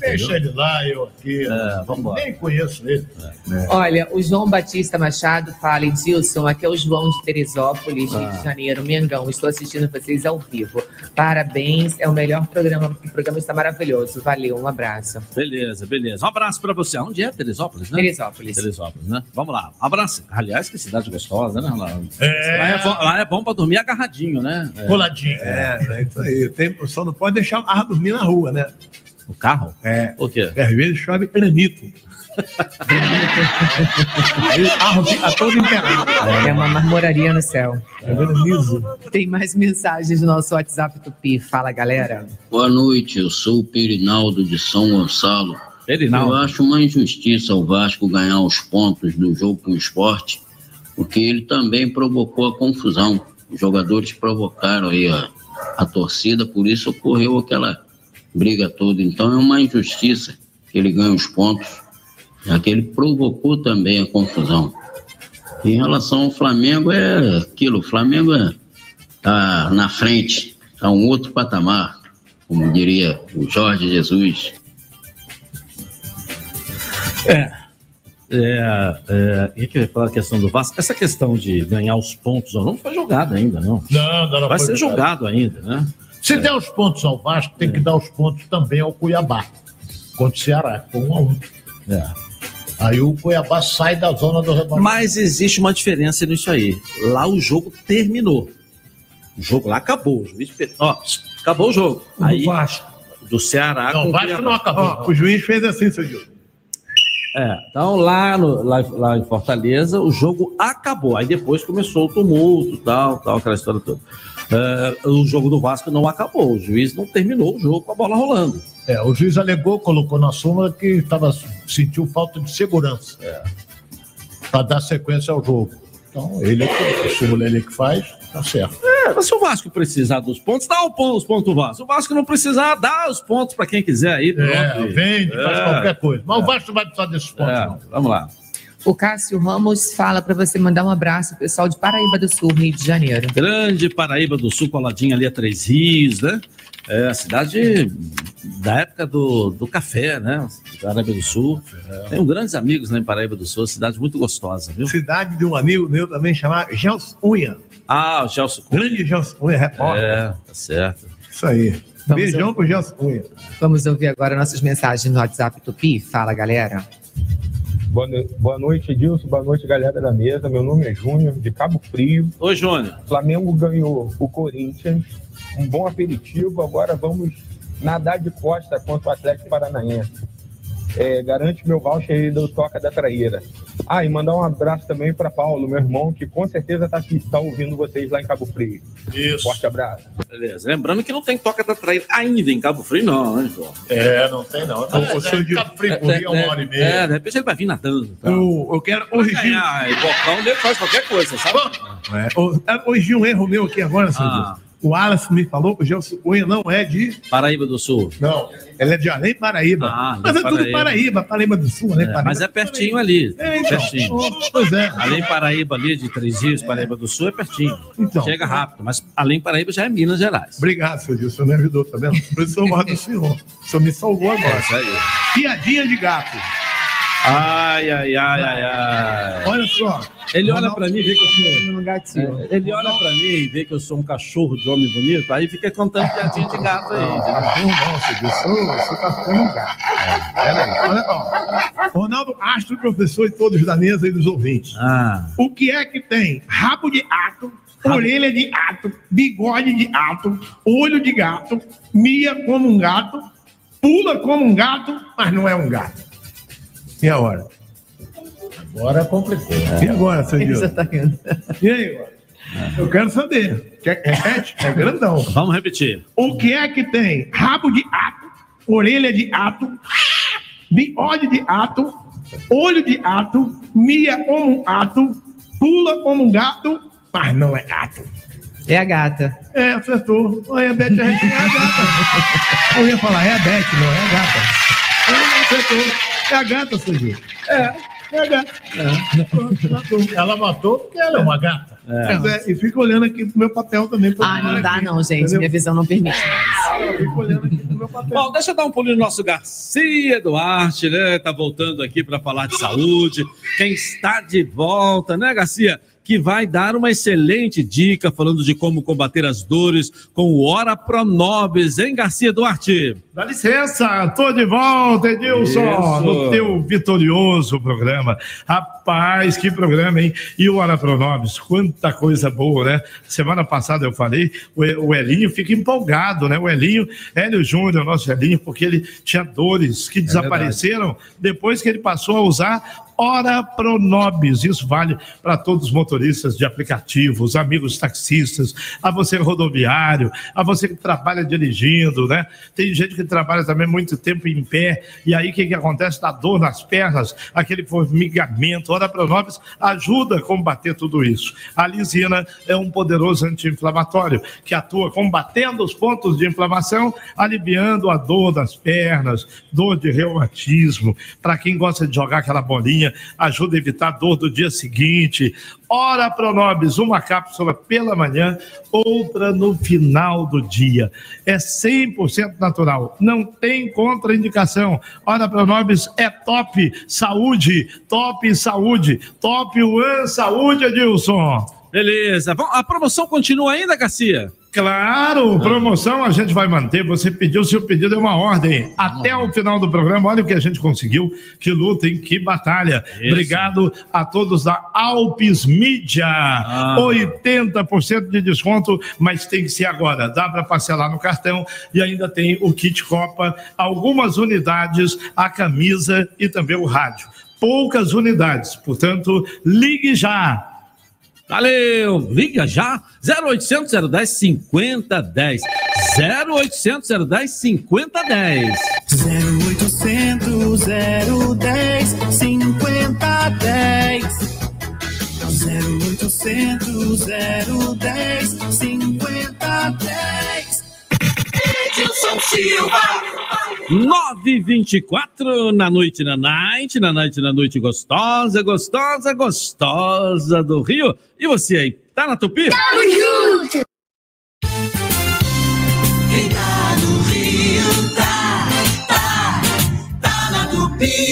Deixa ele lá, eu aqui. vamos Nem conheço ele. Olha, o João Batista Machado fala: Edilson, aqui é o João de Teresópolis, Rio Ah. de Janeiro, Mengão. Estou assistindo vocês ao vivo. Parabéns, é o melhor programa. O programa está maravilhoso. Valeu, um abraço. Beleza, beleza. Um abraço pra você. Onde é? Teresópolis, né? Teresópolis. Teresópolis, né? Vamos lá. Um abraço. Aliás, que cidade gostosa, né, Ronaldo? É. Lá, é bom, lá é bom pra dormir agarradinho, né? É. Coladinho. É, é isso aí. Tem, só não pode deixar o carro dormir na rua, né? O carro? É. O quê? Porque às vezes chove granito. Aí o carro fica todo empenado. É uma marmoraria no céu. É granizo. Tem mais mensagens no nosso WhatsApp Tupi. Fala, galera. Boa noite, eu sou o Perinaldo de São Gonçalo. Perinaldo. Eu acho uma injustiça o Vasco ganhar os pontos do jogo com o esporte, porque ele também provocou a confusão. Os jogadores provocaram aí a, a torcida, por isso ocorreu aquela briga toda. Então é uma injustiça que ele ganhe os pontos, já que ele provocou também a confusão. Em relação ao Flamengo, é aquilo, o Flamengo é, tá na frente, tá um outro patamar, como diria o Jorge Jesus. É. É, é, e que eu ia falar a questão do Vasco? Essa questão de ganhar os pontos ou não foi jogada ainda, não. Não, não, não Vai foi ser jogado ainda, né? Se der os pontos ao Vasco, tem que dar os pontos também ao Cuiabá. Contra o Ceará, com um a um. É. Aí o Cuiabá sai da zona do rebaixamento. Mas existe uma diferença nisso aí. Lá o jogo terminou. O jogo lá acabou. O juiz fez- ó, acabou o jogo. O Aí, Vasco. do Ceará Não, com o Vasco Cuiabá. não acabou. Ó, o juiz fez assim, seu. É, então lá, no- lá, lá em Fortaleza o jogo acabou. Aí depois começou o tumulto, tal, tal, aquela história toda. É, o jogo do Vasco não acabou. O juiz não terminou o jogo com a bola rolando. É, o juiz alegou, colocou na súmula que tava, sentiu falta de segurança para dar sequência ao jogo. Então, ele é que, a súmula ele é que faz, tá certo. É, mas se o Vasco precisar dos pontos, dá o os pontos do Vasco. Se o Vasco não precisar, dá os pontos para quem quiser aí. É, vende, faz É. qualquer coisa. Mas o Vasco não vai precisar desses pontos, É, não. vamos lá. O Cássio Ramos fala para você mandar um abraço, pessoal de Paraíba do Sul, Rio de Janeiro. Grande Paraíba do Sul, coladinha ali a Três Rios, né? É a cidade da época do, do café, né? Paraíba do Sul. Tenho grandes amigos né, em Paraíba do Sul, cidade muito gostosa, viu? Cidade de um amigo meu também chamado Gelson Cunha. Ah, o Gelson Grande Gelson Cunha, repórter. É, tá certo. Isso aí. Vamos Beijão ouvir. pro Gelson Cunha. Vamos ouvir agora nossas mensagens no WhatsApp Tupi. Fala, galera. Boa, no- boa noite, Edilson. Boa noite, galera da mesa. Meu nome é Júnior, de Cabo Frio. Oi, Júnior. Flamengo ganhou o Corinthians. Um bom aperitivo. Agora vamos nadar de costa contra o Atlético Paranaense. É, garante meu voucher aí do Toca da Traíra. Ah, e mandar um abraço também para Paulo, meu irmão, que com certeza está tá ouvindo vocês lá em Cabo Frio. Isso. Forte abraço. Beleza. Lembrando que não tem toca da traíra ainda em Cabo Frio, não, né, João? É, não tem não. Ô, ô, seu Gil, Cabo Frio por dia, uma hora e meia. É, de repente ele vai vir nadando. tá? Eu, eu quero corrigir. Ganhar, e bocão faz qualquer coisa, sabe? É, ô, é, corrigir um erro meu aqui agora, seu Ah. O Wallace me falou que o Gelson Cunha não é de. Paraíba do Sul. Não, ele é de Além Paraíba. Ah, Mas é Paraíba. tudo Paraíba, Paraíba do Sul, Além É, mas é pertinho ali. É, então. Pertinho. Pois é. Além Paraíba ali, de Três Rios, Paraíba do Sul, é pertinho. Então. Chega rápido, mas além Paraíba já é Minas Gerais. Obrigado, seu Gil. O senhor me ajudou, tá vendo? Por isso eu do senhor. O senhor me salvou agora. É isso aí. Piadinha de gato. Ai, ai, ai, ai, ai. Olha só. Ele olha pra mim e vê que eu sou. É, Ele olha pra mim e vê que eu sou um cachorro de homem bonito, aí fica contando piadinha de gato aí. Não, não, seu Gil. Você você tá ficando um gato. Peraí, olha, ó. Ronaldo Astro, professor e todos da mesa e dos ouvintes. Ah. O que é que tem? Rabo de ato, orelha de ato, bigode de ato, olho de gato, mia como um gato, pula como um gato, mas não é um gato. E a hora? Agora complicou. E agora, seu? Você tá. E aí, agora? Eu quero saber. Repete? É grandão. Vamos repetir. O que é que tem? Rabo de ato, orelha de ato, bigode de ato, olho de ato, mia como um ato, pula como um gato, mas não é gato. É a gata. É, acertou. Olha, a Beth a gente é a gata. Eu ia falar, é a Beth, não é a gata. É, acertou. É a gata, seu Gil. É, é a gata. Ela matou porque ela é uma gata. Pois é, e fica olhando aqui pro meu papel também. Ah, não dá aqui, não, gente. entendeu? Minha visão não permite fico olhando aqui pro meu papel. Bom, deixa eu dar um pulinho no nosso Garcia Duarte, né? Tá voltando aqui para falar de saúde. Quem está de volta, né, Garcia? Que vai dar uma excelente dica falando de como combater as dores com o Ora Pronobis, hein, Garcia Duarte? Dá licença, tô de volta, Edilson, Isso. no teu vitorioso programa. Rapaz, que programa, hein? E o Hora Pronobis, quanta coisa boa, né? Semana passada eu falei, o Elinho fica empolgado, né? O Elinho, Hélio Júnior, nosso Elinho, porque ele tinha dores que desapareceram depois que ele passou a usar Hora Pronobis. Isso vale para todos os motoristas de aplicativos, amigos taxistas, a você rodoviário, a você que trabalha dirigindo, né? Tem gente que trabalha também muito tempo em pé, e aí o que, que acontece? Dá dor nas pernas, aquele formigamento. Hora Pronobis ajuda a combater tudo isso. A lisina é um poderoso anti-inflamatório que atua combatendo os pontos de inflamação, aliviando a dor das pernas, dor de reumatismo. Para quem gosta de jogar aquela bolinha, ajuda a evitar dor do dia seguinte. Ora Pronobis, uma cápsula pela manhã, outra no final do dia. É 100% natural, não tem contraindicação. Ora Pronobis é top saúde, top saúde, top One Saúde, Edilson. Beleza. Bom, a promoção continua ainda, Garcia? Claro, promoção a gente vai manter. Você pediu, seu pedido é uma ordem. Até o final do programa, olha o que a gente conseguiu. Que luta, hein? Que batalha. Isso. Obrigado a todos da Alpes Mídia. 80% de desconto, mas tem que ser agora. Dá para parcelar no cartão e ainda tem o kit Copa, algumas unidades, a camisa e também o rádio. Poucas unidades, portanto, ligue já. Valeu! Liga já! 0800 010 5010. 0800 010 5010. 0800 010 5010 0800 010 5010 Edilson Silva 924 na noite, na night, na night, na noite gostosa, gostosa, gostosa do Rio. E você aí, tá na Tupi? Tamo junto! Quem tá no Rio tá, tá, tá na Tupi.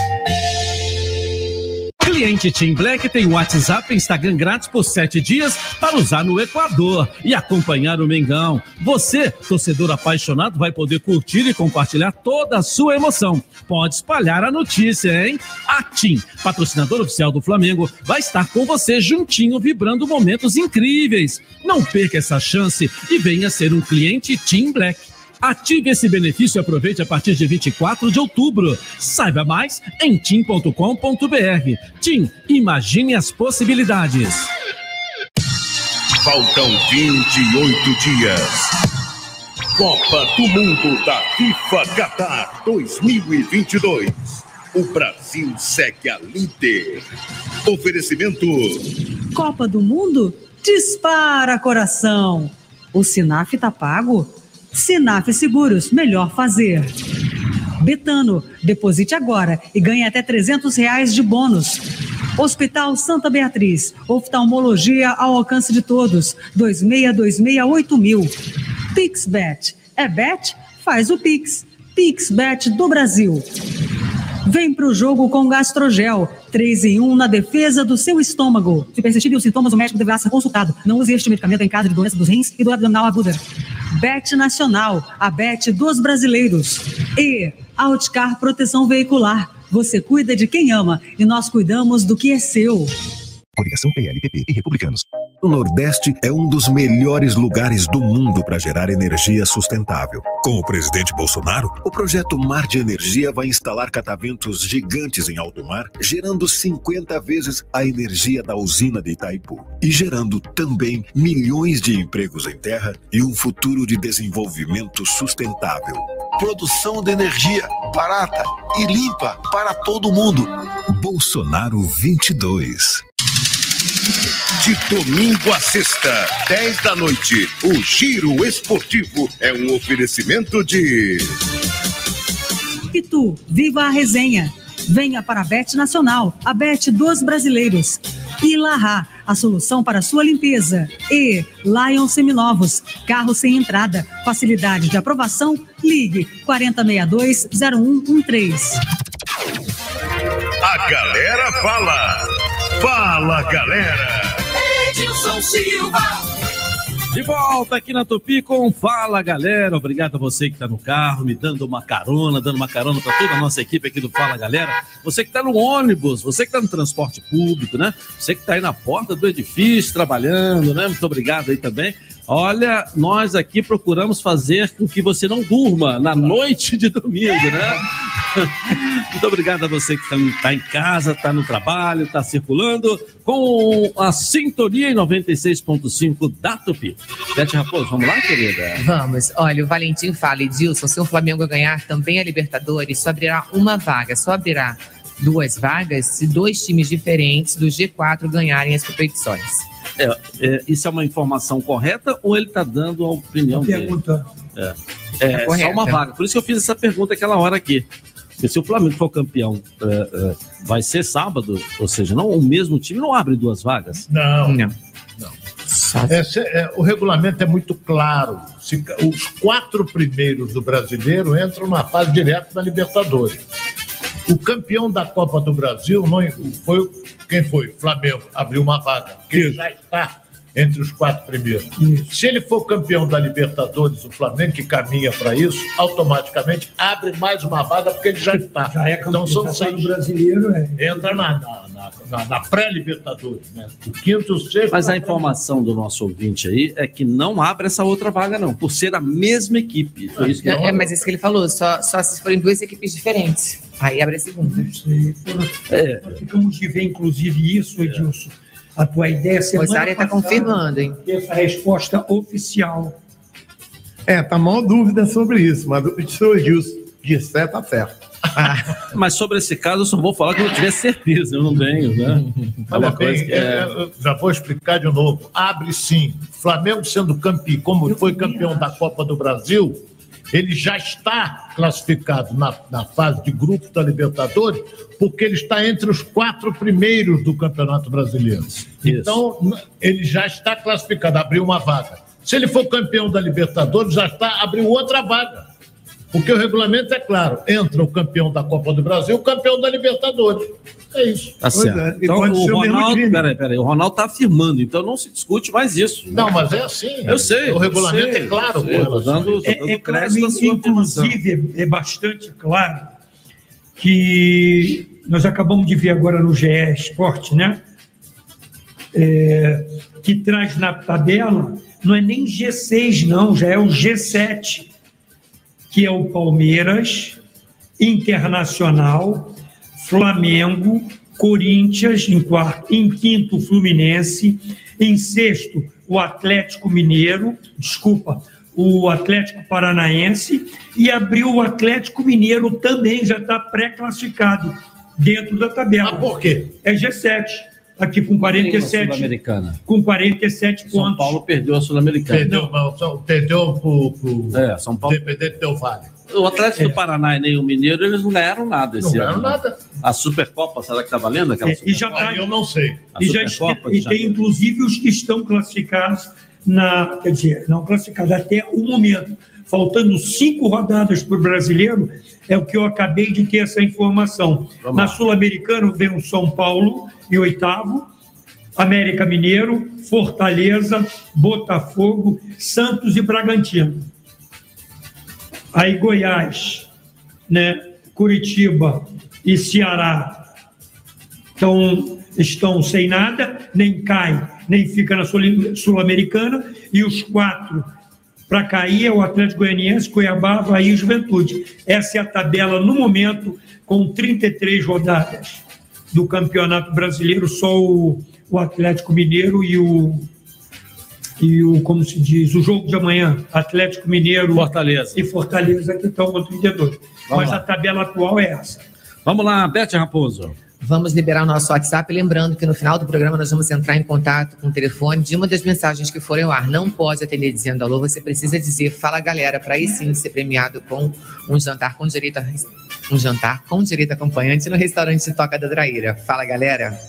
Cliente Team Black tem WhatsApp e Instagram grátis por sete dias para usar no Equador e acompanhar o Mengão. Você, torcedor apaixonado, vai poder curtir e compartilhar toda a sua emoção. Pode espalhar a notícia, hein? A Team, patrocinador oficial do Flamengo, vai estar com você juntinho, vibrando momentos incríveis. Não perca essa chance e venha ser um cliente Team Black. Ative esse benefício e aproveite a partir de 24 de outubro. Saiba mais em tim.com.br. Tim, imagine as possibilidades. Faltam 28 dias. Copa do Mundo da FIFA Qatar 2022. O Brasil segue a líder. Oferecimento Copa do Mundo? Dispara coração. O Sinaf tá pago? Sinaf Seguros, melhor fazer. Betano, deposite agora e ganhe até 300 reais de bônus. Hospital Santa Beatriz, oftalmologia ao alcance de todos, 26268000. Pixbet, é bet? Faz o Pix. Pixbet do Brasil. Vem pro jogo com Gastrogel. 3 em 1 na defesa do seu estômago. Se persistirem os sintomas, o médico deverá ser consultado. Não use este medicamento em caso de doença dos rins e do abdominal aguda. Bet Nacional, a Bet dos brasileiros. E Outcar Proteção Veicular. Você cuida de quem ama e nós cuidamos do que é seu. Coligação PLPP e Republicanos. O Nordeste é um dos melhores lugares do mundo para gerar energia sustentável. Com o presidente Bolsonaro, o projeto Mar de Energia vai instalar cataventos gigantes em alto mar, gerando 50 vezes a energia da usina de Itaipu. E gerando também milhões de empregos em terra e um futuro de desenvolvimento sustentável. Produção de energia barata e limpa para todo mundo. Bolsonaro 22. De domingo a sexta, 10 da noite, o Giro Esportivo é um oferecimento de. E tu, viva a resenha. Venha para a Bet Nacional, a Bet dos brasileiros. E Larra, a solução para sua limpeza. E Lion Seminovos, carro sem entrada, facilidade de aprovação. Ligue 4062-0113. A galera fala. Fala, galera. Edilson Silva. De volta aqui na Tupi com Fala Galera. Obrigado a você que está no carro, me dando uma carona, dando uma carona para toda a nossa equipe aqui do Fala Galera. Você que está no ônibus, você que está no transporte público, né? Você que está aí na porta do edifício trabalhando, né? Muito obrigado aí também. Olha, nós aqui procuramos fazer com que você não durma na noite de domingo, né? *laughs* Muito obrigado a você que está em casa, está no trabalho, está circulando com a sintonia em 96.5 da Tupi. Bete Raposo, vamos lá, querida? Vamos. Olha, o Valentim fala, Edilson, se o Flamengo ganhar também a Libertadores, só abrirá uma vaga, só abrirá duas vagas se dois times diferentes do G4 ganharem as competições. É, é, isso é uma informação correta ou ele está dando a opinião dele? Pergunta. É, é, É só uma vaga. Por isso que eu fiz essa pergunta aquela hora aqui. Porque se o Flamengo for campeão, é, é, vai ser sábado, ou seja, não o mesmo time não abre duas vagas. Não. Não. Esse é- o regulamento é muito claro. Se os quatro primeiros do brasileiro entram na fase direta da Libertadores. O campeão da Copa do Brasil não, foi o- quem foi? Flamengo. Abriu uma vaga, que já está entre os quatro primeiros. Se ele for campeão da Libertadores, o Flamengo que caminha para isso, automaticamente abre mais uma vaga porque ele já está. Já é campeão então são tá seis. brasileiro, é. Entra na, na, na- na- na pré-Libertadores, né? O quinto, o sexto. Mas a informação do nosso ouvinte aí é que não abre essa outra vaga, não, por ser a mesma equipe. Foi isso que É, é, mas isso que ele falou, só, só se forem duas equipes diferentes. Aí abre a segunda. É. Ficamos de ver, inclusive, isso, Edilson. A tua ideia semana Rosário tá passada, confirmando, hein? Essa resposta oficial. É, tá mal dúvida sobre isso, mas o senhor Gilson disser tá certo. *laughs* Mas sobre esse caso, eu só vou falar que eu tiver certeza, eu não tenho, né? É Olha uma coisa bem, que é, é- eu já vou explicar de novo. Abre sim. Flamengo sendo campeão, como foi campeão da Copa do Brasil, ele já está classificado na, na fase de grupos da Libertadores, porque ele está entre os quatro primeiros do Campeonato Brasileiro. Então, n- ele já está classificado, abriu uma vaga. Se ele for campeão da Libertadores, já está, abriu outra vaga. Porque o regulamento é claro: entra o campeão da Copa do Brasil, o campeão da Libertadores. É isso. Tá certo. Então, o Ronaldo, peraí, peraí, o Ronaldo tá afirmando, então não se discute mais isso. Não, mas é assim. Eu sei. O eu regulamento sei, é claro eu sei, dando, dando É, é claro, inclusive, é, é bastante claro que nós acabamos de ver agora no GE Esporte, né? É, que traz na tabela, não é nem G6, não, já é o G7, que é o Palmeiras, Internacional, Flamengo, Corinthians em quarto, em quinto Fluminense, em sexto o Atlético Mineiro, desculpa, o Atlético Paranaense e abriu o Atlético Mineiro também já está pré-classificado dentro da tabela. por quê? É G7, aqui com 47, Sul-Americana. com 47 São pontos. Paulo perdeu a Sul-Americana. Perdeu, não, perdeu pro, pro É, São Paulo. Independente Del Vale. O Atlético do Paraná e nem o Mineiro, eles não ganharam nada esse Não ganharam ano. né? nada. A Supercopa, será que tá valendo aquela É, e já tá, Eu não sei. A e, já Supercopa e tem inclusive os que estão classificados na, quer dizer, não classificados até o momento, faltando cinco rodadas para o brasileiro, é o que eu acabei de ter essa informação. Vamos na. Sul-Americana vem o São Paulo em oitavo, América Mineiro, Fortaleza, Botafogo, Santos e Bragantino. Aí Goiás, né, Curitiba e Ceará então, estão sem nada, nem cai, nem fica na Sul- Sul-Americana, e os quatro para cair é o Atlético Goianiense, Cuiabá, Havaí e Juventude. Essa é a tabela no momento, com 33 rodadas do Campeonato Brasileiro, só o, o Atlético Mineiro e o, e o, como se diz, o jogo de amanhã, Atlético Mineiro Fortaleza. e Fortaleza, que estão com 32. Mas lá. a tabela atual é essa. Vamos lá, Bete Raposo. Vamos liberar o nosso WhatsApp, lembrando que no final do programa nós vamos entrar em contato com o telefone de uma das mensagens que forem ao ar. Não pode atender dizendo alô, você precisa dizer fala galera, para aí sim ser premiado com um jantar com direito a um jantar com direito acompanhante no restaurante Toca da Traíra. Fala galera.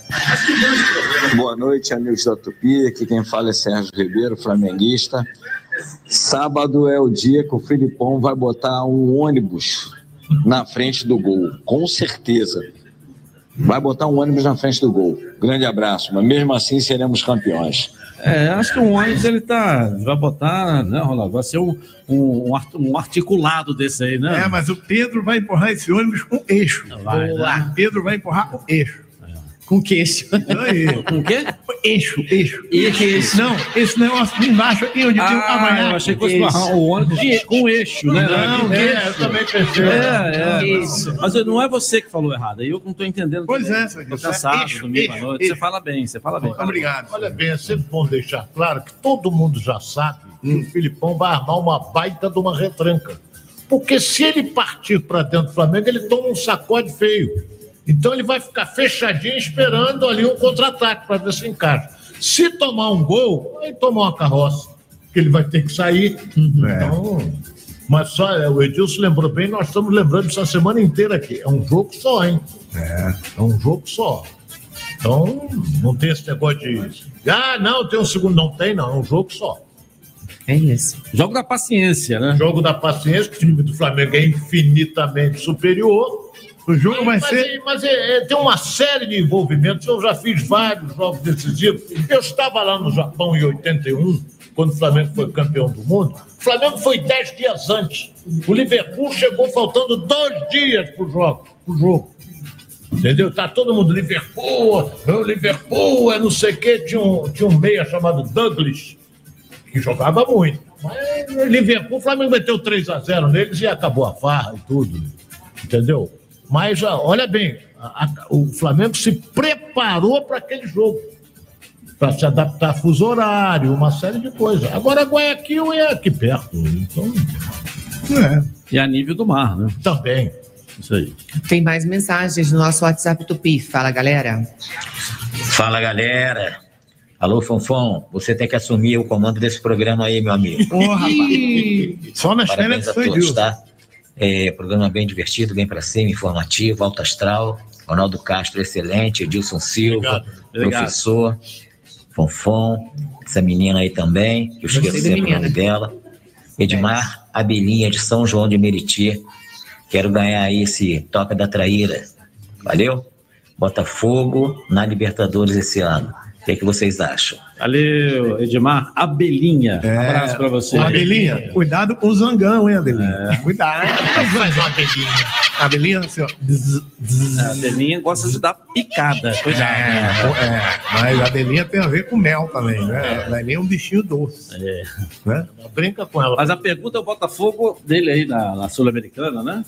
Boa noite, amigos da Tupi. Aqui quem fala é Sérgio Ribeiro, flamenguista. Sábado é o dia que o Filipão vai botar um ônibus na frente do gol, com certeza. Vai botar um ônibus na frente do gol. Grande abraço, mas mesmo assim seremos campeões. É, acho que o ônibus ele tá. Vai botar, né, Ronaldo? Vai ser um, um, um art- um articulado desse aí, né? É, mas o Pedro vai empurrar esse ônibus com eixo. Vai, né? Pedro vai empurrar com eixo. Com queixo. Com o quê? Eixo, eixo. Eixo. Não, esse negócio de embaixo aqui, onde tem o Ah, cavanhaque. eu achei que fosse barrar o ônibus de- com eixo, né? Não, Que é, eu também pensei. É, é. Isso. Mas não é você que falou errado, aí eu não estou entendendo. Pois também. é, é cansado, eixo, domingo à eixo, noite. eixo. Você fala bem, você fala bem. Obrigado. Olha bem, é sempre bom deixar claro que todo mundo já sabe que o Filipão vai armar uma baita de uma retranca. Porque se ele partir para dentro do Flamengo, ele toma um sacode feio. Então ele vai ficar fechadinho esperando ali um contra-ataque para ver se encaixa. Se tomar um gol, aí tomar uma carroça, que ele vai ter que sair. Então, mas só, é, o Edilson lembrou bem, nós estamos lembrando essa semana inteira aqui. É um jogo só, hein? É. É um jogo só. Então, não tem esse negócio de. Ah, não, tem um segundo. Não tem, não. É um jogo só. É isso. Jogo da paciência, né? Jogo da paciência, que o time do Flamengo é infinitamente superior. O jogo vai mas, ser- Mas é, é, tem uma série de envolvimentos. Eu já fiz vários jogos decisivos. Eu estava lá no Japão em 81, quando o Flamengo foi campeão do mundo. O Flamengo foi 10 dias antes. O Liverpool chegou faltando dois dias para o jogo. Pro jogo. Entendeu? Tá todo mundo Liverpool, o Liverpool, é não sei o quê. Tinha um, tinha um meia chamado Douglas, que jogava muito. Mas Liverpool, o Flamengo meteu 3 a 0 neles e acabou a farra e tudo. Entendeu? Mas olha bem, a- a- o Flamengo se preparou para aquele jogo. Para se adaptar a fuso horário, uma série de coisas. Agora Guayaquil é aqui perto. Então, E a nível do mar, né? Também. Isso aí. Tem mais mensagens no nosso WhatsApp Tupi. Fala, galera. Fala galera. Alô, Fonfon, você tem que assumir o comando desse programa aí, meu amigo. Só nas Parabéns férias a foi todos, Deus. tá? É, programa bem divertido, bem pra cima, informativo, alto astral. Ronaldo Castro, excelente. Edilson Silva, Obrigado. Professor. Fonfon, essa menina aí também, eu sempre o nome dela. Edmar Abelinha, de São João de Meriti. Quero ganhar aí esse Toca da Traíra. Valeu? Botafogo na Libertadores esse ano. O que, é que vocês acham? Valeu, Edmar. Abelinha. Um abraço pra você. Ô, Abelinha, cuidado com o zangão, hein, Abelinha? Cuidado. Faz uma Abelinha. Abelinha, assim, ó. A Abelinha gosta de dar picada. Cuidado. É, é, mas a abelhinha tem a ver com mel também, né? Ela é nem um bichinho doce. É. Né? Brinca com ela. Mas a pergunta é o Botafogo dele aí na, na Sul-Americana, né?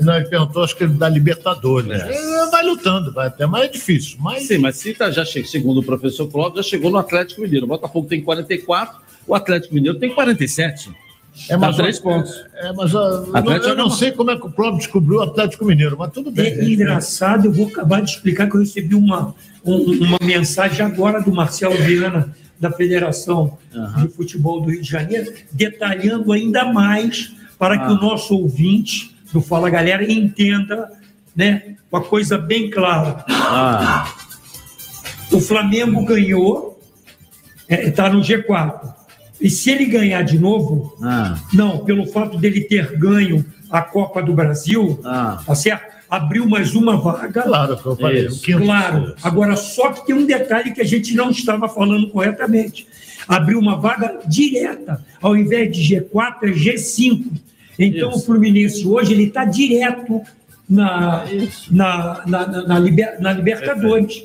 Não, ele perguntou, acho que ele da Libertadores. É, vai lutando, vai até, mas é difícil. Mas... Sim, mas se tá, já che- segundo o professor Cláudio, já chegou no Atlético Mineiro. O Botafogo tem 44, o Atlético Mineiro tem 47. É, Dá mas, três pontos. É, mas eu não- Atlético eu não sei como é que o próprio descobriu o Atlético Mineiro, mas tudo bem. É engraçado, eu vou acabar de explicar que eu recebi uma, um- uma mensagem agora do Marcelo Viana, da Federação de Futebol do Rio de Janeiro, detalhando ainda mais para que Ah. o nosso ouvinte do Fala Galera entenda né, uma coisa bem clara. Ah. O Flamengo ganhou, está no G4. E se ele ganhar de novo, Ah. não, pelo fato dele ter ganho a Copa do Brasil, tá certo? Abriu mais uma vaga. Claro, eu falei. Claro. Agora, só que tem um detalhe que a gente não estava falando corretamente. Abriu uma vaga direta. Ao invés de G4, é G5. Então, o Fluminense hoje ele está direto na, na, na, na, na Liber- na Libertadores.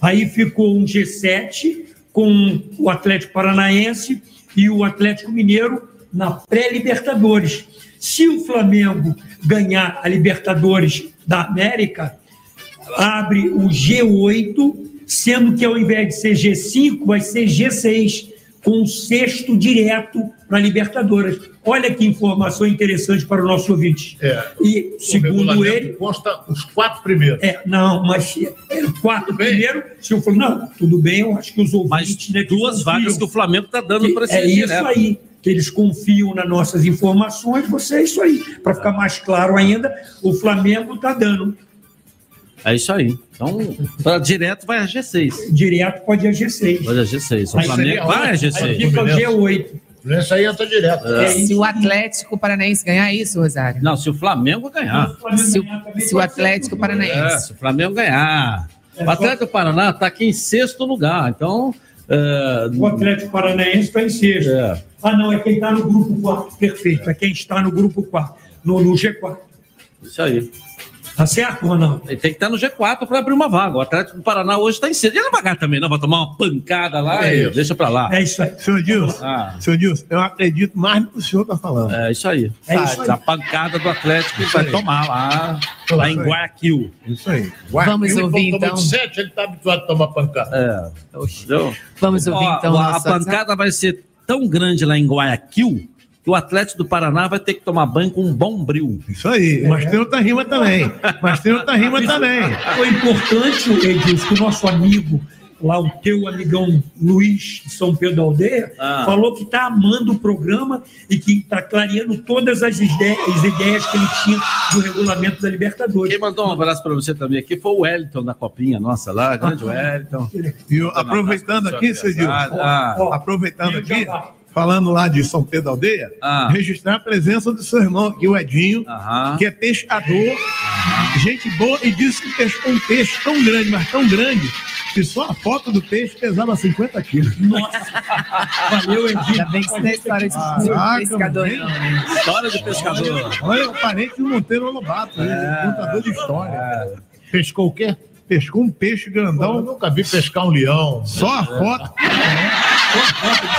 Aí ficou um G7 com o Atlético Paranaense e o Atlético Mineiro na pré-Libertadores. Se o Flamengo ganhar a Libertadores da América, abre o G8, sendo que ao invés de ser G5, vai ser G6, com o sexto direto para a Libertadores. Olha que informação interessante para o nosso ouvinte. É. E, O segundo ele, Consta os quatro primeiros. é, não, mas é, o quarto primeiro, se eu for, não, tudo bem, eu acho que os ouvintes. né, que Duas vagas que o Flamengo tá dando para esse É isso direto. aí, que eles confiam nas nossas informações, você é isso aí. Para ficar mais claro ainda, o Flamengo está dando. É isso aí. Então, pra direto vai a G6. Direto pode ir a G6. Vai a G6. O Flamengo vai a ótimo. G6. Aí fica o G8. Nessa aí entra direto. É. Se o Atlético Paranaense ganhar é isso, Rosário. Não, se o Flamengo ganhar. Se o, se o Atlético É, Paranaense. se o Flamengo ganhar. O Atlético Paraná está aqui em sexto lugar. Então. é, O Atlético Paranaense está em sexto. Ah, não, é quem está no grupo 4. Perfeito, é quem está no grupo 4, no, no G4. Isso aí. Tá certo, Ronaldo? Ele tem que estar no G4 para abrir uma vaga. O Atlético do Paraná hoje está em sexto. Ele não vai ganhar também, não. Vai tomar uma pancada lá É e isso. deixa para lá. É isso aí. Senhor Dilson, Ah. senhor Dilson, eu acredito mais no que o senhor está falando. É isso aí. É isso aí. A pancada do Atlético vai tomar lá, lá em aí. Guayaquil. Isso aí. Vamos ouvir, então. Sete, ele está habituado a tomar pancada. É. Entendeu? Vamos ouvir, Ó, então, A, nosso pancada vai ser tão grande lá em Guayaquil que o Atlético do Paraná vai ter que tomar banho com um bom bril. Isso aí. Mas tem outra rima também. Mas tem outra rima também. Foi importante, Edilson, que o nosso amigo lá o teu amigão Luiz de São Pedro da Aldeia, Ah. falou que está amando o programa e que está clareando todas as ideias, as ideias que ele tinha do regulamento da Libertadores. Quem mandou um abraço para você também aqui foi o Wellington da Copinha, nossa lá, grande Wellington. E eu, aproveitando aqui, Cedil, Ah, aproveitando aqui, falando lá de São Pedro da Aldeia, Ah. registrar a presença do seu irmão aqui, o Edinho, Aham. que é pescador, gente boa, e disse que pescou um peixe tão grande, mas tão grande, que só a foto do peixe pesava 50 quilos. Nossa! Valeu, Edinho. Ainda bem que isso não é história de Caraca, pescador, não, né? História de pescador. Olha, o parente do Monteiro Lobato, ele é contador de história. Pescou o quê? Pescou um peixe grandão. Eu nunca vi pescar um leão. Só a foto.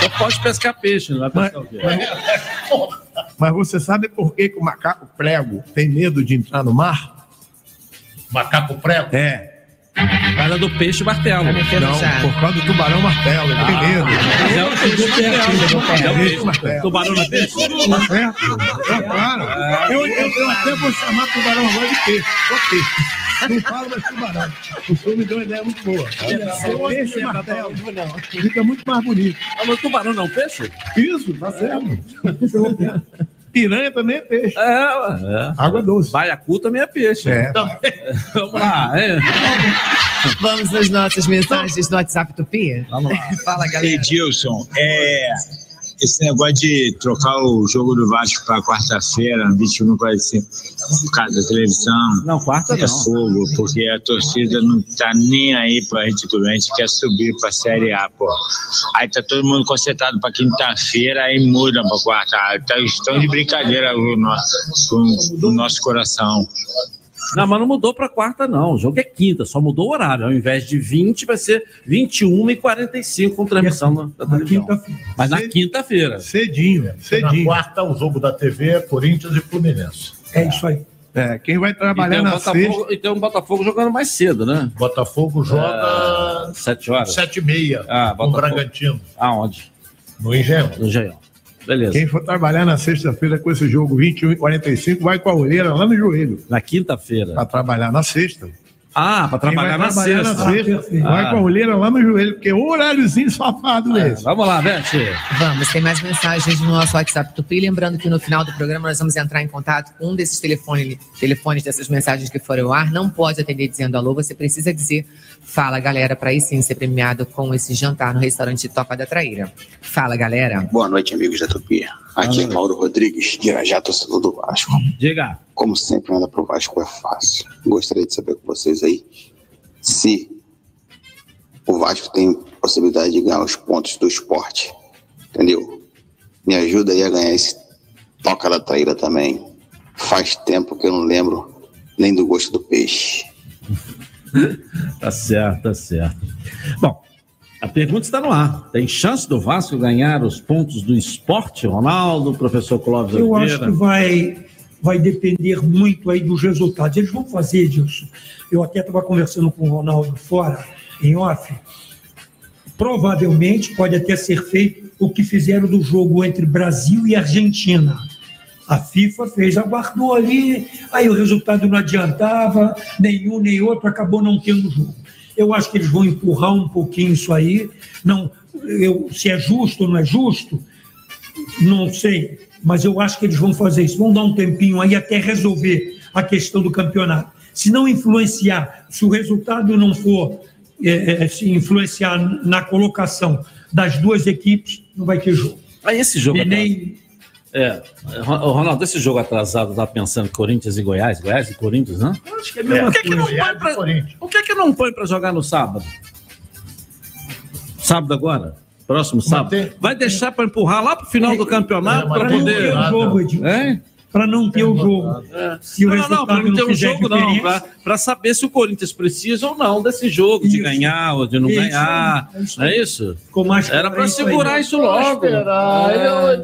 Só pode pescar peixe, não vai pescar o quê? Mas você sabe por que, que o macaco prego tem medo de entrar no mar? Macaco prego? É. Por causa do peixe martelo. Não, por causa do tubarão martelo, ele tem medo. Mas é o peixe martelo. É o peixe martelo. Tubarão é peixe? Tá certo? É claro. Eu, eu, eu até vou chamar tubarão agora de peixe. Só peixe. Não falo mais tubarão. O senhor me deu uma ideia muito boa. É peixe martelo. Fica muito mais bonito. Ah, mas tubarão não é um peixe? Isso, tá certo. Piranha também é peixe. É, é. Água doce. Baiacu também é peixe. É. *laughs* Vamos lá, é. Vamos nas nossas mensagens do WhatsApp Tupi? Vamos lá. Fala, galera. Edilson, é, esse negócio de trocar o jogo do Vasco para quarta-feira, 21h45, por causa da televisão. Não, quarta é não. fogo, porque a torcida não tá nem aí pra gente do a gente quer subir pra Série A, pô. Aí tá todo mundo concentrado pra quinta-feira, aí muda pra quarta. Tá, estão de brincadeira o nosso, com o nosso coração. Não, mas não mudou para quarta, não. O jogo é quinta, só mudou o horário. Ao invés de 20, vai ser 21 e 45 com transmissão na, da televisão. Mas na quinta-feira. Cedinho, Na cedinho. quarta, o jogo da TV é Corinthians e Fluminense. É isso aí. É, quem vai E trabalhar um na Botafogo, sexta. e tem um Botafogo jogando mais cedo, né? Botafogo joga Sete horas. sete e meia Ah, com o Botafogo. Bragantino. Aonde? No Engenho. No Engenhão. Beleza. Quem for trabalhar na sexta-feira com esse jogo 21 e 45 vai com a orelha lá no joelho. Na quinta-feira. Para trabalhar na sexta. Ah, para vai trabalhar na sexta. na sexta vai Ah. com a orelha lá no joelho, porque é um horáriozinho safado esse. Vamos lá, Beth. Vamos, tem mais mensagens no nosso WhatsApp Tupi. Lembrando que no final do programa nós vamos entrar em contato com um desses telefone, telefones dessas mensagens que foram ao ar. Não pode atender dizendo alô, você precisa dizer fala, galera, para aí sim ser premiado com esse jantar no restaurante Toca da Traíra. Fala, galera. Boa noite, amigos da Tupi. Aqui é Mauro Rodrigues, de Irajá, torcedor do Vasco. Diga. Como sempre, nada pro Vasco é fácil. Gostaria de saber com vocês aí se o Vasco tem possibilidade de ganhar os pontos do esporte. Entendeu? Me ajuda aí a ganhar esse toca da traíra também. Faz tempo que eu não lembro nem do gosto do peixe. *laughs* Tá certo, tá certo. Bom, a pergunta está no ar. Tem chance do Vasco ganhar os pontos do esporte, Ronaldo, professor Clóvis Eu acho Oliveira? que vai, vai depender muito aí dos resultados. Eles vão fazer, Edilson. Eu até estava conversando com o Ronaldo fora, em off. Provavelmente pode até ser feito o que fizeram do jogo entre Brasil e Argentina. A FIFA fez, aguardou ali, aí o resultado não adiantava, nenhum nem outro, acabou não tendo jogo. Eu acho que eles vão empurrar um pouquinho isso aí. Não, eu, se é justo ou não é justo, não sei, mas eu acho que eles vão fazer isso. Vão dar um tempinho aí até resolver a questão do campeonato. Se não influenciar, se o resultado não for é, é, se influenciar na colocação das duas equipes, não vai ter jogo. Aí esse jogo E nem- É, Ro- Ronaldo, esse jogo atrasado, tá pensando Corinthians e Goiás, Goiás e Corinthians, né? Acho que é a Por que, que não põe pra, por que, que não põe pra jogar no sábado? Sábado agora? Próximo sábado? Vai deixar pra empurrar lá pro final do campeonato Para poder. o jogo, Edilson. Hein? Para não ter o jogo. O não, não, para não ter um fizer jogo, não. diferença- Pra, pra saber se o Corinthians precisa ou não desse jogo, de ganhar ou de não Isso ganhar. é isso Não é isso? Ficou mais Era isso aí. segurar isso Vamos logo. esperar. É.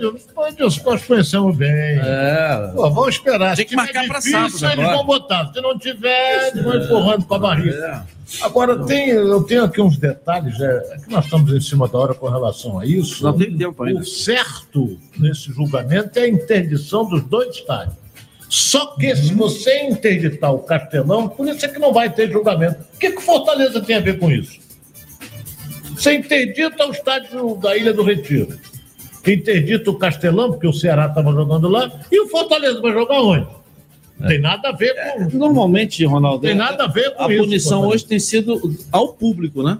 Edilson, nós conhecemos bem. É. Pô, vamos esperar. Tinha que Se marcar difícil, sábado Eles agora. vão botar. Se não tiver, eles vão empurrando com a barriga. É. Agora, tem, eu tenho aqui uns detalhes, é, que nós estamos em cima da hora com relação a isso. Não tem tempo ainda. O certo nesse julgamento é a interdição dos dois estádios. Só que Uhum. se você interditar o Castelão, por isso é que não vai ter julgamento. O que, que Fortaleza tem a ver com isso? Você interdita o estádio da Ilha do Retiro. Interdita o Castelão, porque o Ceará estava jogando lá, e o Fortaleza vai jogar onde? Não tem nada a ver com. Normalmente, Ronaldo, Tem nada a ver com a isso, punição Ronaldo. hoje tem sido ao público, né?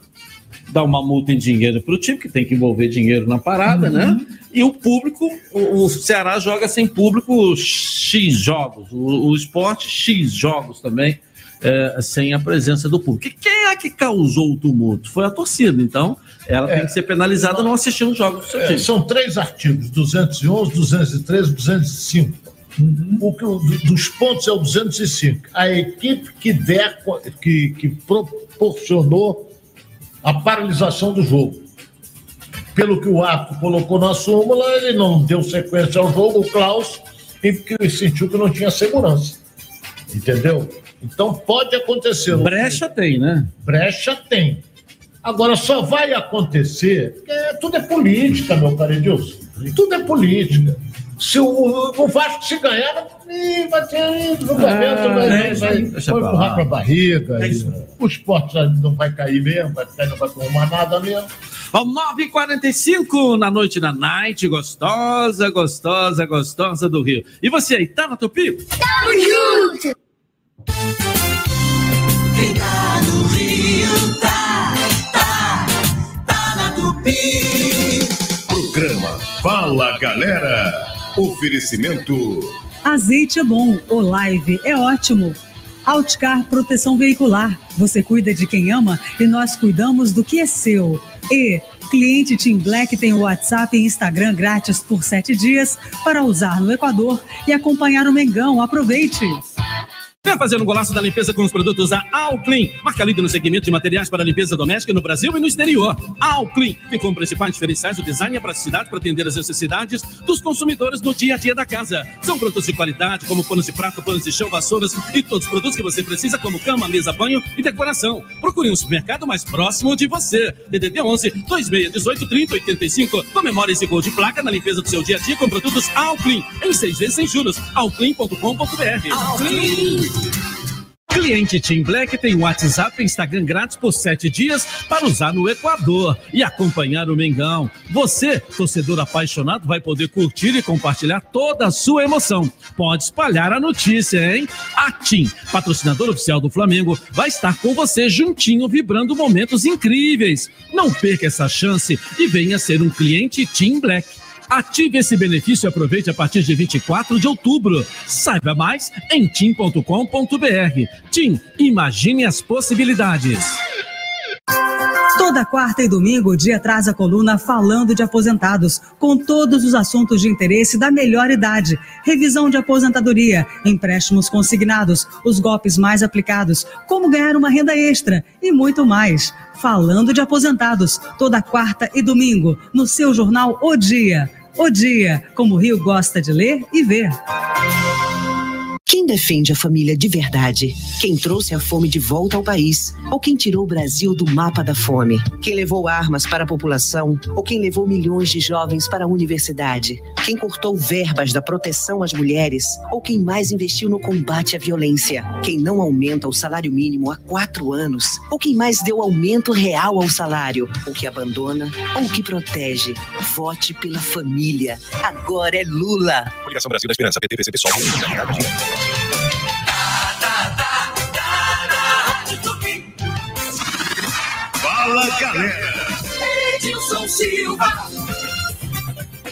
Dar uma multa em dinheiro para o time, que tem que envolver dinheiro na parada, né? E o público, o, o Ceará joga sem público X jogos, o, o esporte X jogos também, é, sem a presença do público. E quem é que causou o tumulto? Foi a torcida, então ela tem que ser penalizada não assistindo os jogos do seu É, time. são três artigos: 211, 213, 205. O que, o- do- dos pontos é o 205. A equipe que, der, que, que proporcionou a paralisação do jogo. Pelo que o árbitro colocou na súmula, ele não deu sequência ao jogo, o Klaus, e porque ele sentiu que não tinha segurança. Entendeu? Então pode acontecer. Brecha tem, né? Brecha tem. Agora só vai acontecer, porque tudo é política, meu caro Edilson. Tudo é política. Se o, o Vasco se ganhar, vai ter julgamento, Ah, vai, é vai, vai, empurrar para a barriga. É e o esporte não vai cair mesmo, vai ficar, não vai arrumar nada mesmo. Ao 9h45 na noite da night, gostosa, gostosa, gostosa do Rio. E você aí, tá na Tupi? Tamo junto! Quem tá no Rio tá, tá, tá na Tupi. Programa Fala Galera. Oferecimento. Azeite é bom, o live é ótimo. Outcar Proteção Veicular. Você cuida de quem ama e nós cuidamos do que é seu. E cliente Team Black tem o WhatsApp e Instagram grátis por sete dias para usar no Equador e acompanhar o Mengão. Aproveite! Vem fazendo um golaço da limpeza com os produtos da Alclean, marca líder no segmento de materiais para limpeza doméstica no Brasil e no exterior. Alclean tem como principais diferenciais o design e a praticidade para atender as necessidades dos consumidores no dia a dia da casa. São produtos de qualidade, como panos de prato, panos de chão, vassouras e todos os produtos que você precisa, como cama, mesa, banho e decoração. Procure um supermercado mais próximo de você. DDD 11 2618 30 85. Comemore esse gol de placa na limpeza do seu dia a dia com produtos Alclean, em seis vezes sem juros. Alclean.com.br. Alclean. Cliente Team Black tem WhatsApp e Instagram grátis por sete dias para usar no Equador e acompanhar o Mengão. Você, torcedor apaixonado, vai poder curtir e compartilhar toda a sua emoção. Pode espalhar a notícia, hein? A Team, patrocinador oficial do Flamengo, vai estar com você juntinho, vibrando momentos incríveis. Não perca essa chance e venha ser um cliente Team Black. Ative esse benefício e aproveite a partir de 24 de outubro. Saiba mais em tim.com.br. Tim, imagine as possibilidades. Toda quarta e domingo, o dia traz a coluna Falando de Aposentados, com todos os assuntos de interesse da melhor idade. Revisão de aposentadoria, empréstimos consignados, os golpes mais aplicados, como ganhar uma renda extra e muito mais. Falando de Aposentados, toda quarta e domingo, no seu jornal O Dia. O Dia, como o Rio gosta de ler e ver. Quem defende a família de verdade? Quem trouxe a fome de volta ao país? Ou quem tirou o Brasil do mapa da fome? Quem levou armas para a população? Ou quem levou milhões de jovens para a universidade? Quem cortou verbas da proteção às mulheres? Ou quem mais investiu no combate à violência? Quem não aumenta o salário mínimo há quatro anos? Ou quem mais deu aumento real ao salário? Ou que abandona? Ou que protege? Vote pela família. Agora é Lula. Coligação Brasil da Esperança, PT, PCP, PSOL. Fala Galera. Edilson Silva.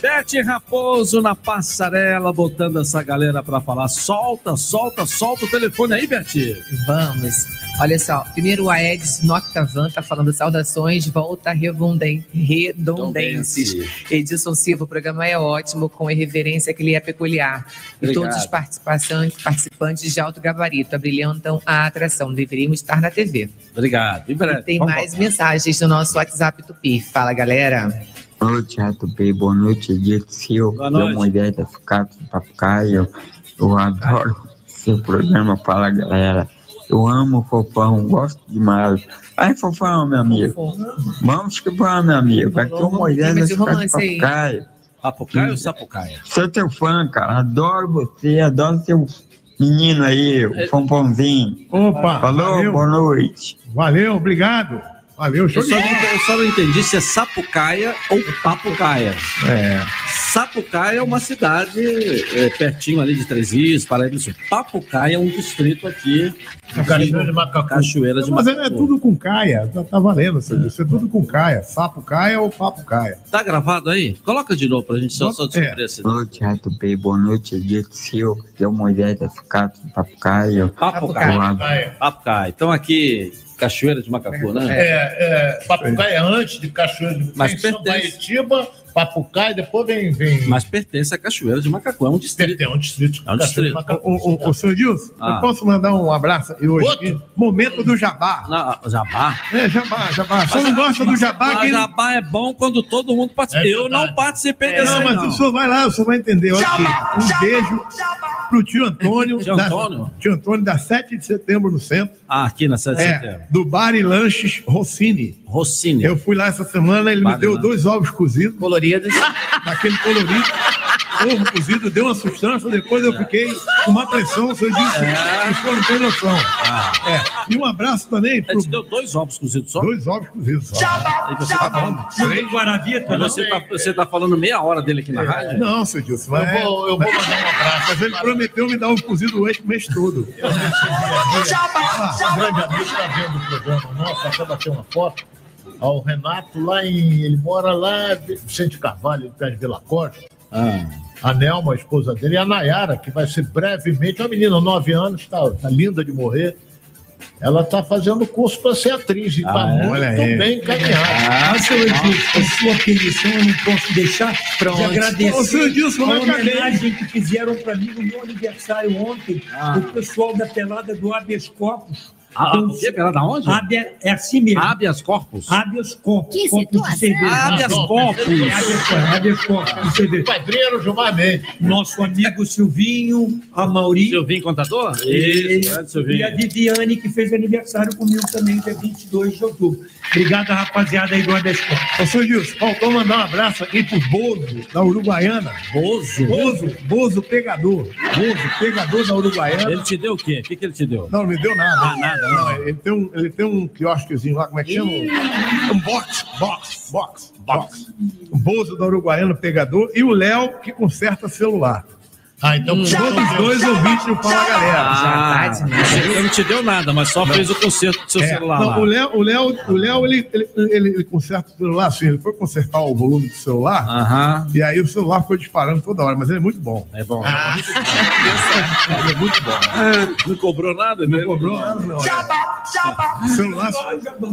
Bete Raposo na passarela, botando essa galera pra falar. Solta, solta, solta o telefone aí, Bete. Vamos. Olha só, primeiro o Aedes Noctavan tá falando saudações, volta revunden- redondenses. Edilson Silva, o programa é ótimo, com a irreverência que lhe é peculiar. E Obrigado. todos os participantes, participantes de alto gabarito abrilhantam a atração. Deveríamos estar na TV. Obrigado. Breve. Tem Vamos mais mensagens no nosso WhatsApp Tupi. Fala, galera. Boa noite, Reto B. Boa noite, Edito Silva. Boa noite. Eu, mulher da Ficato Papucaio. Eu adoro *laughs* seu programa. Fala, galera. Eu amo o Fofão, gosto demais. Ai, Fofão, meu amigo. Vamos que vamos, meu amigo. Aqui é o Moisés da aí? Papucaio. Papucaia ou Sapucaia? Sou teu fã, cara. Adoro você, adoro seu menino aí, o Fofãozinho. Opa, Falou, valeu. boa noite. Valeu, obrigado. Valeu, show Eu só, não, eu só não entendi se é Sapucaia ou Papucaia. É. Sapucaia é uma cidade é, pertinho ali de Três Rios, Paraíba do Sul. Papucaia é um distrito aqui. Cachoeira de Macacu. Cachoeira de Mas é Macacu. tudo com caia, tá, tá valendo, isso isso é tudo com caia. Sapo caia ou papo caia. Tá gravado aí? Coloca de novo pra gente só, só descobrir esse. Boa noite, Rato P. Boa noite. Que é uma ideia da Ficato, Papucaio. Papucaia. Papucaia. Então aqui, Cachoeira de Macacu, né? É, é, Papucaia é antes de Cachoeira de Mas Mas São pertence- Papucaia, depois vem. vem... Mas pertence à Cachoeira de Macacu, é um distrito. É um distrito. É um distrito. Ô, ô, ô, senhor Dilson, Ah. eu posso mandar um abraço aí hoje? aqui? Momento do jabá. Não, jabá? É, jabá, jabá. Você não gosta do jabá? Mas que- jabá é bom quando todo mundo participa. eu não participei desse. não, mas o senhor vai lá, o senhor vai entender. Olha aqui, um beijo pro tio Antônio. Tio da- Antônio? tio Antônio, da 7 de setembro no centro. Ah, aqui na 7 de É, setembro. do Bar e Lanches Rossini. Rossini. Eu fui lá essa semana, ele me deu dois ovos cozidos. Coloridos. *laughs* Daquele colorido. Ovo cozido, deu uma sustância, depois eu fiquei com uma pressão, o senhor disse. É. O senhor não tem noção. Ah. É. E um abraço também pro... Ele te deu dois ovos cozidos só? Dois ovos cozidos só. Aí você tá falando. Três Guaravita, Mas você tá, você tá falando meia hora dele aqui na rádio? Não, seu Dilson, mas... Eu vou- eu vou mandar um abraço. Mas ele prometeu me dar um cozido hoje o mês todo. Um grande amigo está vendo o programa nosso, até bater uma foto. Ao Renato, lá em. Ele mora lá, em Vicente Carvalho, perto de Vila Costa. A Nelma, a esposa dele, e a Nayara, que vai ser brevemente, uma menina, nove anos, está tá linda de morrer. Ela está fazendo curso para ser atriz e está Ah, é? muito bem encaminhada. Ah, seu Edilson, com sua permissão, eu não posso deixar Pronto. de agradecer Edilson, a homenagem que fizeram para mim no meu aniversário ontem, o pessoal da pelada do Habeas Corpus. Ah, Então, o quê? Pelada onde? Habea- é assim mesmo. Habeas corpus? Habeas corpus. Que situação. Habeas corpus. Habeas corpus. Padreiro Gilmar Mendes. Nosso amigo Silvinho, a Mauri. Silvinho Contador? Ele- Isso, Silvinho. E a Viviane, que fez aniversário comigo também, dia 22 de outubro. Obrigado, rapaziada aí do Habeas corpus. Ô, Dilson, faltou mandar um abraço aqui pro Bozo, da Uruguaiana. Bozo? Bozo, Bozo pegador. Bozo, pegador da Uruguaiana. Ele te deu o quê? O que, que ele te deu? Não, não me deu nada. Ah, nada, Não, ele tem um, ele tem um quiosquezinho lá, como é que chama? Um box, box, box, box. O Bozo da Uruguaiana pegador e o Léo que conserta celular. Ah, então Todos os dois ouvintes do Fala Galera. Ah, ele não te deu nada, mas só fez o conserto do seu É, celular não, lá. o Léo, o Léo, o Léo ele, ele, ele, ele conserta o celular assim, ele foi consertar o volume do celular, Aham. e aí o celular ficou disparando toda hora, mas ele é muito bom. É bom. Ele é muito bom. Não cobrou nada, né? Não cobrou nada, não. é. Celular,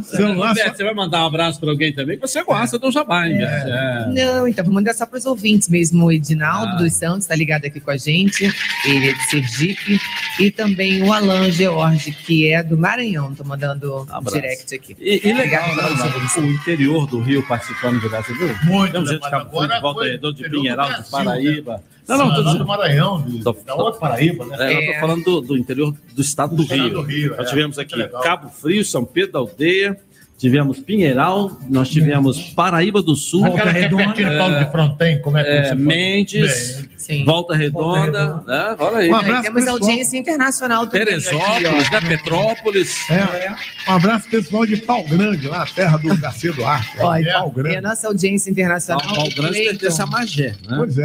celular Roberto, você vai mandar um abraço para alguém também que você gosta do Jabá, hein, Beto? É. Não, então vou mandar só para os ouvintes mesmo. O Edinaldo Ah. dos Santos está ligado aqui com a gente, ele é de Sergipe. E também o Alan George, que é do Maranhão. Estou mandando um direct aqui. E, e legal, né, o- o interior do Rio participando de você viu? Muito, Tem um gente de Frio, agora de Volta foi Redonda, de interior do Pinheiral, de Brasil, Paraíba. né? Não, não, Lá tô do. Maranhão, de- Tô- da outra Paraíba, né? É, eu tô falando do, do interior do estado do, Do Rio. do Rio, Nós é. tivemos Muito aqui. Cabo Frio, São Pedro da Aldeia, tivemos Pinheiral, nós tivemos Paraíba do Sul, Aquela que é pertinho de Paulo de Fronten, como é que é, você fala? Sim. Volta Redonda, né? Olha aí. Um Aí abraço, temos pessoal. audiência internacional também. Teresópolis, né? Petrópolis. É, um abraço pessoal de Pau Grande, lá, a terra do Garcia Duarte. Olha, Pau e a Grande. nossa audiência internacional. Pau o Grande pertence a Magé, né? Pois é,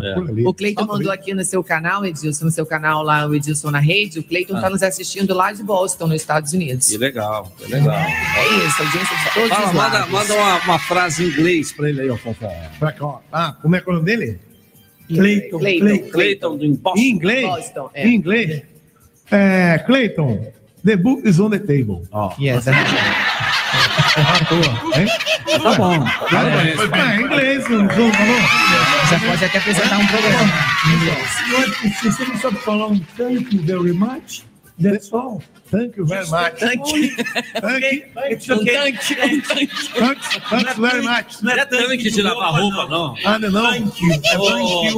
é, É. por ali. O Cleiton mandou aqui no seu canal, Edilson, no seu canal lá, o Edilson na rede. O Cleiton está Ah. nos assistindo lá de Boston, nos Estados Unidos. Que legal, que legal. É isso, audiência de todos Fala, os manda, lados. manda uma, uma frase em inglês para ele aí, ó. Pra cá, ó. Ah, como é que é o nome dele? Cleiton, Cleiton. Cleiton. Cleiton do Em Boston. inglês? Boston, é. Em inglês? É, Clayton, the book is on the table. Ó. Yes, À toa, hein? Tá bom. É, em inglês, não falou? Já pode até apresentar um programa. Senhor, Se você não sabe falar um thank you very much, that's all. Thank you very much. Thank you. Thank, It's okay. thanks, thanks very much. Não é tanque de lavar roupa, não. Ah, não, não. Thank you. Thank you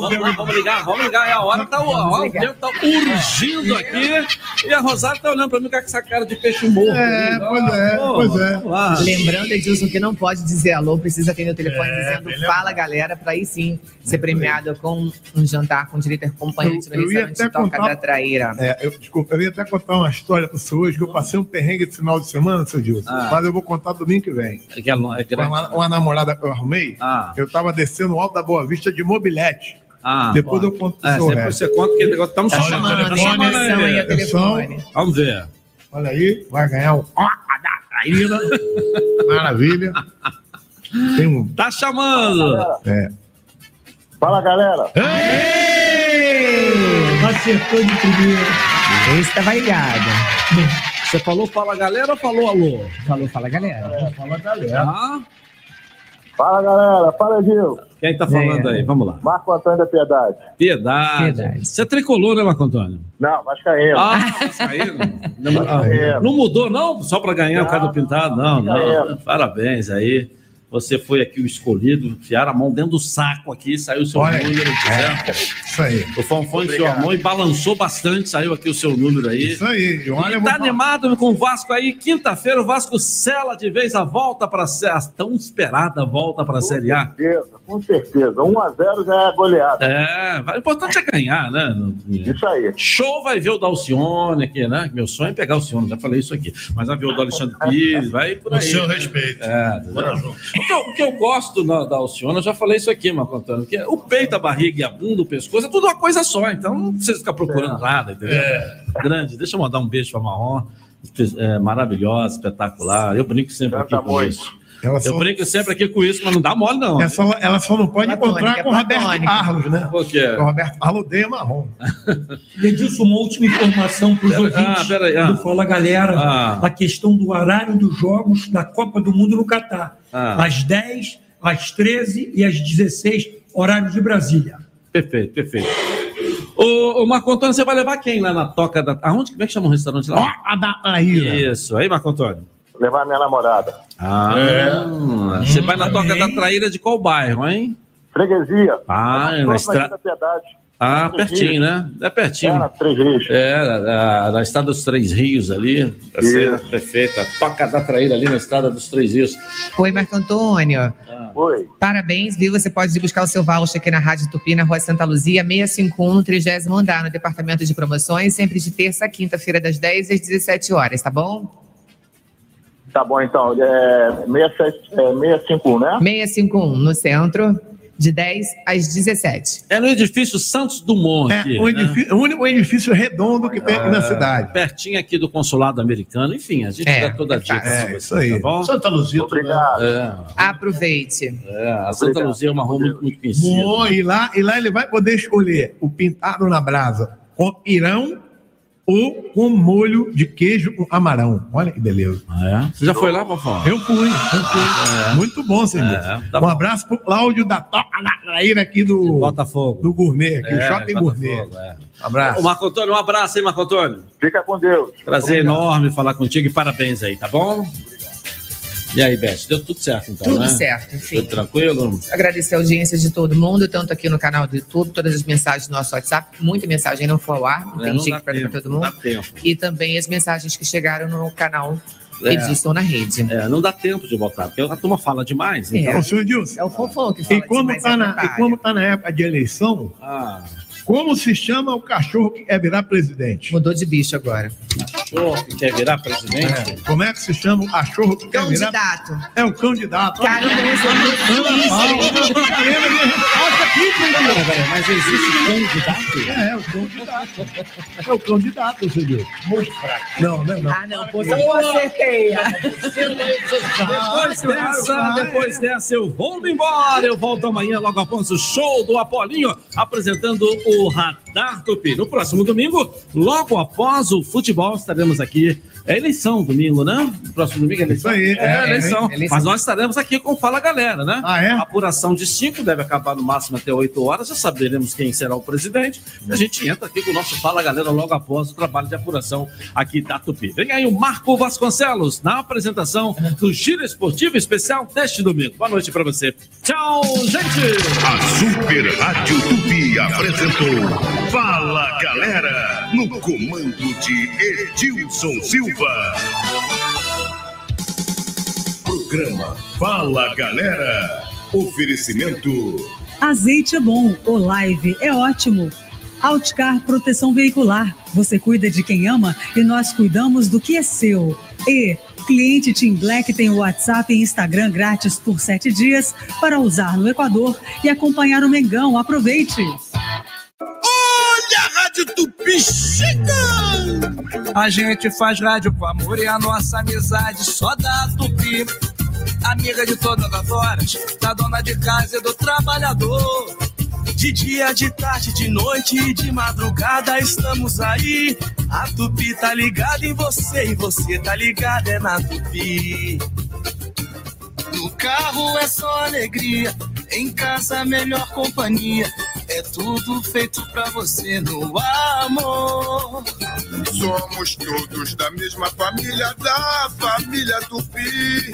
vamos, very vamos, vamos ligar, vamos ligar. É a hora, tá, ó, ó, o tempo tá urgindo aqui. E a Rosário tá olhando pra mim com essa cara de peixe morto. É, Ó, pois é, ó, pois é. Lembrando, Edilson, que não pode dizer alô, precisa atender o telefone É, dizendo fala, galera, para aí sim ser premiado com um jantar com direito acompanhante no Eu- eu ia restaurante até Toca contar- da Traíra. É, eu, desculpa, eu ia até até contar uma história para você hoje, que eu passei um perrengue de final de semana, seu Dilson. Ah. Mas eu vou contar domingo que vem. É que é é grande. Uma, uma namorada que eu arrumei, eu tava descendo o alto da Boa Vista de mobilete. Ah, Depois bom. eu conto pro É, depois você conta que negócio estamos Tá chamando. chamando, Tá chamando Atenção aí, aí. atenção. Vamos ver. Olha aí, vai ganhar um Ó da Traíra. *laughs* Maravilha. Tem um. Tá chamando. É. Fala, galera. Acertou de primeira. Esse tava ligado. Você falou fala galera ou falou alô? Falou fala galera. Fala galera. Ah, Fala, galera. Fala, Gil. quem tá falando aí? Vamos lá. Marco Antônio da Piedade. Piedade. Você é tricolor, né, Marco Antônio? Não, Vascaíno. Ah, Vascaíno. Não, não mudou, não? Só para ganhar o cara do pintado? Não, não. Vascaíno. Parabéns aí. Você foi aqui o escolhido, enfiaram a mão dentro do saco aqui, saiu o seu Olha, número. é, isso aí. O Fonfon enfiou a mão e balançou bastante, saiu aqui o seu número aí. Isso aí. E olha, E vou tá animado com o Vasco aí. Quinta-feira o Vasco sela de vez a volta para a tão esperada volta para a Série A. certeza, com certeza. 1x0 já é goleada. É, o importante é ganhar, né? Isso aí. Show vai ver o da Alcione aqui, né? Meu sonho é pegar o Alcione, já falei isso aqui. Mas vai ver o do Alexandre Pires, vai por Com aí. seu respeito. É, o, que eu, o que eu gosto na- da Alcione, eu já falei isso aqui, Marco Antônio, que o peito, a barriga e a bunda, o pescoço, é tudo uma coisa só. Então não precisa ficar procurando nada, entendeu? Grande. Deixa eu mandar um beijo pra Marrom. É, maravilhosa, espetacular. Eu brinco sempre aqui com isso. Ela Eu só- brinco sempre aqui com isso, mas não dá mole, não. Ela só, ela só não pode encontrar com o Roberto Carlos, né? Por quê? O Roberto Carlos odeia marrom. *laughs* Edilson, uma última informação para os ouvintes ah, aí, ah. do Fala Galera, Ah. a questão do horário dos jogos da Copa do Mundo no Catar. Ah. Às 10, às 13 e às 16, horário de Brasília. Perfeito, perfeito. Ô, ô, Marco Antônio, você vai levar quem lá na Toca da... Aonde como é que chama o restaurante lá? a da Traíra. Isso, aí, Marco Antônio. Levar minha namorada. Ah, É. você vai na Toca da Traíra de qual bairro, hein? Freguesia. Ah, é na estrada... Ah, Três pertinho, Rios. né? É pertinho. É, na Três Rios. É, na, na estrada dos Três Rios ali. Tá certo, Isso. perfeito. A Toca da Traíra ali na estrada dos Três Rios. Oi, Marco Antônio. Oi. Parabéns, viu? Você pode ir buscar o seu voucher aqui na Rádio Tupi, na Rua Santa Luzia, 651, no 30 andar, no Departamento de Promoções, sempre de terça a quinta-feira, das 10 às 17 horas, tá bom? Tá bom, então. É, 67, é 651, né? 651, no centro, de 10 às 17. É no edifício Santos Dumont. É aqui, o, né? edifício, o único edifício redondo que tem aqui na É, cidade. Pertinho aqui do consulado americano. Enfim, a gente É, dá toda a dica. É, você, isso aí. Tá bom? Santa Luzia. Obrigado. É, Aproveite. é, a Santa Luzia é uma rua muito, muito conhecida. Bom, e, lá, e lá ele vai poder escolher o pintado na brasa com pirão ou com molho de queijo com amarão. Olha que beleza. Ah, é? Você já foi lá, Fofão? Eu fui, eu fui. Muito bom, senhor. É, tá um bom. abraço pro Cláudio da Toca da Traíra aqui do, Botafogo. do Gourmet, aqui, o É, Shopping Gourmet. é. Abraço. Ô, Marco Antônio, um abraço aí, Marco Antônio. Fica com Deus. Prazer enorme falar contigo e parabéns aí, tá bom? E aí, Beth, deu tudo certo então, Tudo né? certo, enfim. Tudo tranquilo? Agradecer a audiência de todo mundo, tanto aqui no canal do YouTube, todas as mensagens do nosso WhatsApp, muita mensagem não foi ao ar, não É, tem não dá para tempo, todo não mundo. dá tempo. E também as mensagens que chegaram no canal É. Edilson na Rede. É, não dá tempo de voltar, porque a turma fala demais. Então. Ô, senhor Edilson, É o fofão que fala e como demais, tá na, e como tá na época de eleição, Ah, como se chama o cachorro que quer virar presidente? Mudou de bicho agora. cachorro que quer virar presidente? É, Como é que se chama o cachorro que quer virar Candidato. É o candidato. Caramba, é Ana Paula. Mas existe candidato? É, é o candidato. É o candidato, você viu? Muito fraco. Não, não, não. Ah, não, pô, eu acertei. Depois dessa, depois dessa, eu vou embora. Eu volto amanhã, logo após o show do Apolinho, apresentando o Radar Tupi. No próximo domingo, logo após o futebol, estaremos aqui. É eleição domingo, né? No próximo domingo é eleição. Isso aí, é, é, eleição. é eleição. Mas nós estaremos aqui com Fala Galera, né? Ah, é? Apuração de cinco, deve acabar no máximo até 8 horas. Já saberemos quem será o presidente. E a gente entra aqui com o nosso Fala Galera logo após o trabalho de apuração aqui da Tupi. Vem aí o Marco Vasconcelos na apresentação do Giro Esportivo Especial deste domingo. Boa noite para você. Tchau, gente! A Super Rádio Tupi apresentou Fala Galera, no comando de Edilson Silva. Programa Fala Galera. Oferecimento Azeite é bom, o live é ótimo. Outcar Proteção Veicular. Você cuida de quem ama e nós cuidamos do que é seu. E cliente Team Black tem o WhatsApp e Instagram grátis por sete dias para usar no Equador e acompanhar o Mengão. Aproveite! Olha a Rádio Tupi chegando! A gente faz rádio com amor e a nossa amizade só dá Tupi. Amiga de todas as horas, da dona de casa e do trabalhador. De dia, de tarde, de noite e de madrugada estamos aí. A Tupi tá ligada em você e você tá ligado é na Tupi. No carro é só alegria, em casa a melhor companhia. É tudo feito pra você no amor. Somos todos da mesma família, da família Tupi.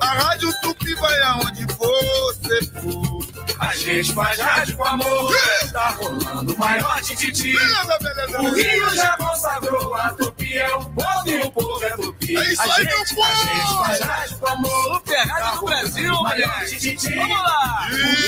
A Rádio Tupi vai aonde você for. A gente faz rádio com amor. Tá rolando o maior tititi. Beleza, beleza, O. Rio já consagrou. A Tupi é o povo e o povo é Tupi. É isso a aí, gente, meu A povo! gente faz rádio com amor. Super Rádio do Brasil, o maior tititi. Vamos lá.